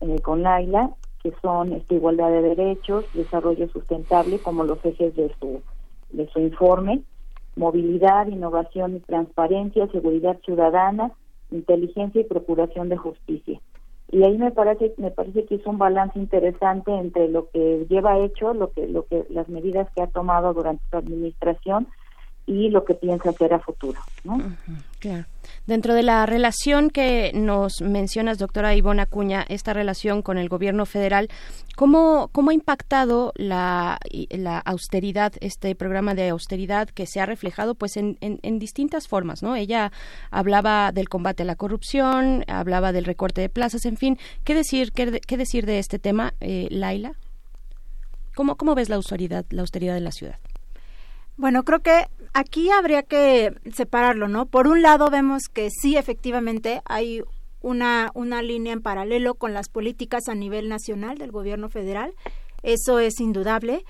eh, con Laila, que son esta igualdad de derechos, desarrollo sustentable como los ejes de su de su informe, movilidad, innovación y transparencia, seguridad ciudadana, inteligencia y procuración de justicia. Y ahí me parece me parece que es un balance interesante entre lo que lleva hecho, lo que lo que las medidas que ha tomado durante su administración y lo que piensa hacer a futuro. ¿no? Uh -huh, claro. Dentro de la relación que nos mencionas, doctora Ivona Acuña, esta relación con el gobierno federal, ¿cómo, cómo ha impactado la, la austeridad, este programa de austeridad que se ha reflejado pues en, en, en, distintas formas? ¿no? Ella hablaba del combate a la corrupción, hablaba del recorte de plazas, en fin. ¿Qué decir, qué, qué decir de este tema, eh, Laila? ¿Cómo, ¿Cómo ves la austeridad, la austeridad de la ciudad? Bueno, creo que aquí habría que separarlo, ¿no? Por un lado vemos que sí, efectivamente, hay una, una línea en paralelo con las políticas a nivel nacional del gobierno federal. Eso es indudable.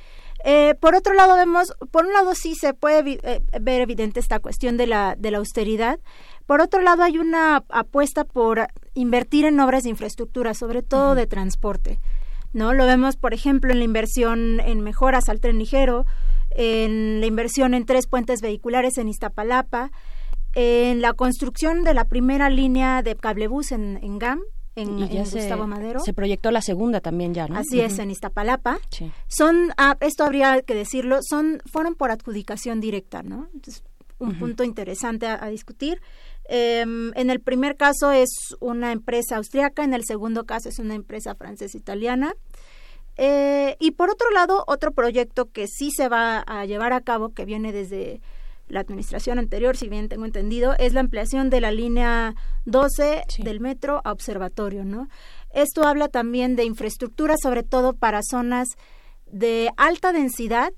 Eh, por otro lado, vemos, por un lado sí se puede eh, ver evidente esta cuestión de la, de la austeridad. Por otro lado, hay una apuesta por invertir en obras de infraestructura, sobre todo uh -huh. de transporte. ¿no? Lo vemos, por ejemplo, en la inversión en mejoras al tren ligero, en la inversión en tres puentes vehiculares en Iztapalapa, en la construcción de la primera línea de cablebús en, en GAM, en, y ya en se, Gustavo Madero. se proyectó la segunda también ya, ¿no? Así es, en Iztapalapa. Sí. Son, ah, esto habría que decirlo, son, fueron por adjudicación directa, ¿no? Entonces, un punto interesante a, a discutir. Em, en el primer caso es una empresa austriaca, en el segundo caso es una empresa francesa-italiana. Eh, y por otro lado, otro proyecto que sí se va a llevar a cabo, que viene desde la administración anterior, si bien tengo entendido, es la ampliación de la línea 12 del metro a observatorio, ¿no? Esto habla también de infraestructura, sobre todo para zonas de alta densidad,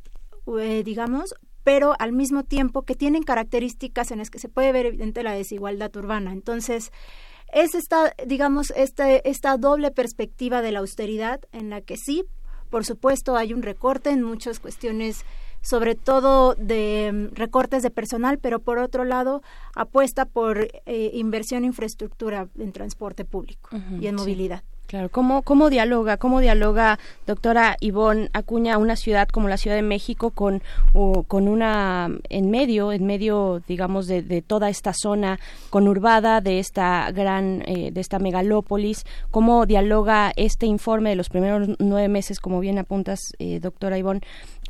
eh, digamos, pero al mismo tiempo que tienen características en las que se puede ver evidente la desigualdad urbana. Entonces, es esta, digamos, este, esta doble perspectiva de la austeridad en la que sí, por supuesto, hay un recorte en muchas cuestiones, sobre todo de mm, recortes de personal, pero por otro lado, apuesta por eh, inversión en infraestructura en transporte público y en sí. Claro, ¿cómo, cómo dialoga, cómo dialoga, doctora Ivonne Acuña, una ciudad como la Ciudad de México con, con una, en medio, en medio, digamos, de, de toda esta zona conurbada, de esta gran, eh, de esta megalópolis? ¿Cómo dialoga este informe de los primeros nueve meses, como bien apuntas, eh, doctora Ivonne,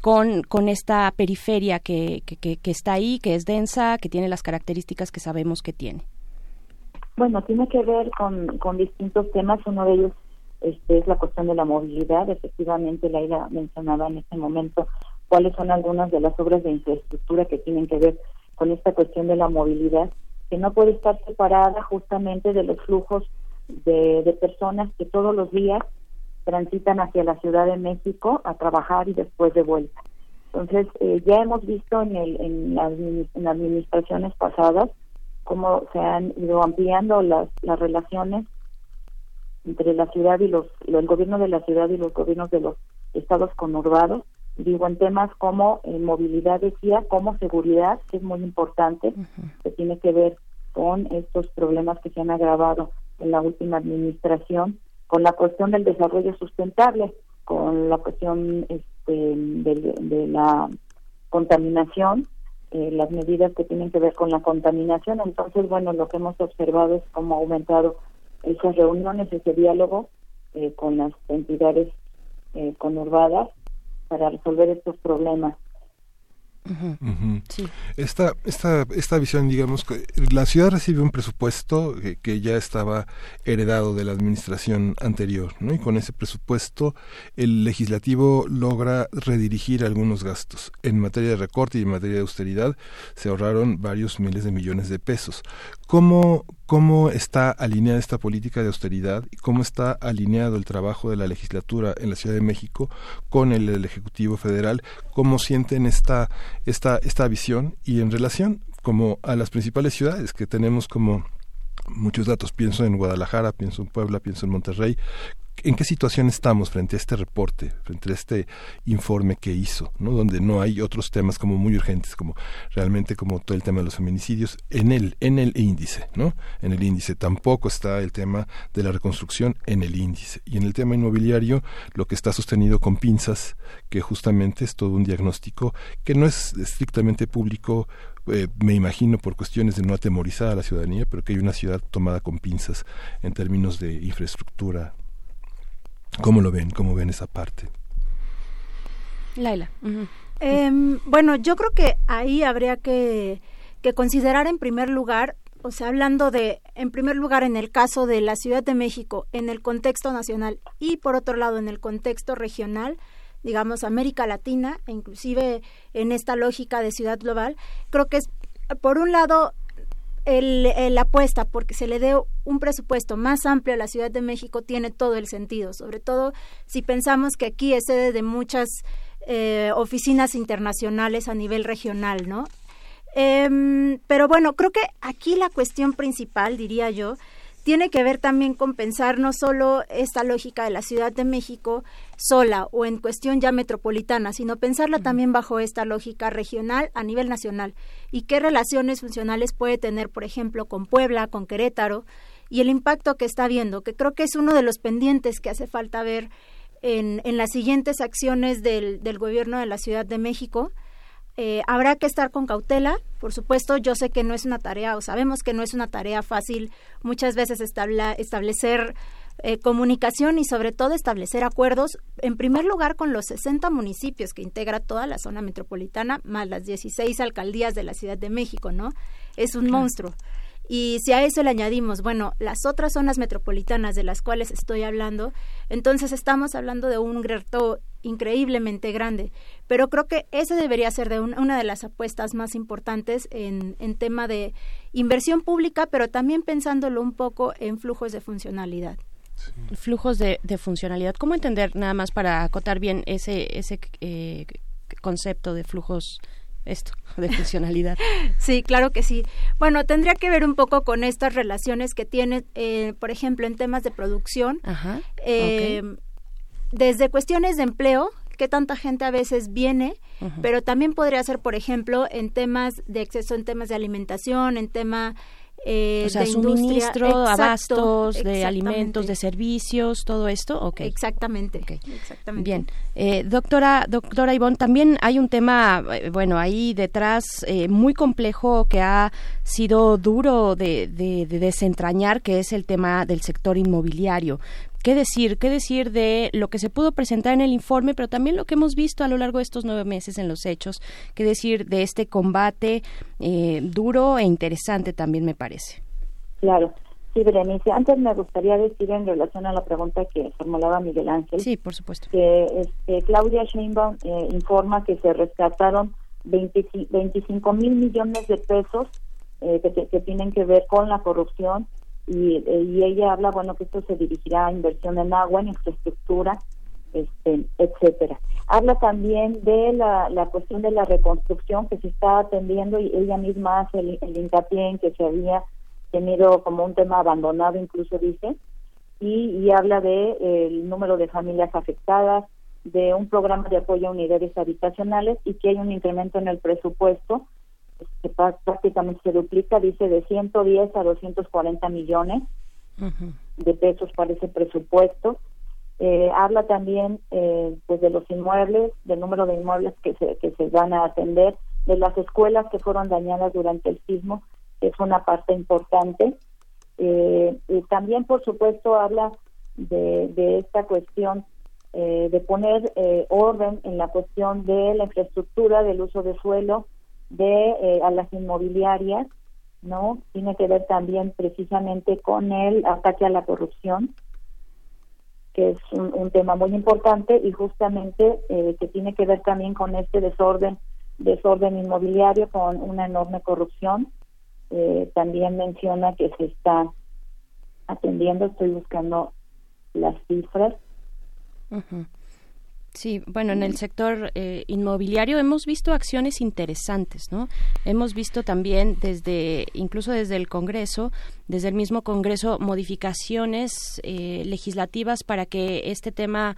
con, con esta periferia que, que, que está ahí, que es densa, que tiene las características que sabemos que tiene? Bueno, tiene que ver con, con distintos temas. Uno de ellos este, es la cuestión de la movilidad. Efectivamente, Laila mencionaba en este momento cuáles son algunas de las obras de infraestructura que tienen que ver con esta cuestión de la movilidad, que no puede estar separada justamente de los flujos de, de personas que todos los días transitan hacia la Ciudad de México a trabajar y después de vuelta. Entonces, eh, ya hemos visto en, el, en, las, en administraciones pasadas cómo se han ido ampliando las, las relaciones entre la ciudad y los, el gobierno de la ciudad y los gobiernos de los estados conurbados. Digo, en temas como eh, movilidad, decía, como seguridad, que es muy importante, que tiene que ver con estos problemas que se han agravado en la última administración, con la cuestión del desarrollo sustentable, con la cuestión este, de, de la contaminación, eh, las medidas que tienen que ver con la contaminación. Entonces, bueno, lo que hemos observado es cómo ha aumentado esas reuniones, ese diálogo eh, con las entidades eh, conurbadas para resolver estos problemas. Esta, esta, esta visión, digamos, la ciudad recibe un presupuesto que, que ya estaba heredado de la administración anterior, ¿no? Y con ese presupuesto el legislativo logra redirigir algunos gastos. En materia de recorte y en materia de austeridad se ahorraron varios miles de millones de pesos. ¿Cómo, cómo está alineada esta política de austeridad y cómo está alineado el trabajo de la legislatura en la Ciudad de México con el, Ejecutivo Federal? ¿Cómo sienten esta, esta, esta visión y en relación como a las principales ciudades que tenemos como muchos datos? Pienso en Guadalajara, pienso en Puebla, pienso en Monterrey. ¿En qué situación estamos frente a este reporte, frente a este informe que hizo, ¿no? donde no hay otros temas como muy urgentes, como realmente como todo el tema de los feminicidios, en el, en el índice, ¿no? En el índice. Tampoco está el tema de la reconstrucción en el índice. Y en el tema inmobiliario, lo que está sostenido con pinzas, que justamente es todo un diagnóstico que no es estrictamente público, eh, me imagino por cuestiones de no atemorizar a la ciudadanía, pero que hay una ciudad tomada con pinzas en términos de infraestructura, ¿Cómo lo ven? ¿Cómo ven esa parte? Laila. Em, bueno, yo creo que ahí habría que, que considerar en primer lugar, o sea, hablando de, en primer lugar, en el caso de la Ciudad de México, en el contexto nacional y por otro lado, en el contexto regional, digamos, América Latina, e inclusive en esta lógica de ciudad global, creo que es, por un lado, el, el apuesta porque se le dé un presupuesto más amplio a la Ciudad de México tiene todo el sentido, sobre todo si pensamos que aquí es sede de muchas eh, oficinas internacionales a nivel regional, ¿no? Em, pero bueno, creo que aquí la cuestión principal, diría yo, tiene que ver también con pensar no solo esta lógica de la Ciudad de México sola o en cuestión ya metropolitana, sino pensarla también bajo esta lógica regional a nivel nacional. Y qué relaciones funcionales puede tener, por ejemplo, con Puebla, con Querétaro y el impacto que está viendo, que creo que es uno de los pendientes que hace falta ver en, en las siguientes acciones del, del gobierno de la Ciudad de México eh, habrá que estar con cautela, por supuesto, yo sé que no es una tarea, o sabemos que no es una tarea fácil muchas veces establecer eh, comunicación y sobre todo establecer acuerdos, en primer lugar con los 60 municipios que integra toda la zona metropolitana, más las 16 alcaldías de la Ciudad de México, ¿no? Es un monstruo. Y si a eso le añadimos, bueno, las otras zonas metropolitanas de las cuales estoy hablando, entonces estamos hablando de un reto increíblemente grande. Pero creo que ese debería ser de una de las apuestas más importantes en, en tema de inversión pública, pero también pensándolo un poco en flujos de funcionalidad. Flujos de, de, funcionalidad. ¿Cómo entender, nada más para acotar bien ese, ese eh, concepto de flujos esto de *laughs* funcionalidad. sí, claro que sí. Bueno, tendría que ver un poco con estas relaciones que tiene, eh, por ejemplo, en temas de producción, Ajá, eh, desde cuestiones de empleo, que tanta gente a veces viene, pero también podría ser, por ejemplo, en temas de acceso, en temas de alimentación, en tema eh, o sea, de suministro, abastos de alimentos, de servicios, todo esto, okay. Exactamente. exactamente. Bien, eh, doctora, doctora Ivonne, también hay un tema, eh, bueno, ahí detrás eh, muy complejo que ha sido duro de, de, de desentrañar, que es el tema del sector inmobiliario qué decir, qué decir de lo que se pudo presentar en el informe, pero también lo que hemos visto a lo largo de estos nueve meses en los hechos, qué decir de este combate eh, duro e interesante también me parece. Claro. Sí, Berenice, antes me gustaría decir en relación a la pregunta que formulaba Miguel Ángel. Sí, por supuesto. Que este, Claudia Sheinbaum eh, informa que se rescataron 25 mil millones de pesos eh, que, que, tienen que ver con la corrupción y, y, ella habla, bueno, que esto se dirigirá a inversión en agua, en infraestructura, este, etcétera. Habla también de la, la cuestión de la reconstrucción que se está atendiendo y ella misma hace el, hincapié en que se había tenido como un tema abandonado, incluso dice, y, habla de el número de familias afectadas, de un programa de apoyo a unidades habitacionales y que hay un incremento en el presupuesto que prácticamente se duplica, dice de 110 a 240 millones de pesos para ese presupuesto. Eh, habla también eh, pues de los inmuebles, del número de inmuebles que se, que se van a atender, de las escuelas que fueron dañadas durante el sismo, que es una parte importante. Eh, y también, por supuesto, habla de, de esta cuestión de poner orden en la cuestión de la infraestructura, del uso de suelo, de eh, a las inmobiliarias, ¿no? Tiene que ver también precisamente con el ataque a la corrupción, que es un, tema muy importante y justamente eh, que tiene que ver también con este desorden, desorden inmobiliario, con una enorme corrupción. Eh, también menciona que se está atendiendo, estoy buscando las cifras. Sí, bueno, en el sector eh, inmobiliario hemos visto acciones interesantes, ¿no? Hemos visto también desde, incluso desde el Congreso, desde el mismo Congreso, modificaciones eh, legislativas para que este tema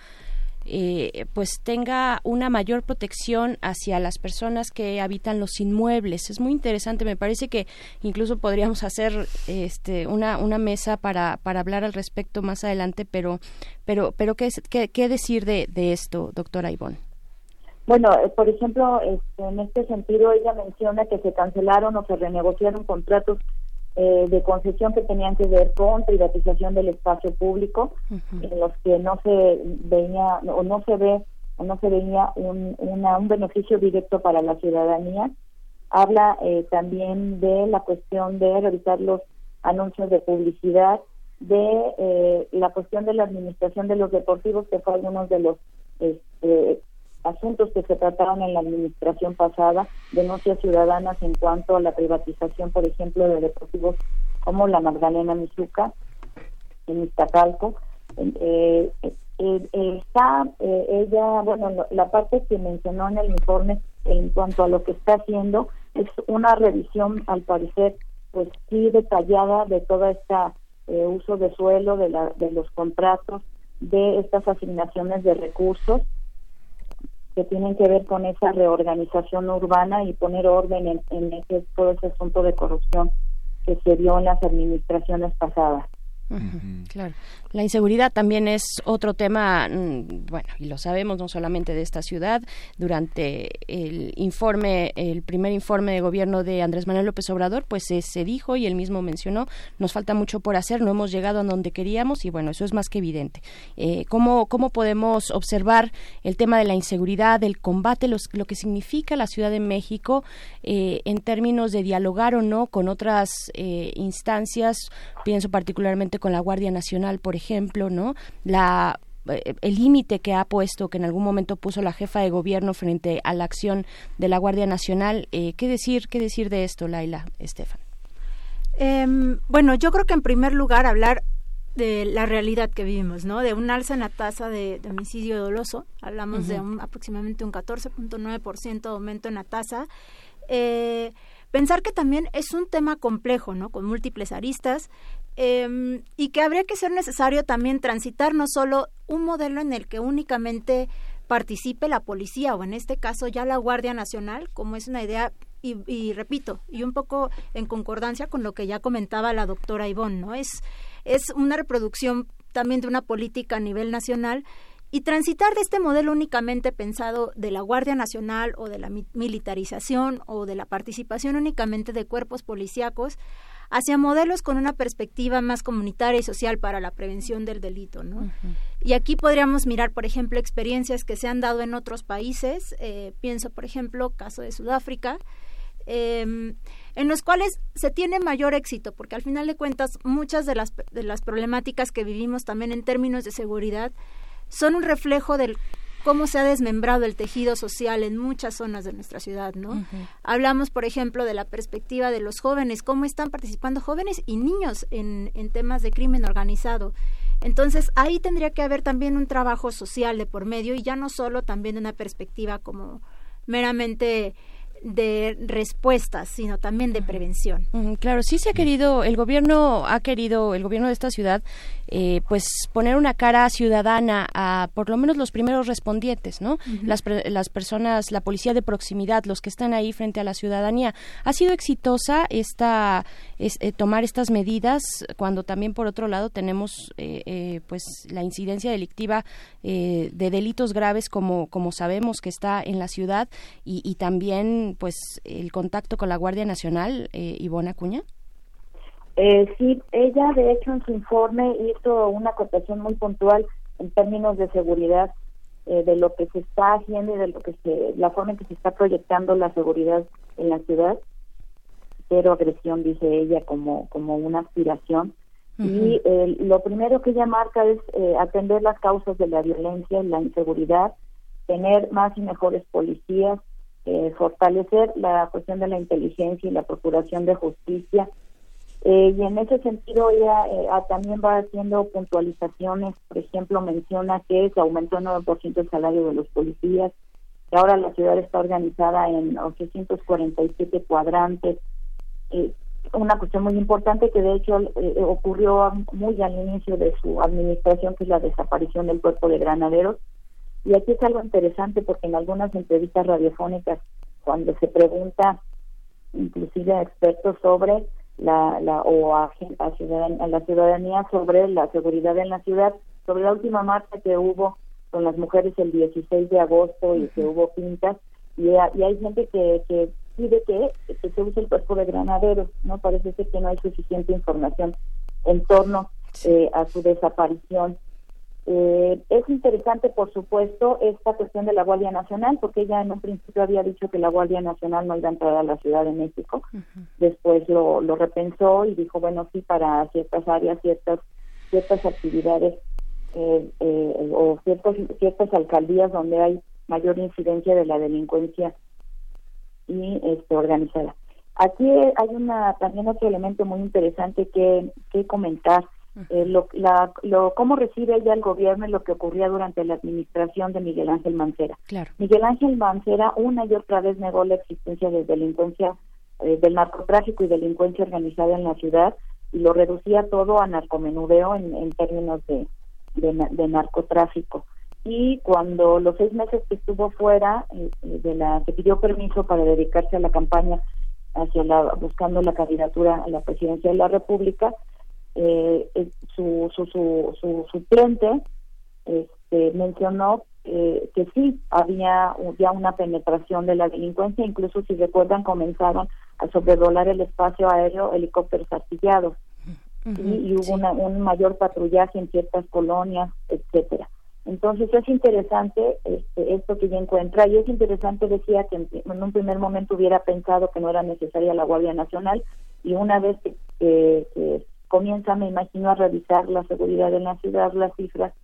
eh, pues tenga una mayor protección hacia las personas que habitan los inmuebles. Es muy interesante, me parece que incluso podríamos hacer este, una, una mesa para, para hablar al respecto más adelante, pero, pero, pero ¿qué, qué, decir de, de esto, doctora Ivonne? Bueno, eh, por ejemplo, este, en este sentido ella menciona que se cancelaron o se renegociaron contratos eh, de concesión que tenían que ver con privatización del espacio público, en los que no se veía o no se ve o no se veía un, un beneficio directo para la ciudadanía. Habla eh, también de la cuestión de revisar los anuncios de publicidad, de eh, la cuestión de la administración de los deportivos, que fue algunos de los este, asuntos que se trataron en la administración pasada, denuncias ciudadanas en cuanto a la privatización, por ejemplo, de deportivos como la Magdalena Mizuca en Iztacalco. Eh, eh, eh, está ella, bueno, la parte que mencionó en el informe en cuanto a lo que está haciendo es una revisión, al parecer, pues sí detallada de toda esta uso de suelo, de, la, de los contratos, de estas asignaciones de recursos que tienen que ver con esa reorganización urbana y poner orden en, ese, todo ese asunto de corrupción que se dio en las administraciones pasadas. Claro. La inseguridad también es otro tema, mm, bueno, y lo sabemos no solamente de esta ciudad. Durante el informe, el primer informe de gobierno de Andrés Manuel López Obrador, pues se, dijo y él mismo mencionó, nos falta mucho por hacer, no hemos llegado a donde queríamos y bueno, eso es más que evidente. Eh, ¿cómo, ¿Cómo podemos observar el tema de la inseguridad, el combate, lo que significa la Ciudad de México eh, en términos de dialogar o no con otras eh, instancias? Pienso particularmente con la Guardia Nacional, por ejemplo, ¿no? La eh, el límite que ha puesto, que en algún momento puso la jefa de gobierno frente a la acción de la Guardia Nacional. Eh, ¿Qué decir, qué decir de esto, Laila, Estefan? Em, bueno, yo creo que en primer lugar hablar de la realidad que vivimos, ¿no? De un alza en la tasa de, homicidio doloso, hablamos de un, aproximadamente un 14.9% de aumento en la tasa. Eh, pensar que también es un tema complejo, ¿no? Con múltiples aristas eh, y que habría que ser necesario también transitar no solo un modelo en el que únicamente participe la policía o en este caso ya la Guardia Nacional, como es una idea y, y, repito, y un poco en concordancia con lo que ya comentaba la doctora Ivonne, ¿no? Es, es una reproducción también de una política a nivel nacional y transitar de este modelo únicamente pensado de la Guardia Nacional o de la militarización o de la participación únicamente de cuerpos policíacos hacia modelos con una perspectiva más comunitaria y social para la prevención del delito, ¿no? Y aquí podríamos mirar, por ejemplo, experiencias que se han dado en otros países. Eh, pienso, por ejemplo, caso de Sudáfrica, em, en los cuales se tiene mayor éxito, porque al final de cuentas muchas de las, de las problemáticas que vivimos también en términos de seguridad son un reflejo del cómo se ha desmembrado el tejido social en muchas zonas de nuestra ciudad, ¿no? Hablamos, por ejemplo, de la perspectiva de los jóvenes, cómo están participando jóvenes y niños en, en temas de crimen organizado. Entonces, ahí tendría que haber también un trabajo social de por medio y ya no solo también de una perspectiva como meramente de respuestas, sino también de prevención. claro, sí se ha querido, el gobierno ha querido, el gobierno de esta ciudad, eh, pues poner una cara ciudadana a por lo menos los primeros respondientes, ¿no? las, las personas, la policía de proximidad, los que están ahí frente a la ciudadanía. ¿Ha sido exitosa esta, es, eh, tomar estas medidas cuando también por otro lado tenemos eh, pues la incidencia delictiva de delitos graves como, como sabemos que está en la ciudad y, y también pues el contacto con la Guardia Nacional, eh, Ivona Acuña? Eh, sí, ella de hecho en su informe hizo una acotación muy puntual en términos de seguridad eh, de lo que se está haciendo y de lo que se, la forma en que se está proyectando la seguridad en la ciudad, pero agresión dice ella como como una aspiración y lo primero que ella marca es atender las causas de la violencia y la inseguridad, tener más y mejores policías, eh, fortalecer la cuestión de la inteligencia y la procuración de justicia. Eh, y en ese sentido ella eh, ah, también va haciendo puntualizaciones, por ejemplo, menciona que se aumentó el 9% el salario de los policías, que ahora la ciudad está organizada en 847 cuadrantes. una cuestión muy importante que de hecho ocurrió muy al inicio de su administración, que es la desaparición del cuerpo de granaderos, y aquí es algo interesante porque en algunas entrevistas radiofónicas, cuando se pregunta inclusive a expertos sobre la, la o a, a, la ciudadanía sobre la seguridad en la ciudad, sobre la última marcha que hubo con las mujeres el 16 de agosto y que hubo pintas, y, y hay gente que, que pide que, se use el cuerpo de granaderos, ¿no? Parece ser que no hay suficiente información en torno eh, a su desaparición eh, es interesante, por supuesto, esta cuestión de la Guardia Nacional, porque ella en un principio había dicho que la Guardia Nacional no iba a entrar a la Ciudad de México. Después lo, lo repensó y dijo, bueno, sí, para ciertas áreas, ciertas ciertas actividades eh, eh, o ciertos, ciertas alcaldías donde hay mayor incidencia de la delincuencia y este, organizada. Aquí hay una también otro elemento muy interesante que, que comentar eh, lo, la, lo, cómo recibe ella el gobierno y lo que ocurría durante la administración de Miguel Ángel Mancera. Miguel Ángel Mancera una y otra vez negó la existencia de delincuencia, eh, del narcotráfico y delincuencia organizada en la ciudad y lo reducía todo a narcomenudeo en, en términos de, de, narcotráfico. Y cuando los seis meses que estuvo fuera, eh, de la que pidió permiso para dedicarse a la campaña hacia la buscando la candidatura a la presidencia de la República, eh, su, su, su, su suplente este, mencionó eh, que sí había ya una penetración de la delincuencia, incluso si recuerdan comenzaron a sobrevolar el espacio aéreo helicópteros artillados y, hubo un mayor patrullaje en ciertas colonias, etcétera. Entonces es interesante este, esto que yo encuentra y es interesante decía que en, un primer momento hubiera pensado que no era necesaria la Guardia Nacional y una vez que, que comienza, me imagino, a revisar la seguridad en la ciudad, las cifras,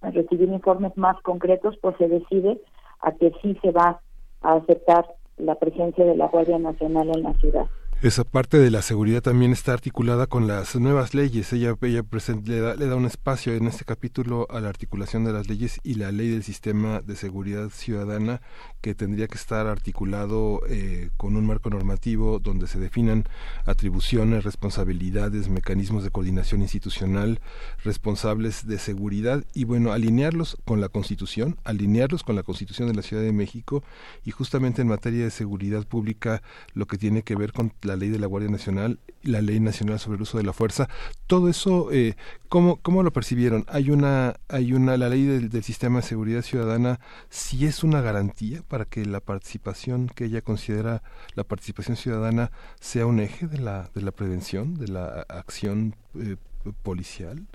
a recibir informes más concretos, pues se decide a que sí se va a aceptar la presencia de la Guardia Nacional en la ciudad. Esa parte de la seguridad también está articulada con las nuevas leyes. Ella, ella le, da, le da un espacio en este capítulo a la articulación de las leyes y la ley del sistema de seguridad ciudadana que tendría que estar articulado eh, con un marco normativo donde se definan atribuciones, responsabilidades, mecanismos de coordinación institucional, responsables de seguridad y bueno, alinearlos con la Constitución, alinearlos con la Constitución de la Ciudad de México y justamente en materia de seguridad pública lo que tiene que ver con la ley de la Guardia Nacional, la ley nacional sobre el uso de la fuerza, todo eso, eh, ¿cómo, ¿cómo lo percibieron? Hay una, hay una, la ley del, sistema de seguridad ciudadana, si es una garantía para que la participación que ella considera la participación ciudadana sea un eje de la, de la prevención, de la acción eh, policial,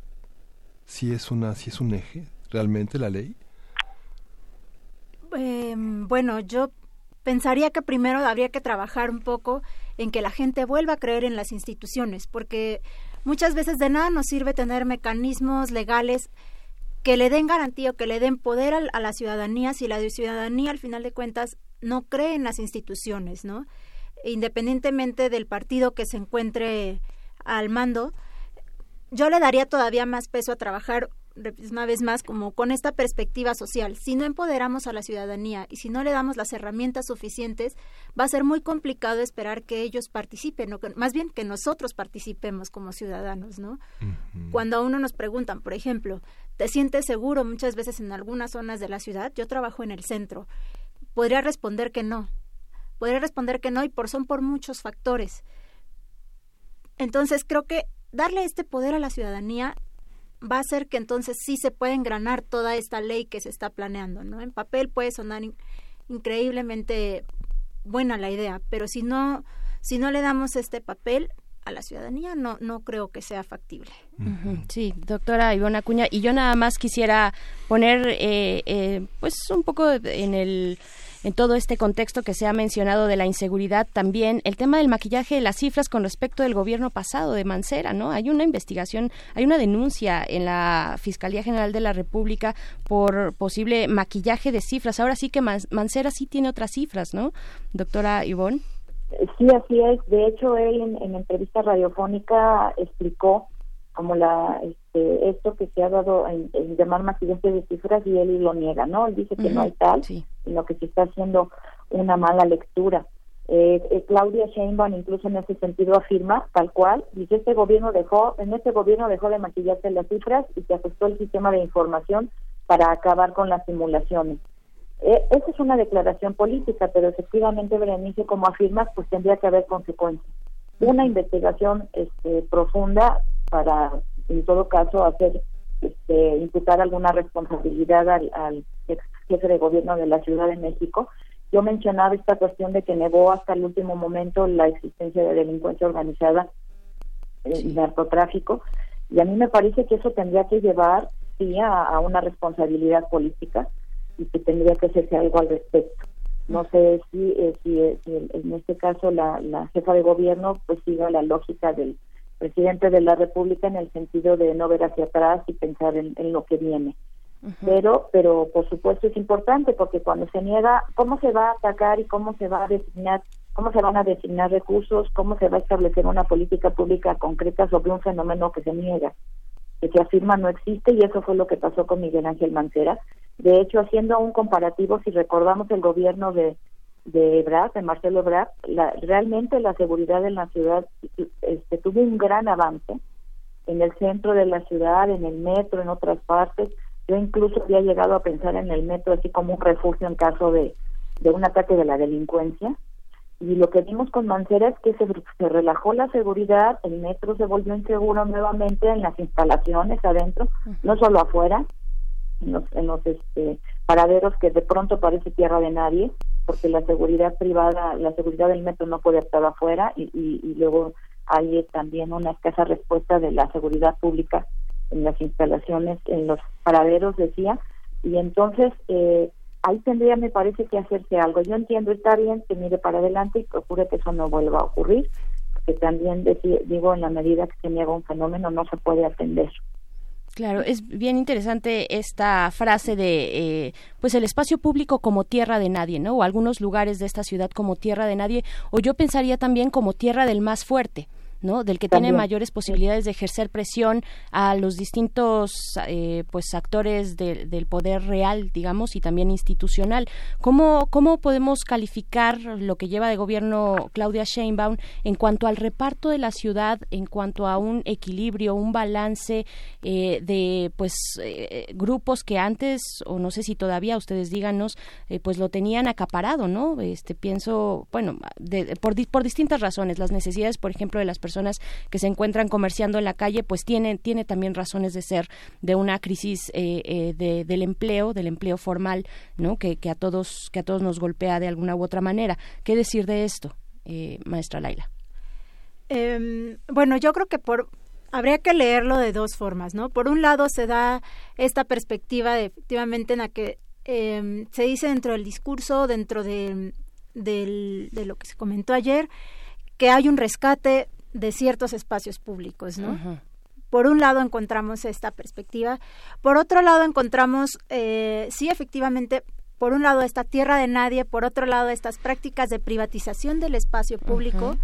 si es una, si es un eje realmente la ley. Eh, bueno, yo pensaría que primero habría que trabajar un poco en que la gente vuelva a creer en las instituciones, porque muchas veces de nada nos sirve tener mecanismos legales que le den garantía o que le den poder a, la ciudadanía si la ciudadanía al final de cuentas no cree en las instituciones, ¿no? Independientemente del partido que se encuentre al mando, yo le daría todavía más peso a trabajar una vez más, como con esta perspectiva social. Si no empoderamos a la ciudadanía y si no le damos las herramientas suficientes, va a ser muy complicado esperar que ellos participen, o más bien que nosotros participemos como ciudadanos, ¿no? Cuando a uno nos preguntan, por ejemplo, ¿te sientes seguro muchas veces en algunas zonas de la ciudad? Yo trabajo en el centro. Podría responder que no. Podría responder que no y por son por muchos factores. Entonces creo que darle este poder a la ciudadanía va a ser que entonces sí se puede engranar toda esta ley que se está planeando, ¿no? En papel puede sonar increíblemente buena la idea, pero si no si no le damos este papel a la ciudadanía no no creo que sea factible. Sí, doctora Ivona Acuña, y yo nada más quisiera poner eh, eh, pues un poco en el en todo este contexto que se ha mencionado de la inseguridad, también el tema del maquillaje, las cifras con respecto del gobierno pasado de Mancera, ¿no? Hay una investigación, hay una denuncia en la Fiscalía General de la República por posible maquillaje de cifras. Ahora sí que Mancera sí tiene otras cifras, ¿no? Doctora Ivonne. Sí, así es. De hecho, él en, en entrevista radiofónica explicó como la este, esto que se ha dado en, llamar maquillaje de cifras y él lo niega, ¿no? Él dice que no hay tal, sino que se está haciendo una mala lectura. Eh, eh, Claudia Sheinbaum incluso en ese sentido afirma tal cual dice este gobierno dejó en este gobierno dejó de maquillarse las cifras y se ajustó el sistema de información para acabar con las simulaciones eh, esa es una declaración política pero efectivamente Berenice como afirmas pues tendría que haber consecuencias una investigación este, profunda para, en todo caso, hacer este, imputar alguna responsabilidad al, ex jefe de gobierno de la Ciudad de México. Yo mencionaba esta cuestión de que negó hasta el último momento la existencia de delincuencia organizada y narcotráfico, y a mí me parece que eso tendría que llevar sí a, una responsabilidad política y que tendría que hacerse algo al respecto. No sé si, eh, si, eh, en este caso la, la jefa de gobierno pues siga la lógica del presidente de la República en el sentido de no ver hacia atrás y pensar en, lo que viene. Pero, pero por supuesto es importante porque cuando se niega, ¿cómo se va a atacar y cómo se va a designar, cómo se van a designar recursos, cómo se va a establecer una política pública concreta sobre un fenómeno que se niega, que se afirma no existe y eso fue lo que pasó con Miguel Ángel Mancera. De hecho, haciendo un comparativo, si recordamos el gobierno de de Ebrard, de Marcelo Ebrard, la, realmente la seguridad en la ciudad este, tuvo un gran avance en el centro de la ciudad, en el metro, en otras partes. Yo incluso había llegado a pensar en el metro así como un refugio en caso de, de un ataque de la delincuencia. y lo que vimos con Mancera es que se, se relajó la seguridad, el metro se volvió inseguro nuevamente en las instalaciones adentro, no solo afuera, en los, en los este, paraderos que de pronto parece tierra de nadie, porque la seguridad privada, la seguridad del metro no puede estar afuera y, y, luego hay también una escasa respuesta de la seguridad pública en las instalaciones, en los paraderos, decía, y entonces eh, ahí tendría, me parece, que hacerse algo. Yo entiendo, está bien que mire para adelante y procure que eso no vuelva a ocurrir, que también digo, en la medida que se niega un fenómeno no se puede atender. Claro, es bien interesante esta frase de, eh, pues el espacio público como tierra de nadie, ¿no? O algunos lugares de esta ciudad como tierra de nadie, o yo pensaría también como tierra del más fuerte. ¿No? Del que tiene mayores posibilidades de ejercer presión a los distintos eh, pues actores del poder real, digamos, y también institucional. ¿Cómo, ¿Cómo podemos calificar lo que lleva de gobierno Claudia Sheinbaum en cuanto al reparto de la ciudad, en cuanto a un equilibrio, un balance eh, de pues eh, grupos que antes, o no sé si todavía ustedes díganos, pues lo tenían acaparado, ¿no? Este pienso, bueno, por, por distintas razones, las necesidades, por ejemplo, de las personas que se encuentran comerciando en la calle, pues tiene, tiene también razones de ser de una crisis eh, eh, del empleo, del empleo formal, ¿no? Que, a todos, que a todos nos golpea de alguna u otra manera. ¿Qué decir de esto, eh, maestra Laila? Em, bueno, yo creo que por habría que leerlo de dos formas, ¿no? Por un lado se da esta perspectiva de, efectivamente en la que em, se dice dentro del discurso, dentro de, de lo que se comentó ayer, que hay un rescate de ciertos espacios públicos, ¿no? Por un lado encontramos esta perspectiva, por otro lado encontramos, eh, sí, efectivamente, por un lado esta tierra de nadie, por otro lado estas prácticas de privatización del espacio público.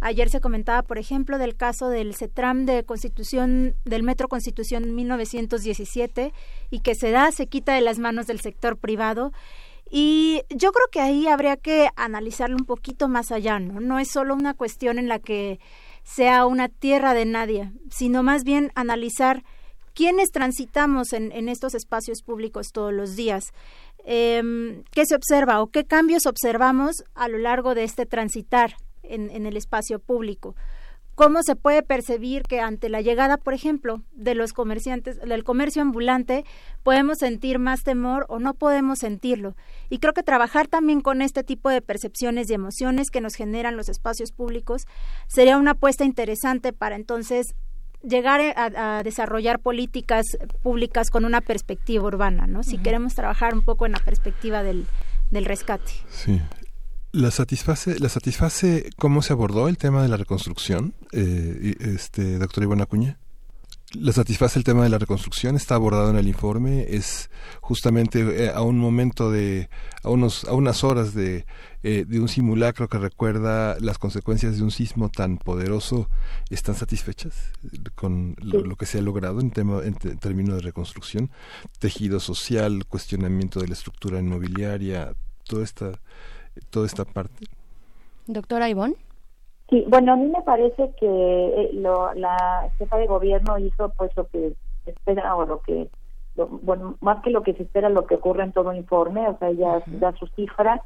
Ayer se comentaba, por ejemplo, del caso del CETRAM de Constitución, del Metro Constitución 1917, y que se da, se quita de las manos del sector privado y yo creo que ahí habría que analizarlo un poquito más allá, ¿no? No es solo una cuestión en la que sea una tierra de nadie, sino más bien analizar quiénes transitamos en, en estos espacios públicos todos los días, eh, qué se observa o qué cambios observamos a lo largo de este transitar en, en el espacio público cómo se puede percibir que ante la llegada, por ejemplo, de los comerciantes, del comercio ambulante, podemos sentir más temor o no podemos sentirlo. Y creo que trabajar también con este tipo de percepciones y emociones que nos generan los espacios públicos sería una apuesta interesante para entonces llegar a, desarrollar políticas públicas con una perspectiva urbana, ¿no? Si queremos trabajar un poco en la perspectiva del, del rescate. Sí, ¿La satisface, ¿La satisface cómo se abordó el tema de la reconstrucción, eh, este, doctor Iván Acuña? ¿La satisface el tema de la reconstrucción? ¿Está abordado en el informe? ¿Es justamente eh, a un momento de, a, unos, a unas horas de, eh, de un simulacro que recuerda las consecuencias de un sismo tan poderoso? ¿Están satisfechas con lo, que se ha logrado en, tema, en términos de reconstrucción? Tejido social, cuestionamiento de la estructura inmobiliaria, toda esta toda esta parte? Doctora Ivonne. Sí, bueno, a mí me parece que eh, lo, la jefa de gobierno hizo pues lo que espera o lo que, bueno, más que lo que se espera, lo que ocurre en todo informe, o sea, ella da su cifra,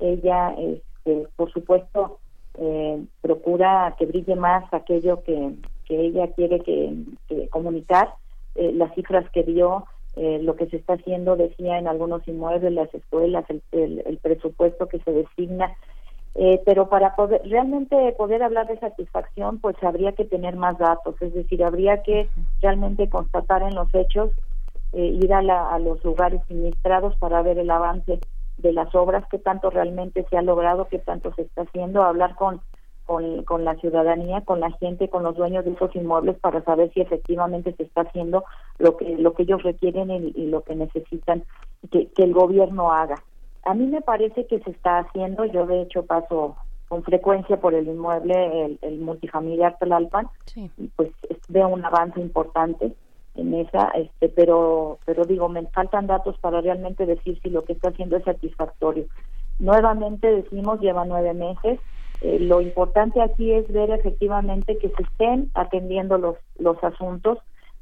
ella, este, por supuesto, eh, procura que brille más aquello que, que ella quiere que, comunicar, eh, las cifras que dio, eh, lo que se está haciendo, decía, en algunos inmuebles, las escuelas, el, el, presupuesto que se designa. Eh, pero para poder realmente poder hablar de satisfacción, pues habría que tener más datos, es decir, habría que realmente constatar en los hechos, eh, ir a, la, a los lugares administrados para ver el avance de las obras, qué tanto realmente se ha logrado, qué tanto se está haciendo, hablar con con, con la ciudadanía, con la gente, con los dueños de esos inmuebles para saber si efectivamente se está haciendo lo que lo que ellos requieren y, lo que necesitan que, que, el gobierno haga. A mí me parece que se está haciendo, yo de hecho paso con frecuencia por el inmueble, el, el multifamiliar Tlalpan, y pues veo un avance importante en esa, este, pero, pero digo, me faltan datos para realmente decir si lo que está haciendo es satisfactorio. Nuevamente decimos, lleva nueve meses, eh, lo importante aquí es ver efectivamente que se estén atendiendo los, los asuntos.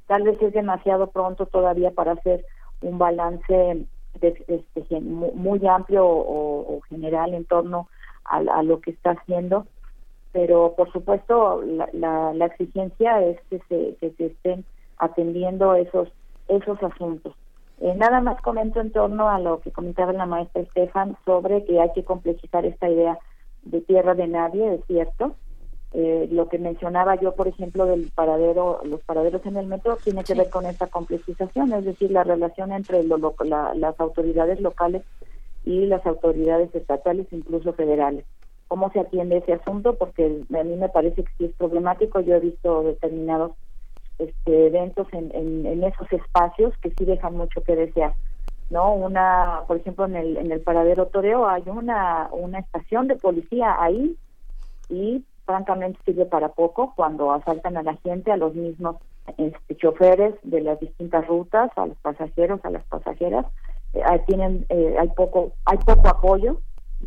Tal vez es demasiado pronto todavía para hacer un balance de, muy, amplio o, general en torno a, lo que está haciendo, pero por supuesto la, la, exigencia es que se, que se estén atendiendo esos, esos asuntos. Eh, nada más comento en torno a lo que comentaba la maestra Estefan sobre que hay que complejizar esta idea de tierra de nadie, es cierto. Eh, lo que mencionaba yo, por ejemplo, del paradero, los paraderos en el metro, tiene que ver con esta complejización, es decir, la relación entre las autoridades locales y las autoridades estatales, incluso federales. ¿Cómo se atiende ese asunto? Porque a mí me parece que sí es problemático. Yo he visto determinados este, eventos en, en, esos espacios que sí dejan mucho que desear. ¿No? Una, por ejemplo, en el, en el paradero Toreo hay una, una estación de policía ahí y francamente sirve para poco cuando asaltan a la gente, a los mismos este, choferes de las distintas rutas, a los pasajeros, a las pasajeras, eh, tienen eh, hay poco hay poco apoyo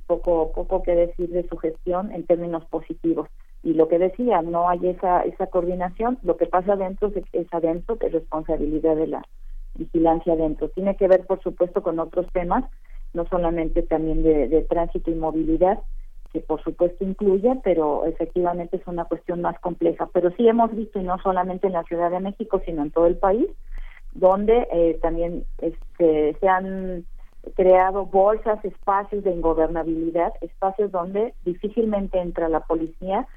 poco poco que decir de su gestión en términos positivos. Y lo que decía no hay esa esa coordinación. Lo que pasa adentro es, adentro que es responsabilidad de la vigilancia adentro tiene que ver por supuesto con otros temas no solamente también de, de tránsito y movilidad que por supuesto incluye, pero efectivamente es una cuestión más compleja. Pero sí hemos visto, y no solamente en la Ciudad de México, sino en todo el país, donde eh, también este, se han creado bolsas, espacios de ingobernabilidad, espacios donde difícilmente entra la policía,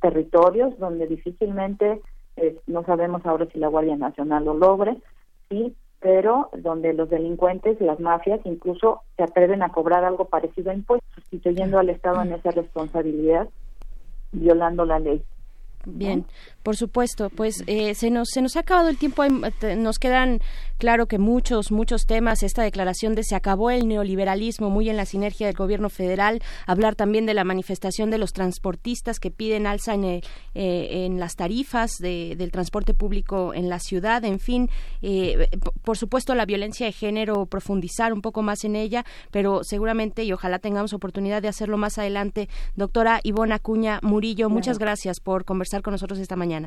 territorios donde difícilmente, eh, no sabemos ahora si la Guardia Nacional lo logre, sí, pero donde los delincuentes, las mafias, incluso se atreven a cobrar algo parecido a impuestos, sustituyendo al Estado en esa responsabilidad, violando la ley. Bien, por supuesto, pues eh, se nos se nos ha acabado el tiempo, nos quedan claro que muchos muchos temas, esta declaración de se acabó el neoliberalismo muy en la sinergia del gobierno federal, hablar también de la manifestación de los transportistas que piden alza en, eh, en las tarifas del transporte público en la ciudad, en fin, eh, por supuesto la violencia de género, profundizar un poco más en ella, pero seguramente y ojalá tengamos oportunidad de hacerlo más adelante. Doctora Ivona Acuña Murillo, muchas gracias por conversar con nosotros esta mañana.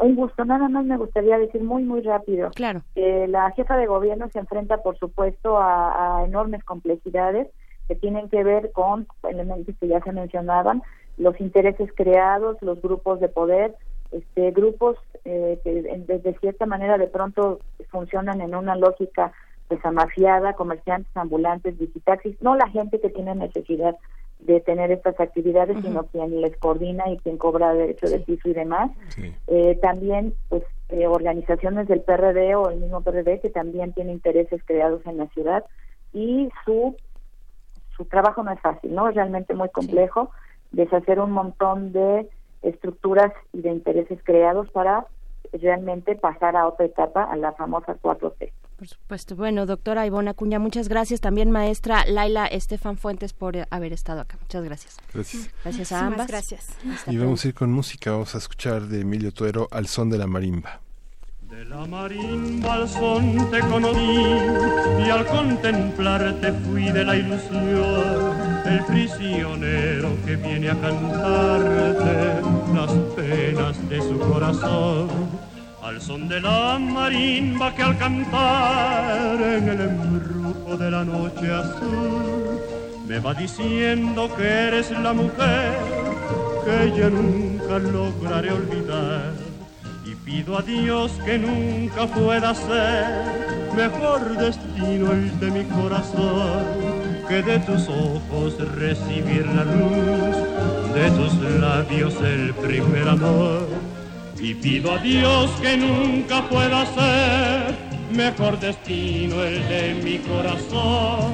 Un gusto. Nada más me gustaría decir muy, muy rápido. Claro. que la jefa de gobierno se enfrenta, por supuesto, a, enormes complejidades que tienen que ver con elementos que ya se mencionaban, los intereses creados, los grupos de poder, este, grupos eh, que de, cierta manera de pronto funcionan en una lógica desamafiada, comerciantes, ambulantes, visitaxis, no la gente que tiene necesidad de tener estas actividades, sino quien les coordina y quien cobra derecho de piso y demás. Eh, también, pues, eh, organizaciones del PRD o el mismo PRD que también tiene intereses creados en la ciudad y su su trabajo no es fácil, ¿no? Es realmente muy complejo deshacer un montón de estructuras y de intereses creados para realmente pasar a otra etapa, a la famosa 4T. Por supuesto. Bueno, doctora Ivona Cuña, muchas gracias. También maestra Laila Estefan Fuentes por haber estado acá. Muchas gracias. Gracias. Gracias a ambas. Gracias. y vamos a ir con música. Vamos a escuchar de Emilio Tuero al son de la marimba. De la marimba al son te conocí y al contemplarte fui de la ilusión, el prisionero que viene a cantarte las penas de su corazón. Al son de la marimba que al cantar en el embrujo de la noche azul me va diciendo que eres la mujer que yo nunca lograré olvidar pido a Dios que nunca pueda ser mejor destino el de mi corazón que de tus ojos recibir la luz de tus labios el primer amor y pido a Dios que nunca pueda ser mejor destino el de mi corazón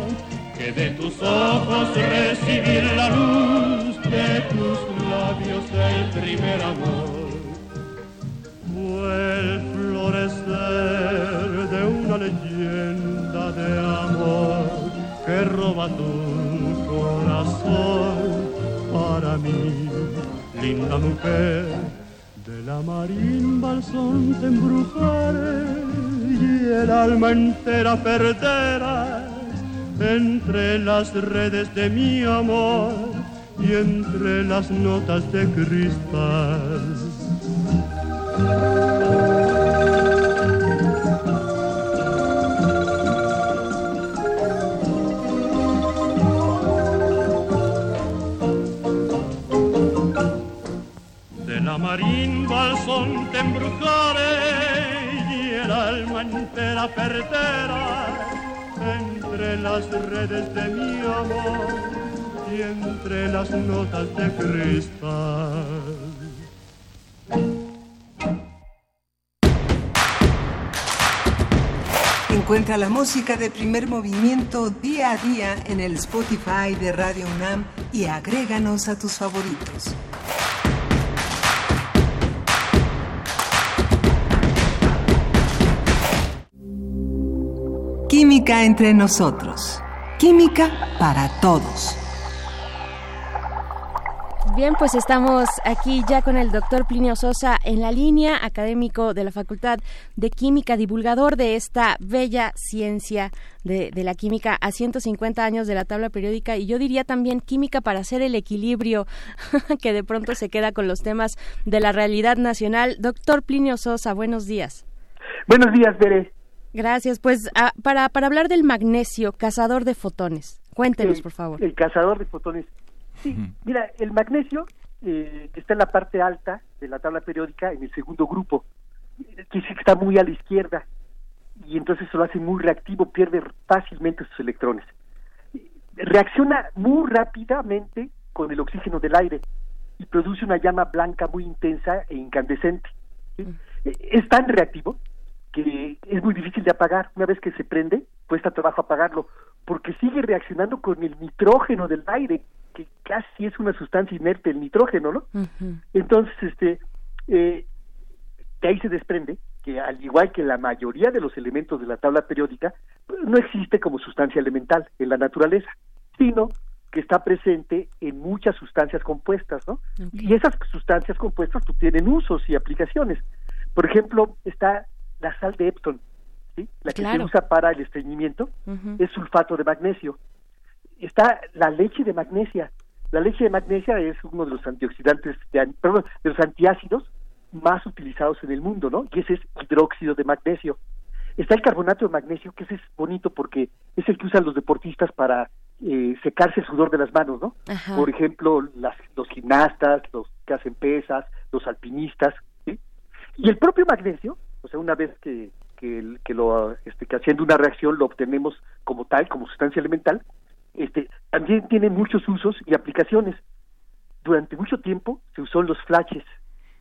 que de tus ojos recibir la luz de tus labios el primer amor. El florecer de una leyenda de amor que roba tu corazón para mí, linda mujer la marimba al son te embrujaré y el alma entera perderás entre las redes de mi amor y entre las notas de cristal marimba al son te y el alma entera perderá entre las redes de mi amor y entre las notas de cristal. La música de primer movimiento día a día en el Spotify de Radio UNAM y agréganos a tus favoritos. Química entre nosotros. Química para todos. Bien, pues estamos aquí ya con el doctor Plinio Sosa en la línea, académico de la Facultad de Química, divulgador de esta bella ciencia de, de, la química a 150 años de la tabla periódica y yo diría también química para hacer el equilibrio *laughs* que de pronto se queda con los temas de la realidad nacional. Doctor Plinio Sosa, buenos días. Buenos días, Bere. Gracias. Pues ah, para, para hablar del magnesio, cazador de fotones, cuéntenos, el, por favor. El cazador de fotones. Sí, mira, el magnesio eh, está en la parte alta de la tabla periódica, en el segundo grupo, que está muy a la izquierda, y entonces se lo hace muy reactivo, pierde fácilmente sus electrones. Reacciona muy rápidamente con el oxígeno del aire y produce una llama blanca muy intensa e incandescente. ¿sí? Es tan reactivo que es muy difícil de apagar. Una vez que se prende, cuesta trabajo apagarlo, porque sigue reaccionando con el nitrógeno del aire, que casi es una sustancia inerte, el nitrógeno, ¿no? Entonces, este, eh, de ahí se desprende que al igual que la mayoría de los elementos de la tabla periódica, pues, no existe como sustancia elemental en la naturaleza, sino que está presente en muchas sustancias compuestas, ¿no? Y esas sustancias compuestas pues, tienen usos y aplicaciones. Por ejemplo, está la sal de Epson, ¿sí? la que Claro. se usa para el estreñimiento, es sulfato de magnesio. Está la leche de magnesia. La leche de magnesia es uno de los antioxidantes, de, perdón, de los antiácidos más utilizados en el mundo, ¿no? Y ese es hidróxido de magnesio. Está el carbonato de magnesio, que ese es bonito porque es el que usan los deportistas para eh, secarse el sudor de las manos, ¿no? Ajá. Por ejemplo, las, los gimnastas, los que hacen pesas, los alpinistas, ¿sí? Y el propio magnesio, o sea, una vez que, que, que lo, este, que haciendo una reacción lo obtenemos como tal, como sustancia elemental, este, también tiene muchos usos y aplicaciones. Durante mucho tiempo se usó en los flashes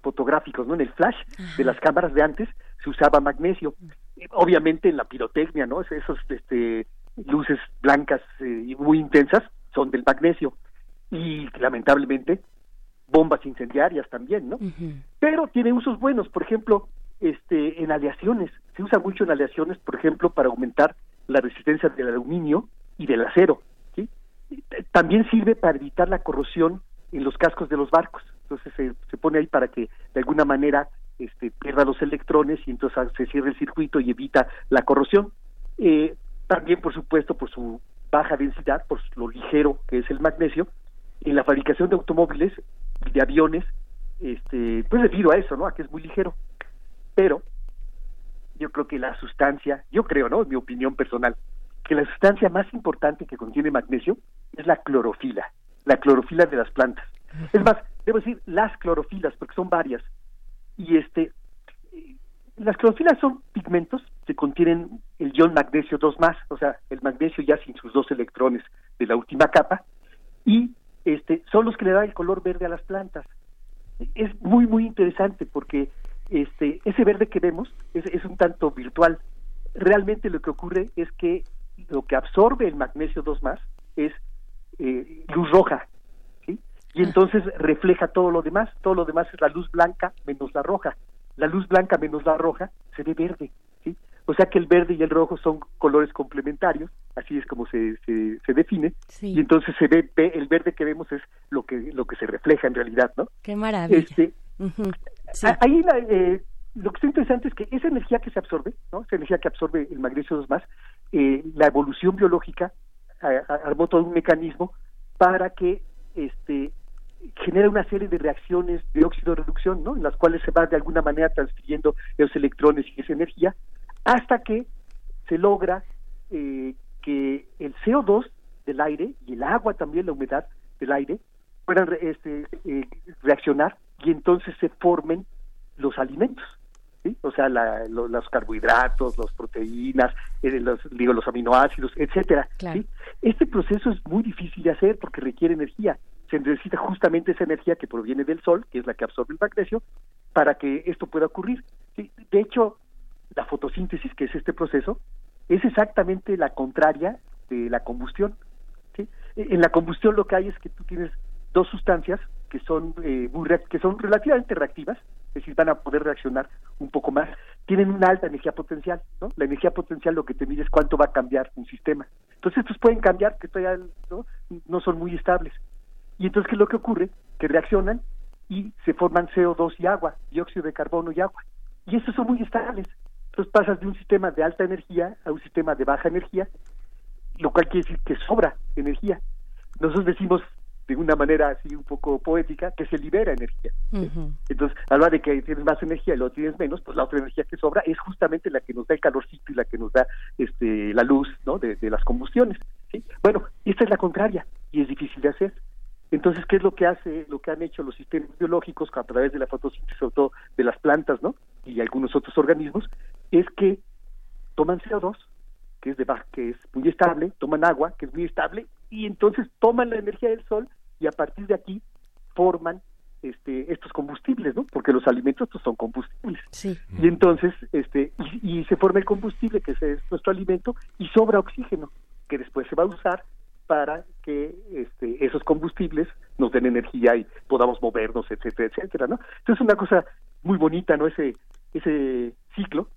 fotográficos, ¿no? En el flash de las cámaras de antes se usaba magnesio. Obviamente en la pirotecnia, ¿no? Es- Esos este, luces blancas eh, y muy intensas son del magnesio. Y lamentablemente bombas incendiarias también, ¿no? pero tiene usos buenos, por ejemplo, este en aleaciones, se usa mucho en aleaciones, por ejemplo, para aumentar la resistencia del aluminio y del acero, También sirve para evitar la corrosión en los cascos de los barcos. Entonces se, se pone ahí para que de alguna manera este pierda los electrones y entonces se cierre el circuito y evita la corrosión. Eh, también, por supuesto, por su baja densidad, por lo ligero que es el magnesio, en la fabricación de automóviles y de aviones, este, pues debido a eso, ¿no? A que es muy ligero. Pero yo creo que la sustancia, yo creo, ¿no? En mi opinión personal, que la sustancia más importante que contiene magnesio es la clorofila, la clorofila de las plantas. Es más, debo decir las clorofilas, porque son varias. Y este, las clorofilas son pigmentos que contienen el ion magnesio 2 más, o sea, el magnesio ya sin sus dos electrones de la última capa, y este, son los que le dan el color verde a las plantas. Es muy, muy interesante porque este, ese verde que vemos es, es un tanto virtual. Realmente lo que ocurre es que lo que absorbe el magnesio 2 más es eh, luz roja, ¿sí? y entonces refleja todo lo demás. Todo lo demás es la luz blanca menos la roja. La luz blanca menos la roja se ve verde, ¿sí? O sea que el verde y el rojo son colores complementarios, así es como se, se, se define, Sí. y entonces se ve, ve- el verde que vemos es lo que lo que se refleja en realidad, ¿no? Qué maravilla. Este, a- Ahí la, eh, lo que está interesante es que esa energía que se absorbe, ¿no? esa energía que absorbe el magnesio 2 más, eh, la evolución biológica a- armó todo un mecanismo para que este genere una serie de reacciones de óxido reducción, ¿no? en las cuales se va de alguna manera transfiriendo esos electrones y esa energía, hasta que se logra eh, que el CO2 del aire y el agua también, la humedad del aire, puedan este, eh, reaccionar y entonces se formen los alimentos. ¿Sí? O sea, la- lo- los carbohidratos, las proteínas, eh, los, digo, los aminoácidos, etcétera. ¿sí? Este proceso es muy difícil de hacer porque requiere energía. Se necesita justamente esa energía que proviene del sol, que es la que absorbe el magnesio, para que esto pueda ocurrir. ¿sí? De hecho, la fotosíntesis, que es este proceso, es exactamente la contraria de la combustión. ¿sí? En la combustión lo que hay es que tú tienes dos sustancias que son eh, muy que son relativamente reactivas, es decir, van a poder reaccionar un poco más, tienen una alta energía potencial, ¿no? La energía potencial lo que te mide es cuánto va a cambiar un sistema. Entonces estos pueden cambiar, que todavía no, no son muy estables. Y entonces, ¿qué es lo que ocurre? Que reaccionan y se forman CO2 y agua, dióxido de carbono y agua. Y estos son muy estables. Entonces pasas de un sistema de alta energía a un sistema de baja energía, lo cual quiere decir que sobra energía. Nosotros decimos de una manera así un poco poética que se libera energía. Entonces, a la hora de que tienes más energía y lo tienes menos, pues la otra energía que sobra es justamente la que nos da el calorcito y la que nos da este, la luz ¿no? de, de las combustiones. ¿sí? Bueno, esta es la contraria y es difícil de hacer. Entonces, ¿qué es lo que hace, lo que han hecho los sistemas biológicos a través de la fotosíntesis, sobre todo de las plantas, ¿no? Y algunos otros organismos, es que toman CO2, que es de que es muy estable, toman agua, que es muy estable, y entonces toman la energía del sol y a partir de aquí forman este, estos combustibles, ¿no? Porque los alimentos pues, son combustibles. Sí. Y entonces, este, y, y se forma el combustible, que ese es nuestro alimento, y sobra oxígeno, que después se va a usar para que este, esos combustibles nos den energía y podamos movernos, etcétera, etcétera, ¿no? Entonces es una cosa muy bonita, ¿no? Ese, ese ciclo.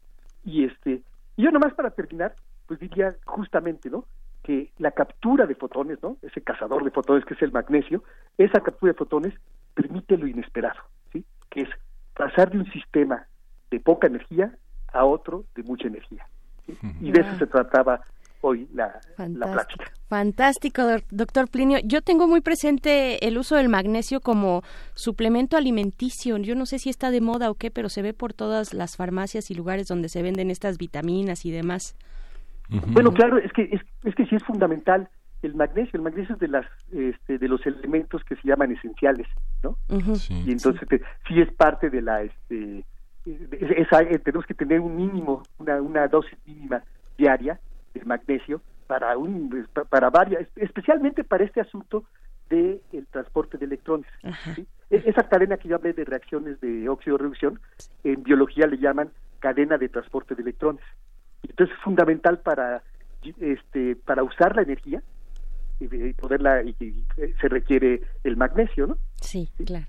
Y este, y yo nomás para terminar, pues diría justamente, ¿no? Que la captura de fotones, ¿no? Ese cazador de fotones que es el magnesio, esa captura de fotones permite lo inesperado, ¿sí? Que es pasar de un sistema de poca energía a otro de mucha energía. ¿sí? Y de eso se trataba hoy la, la plática. Fantástico, doc- doctor Plinio. Yo tengo muy presente el uso del magnesio como suplemento alimenticio. Yo no sé si está de moda o qué, pero se ve por todas las farmacias y lugares donde se venden estas vitaminas y demás. Bueno, claro, es que es, es que sí es fundamental el magnesio. El magnesio es de las este, de los elementos que se llaman esenciales, ¿no? y entonces te- sí es parte de la este es- esa- eh, tenemos que tener un mínimo una, una dosis mínima diaria de magnesio para un pa- para varias especialmente para este asunto de el transporte de electrones ¿sí? E- esa cadena que yo hablé de reacciones de óxido reducción en biología le llaman cadena de transporte de electrones entonces es fundamental para este para usar la energía y poderla y, y, eh, se requiere el magnesio no Sí, claro.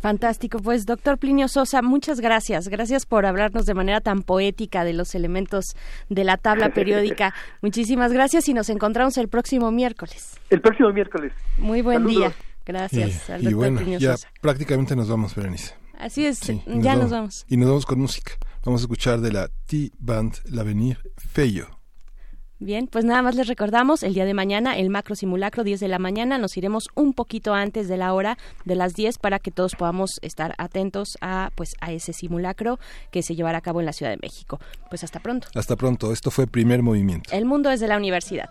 Fantástico. Pues, doctor Plinio Sosa, muchas gracias. Gracias por hablarnos de manera tan poética de los elementos de la tabla *laughs* periódica. Muchísimas gracias y nos encontramos el próximo miércoles. el próximo miércoles Muy buen Saludos. día. Gracias Y- al y, doctor bueno, Plinio ya Sosa. prácticamente nos vamos, Berenice. Así es, Sí, ya nos vamos. Y nos vamos con música. Vamos a escuchar de la T-Band L'Avenir Feyo. Bien, pues nada más les recordamos, el día de mañana, el macro simulacro, 10 de la mañana, nos iremos un poquito antes de la hora de las 10 para que todos podamos estar atentos a, pues, a ese simulacro que se llevará a cabo en la Ciudad de México. Pues hasta pronto. Hasta pronto. Esto fue Primer Movimiento. El mundo desde la universidad.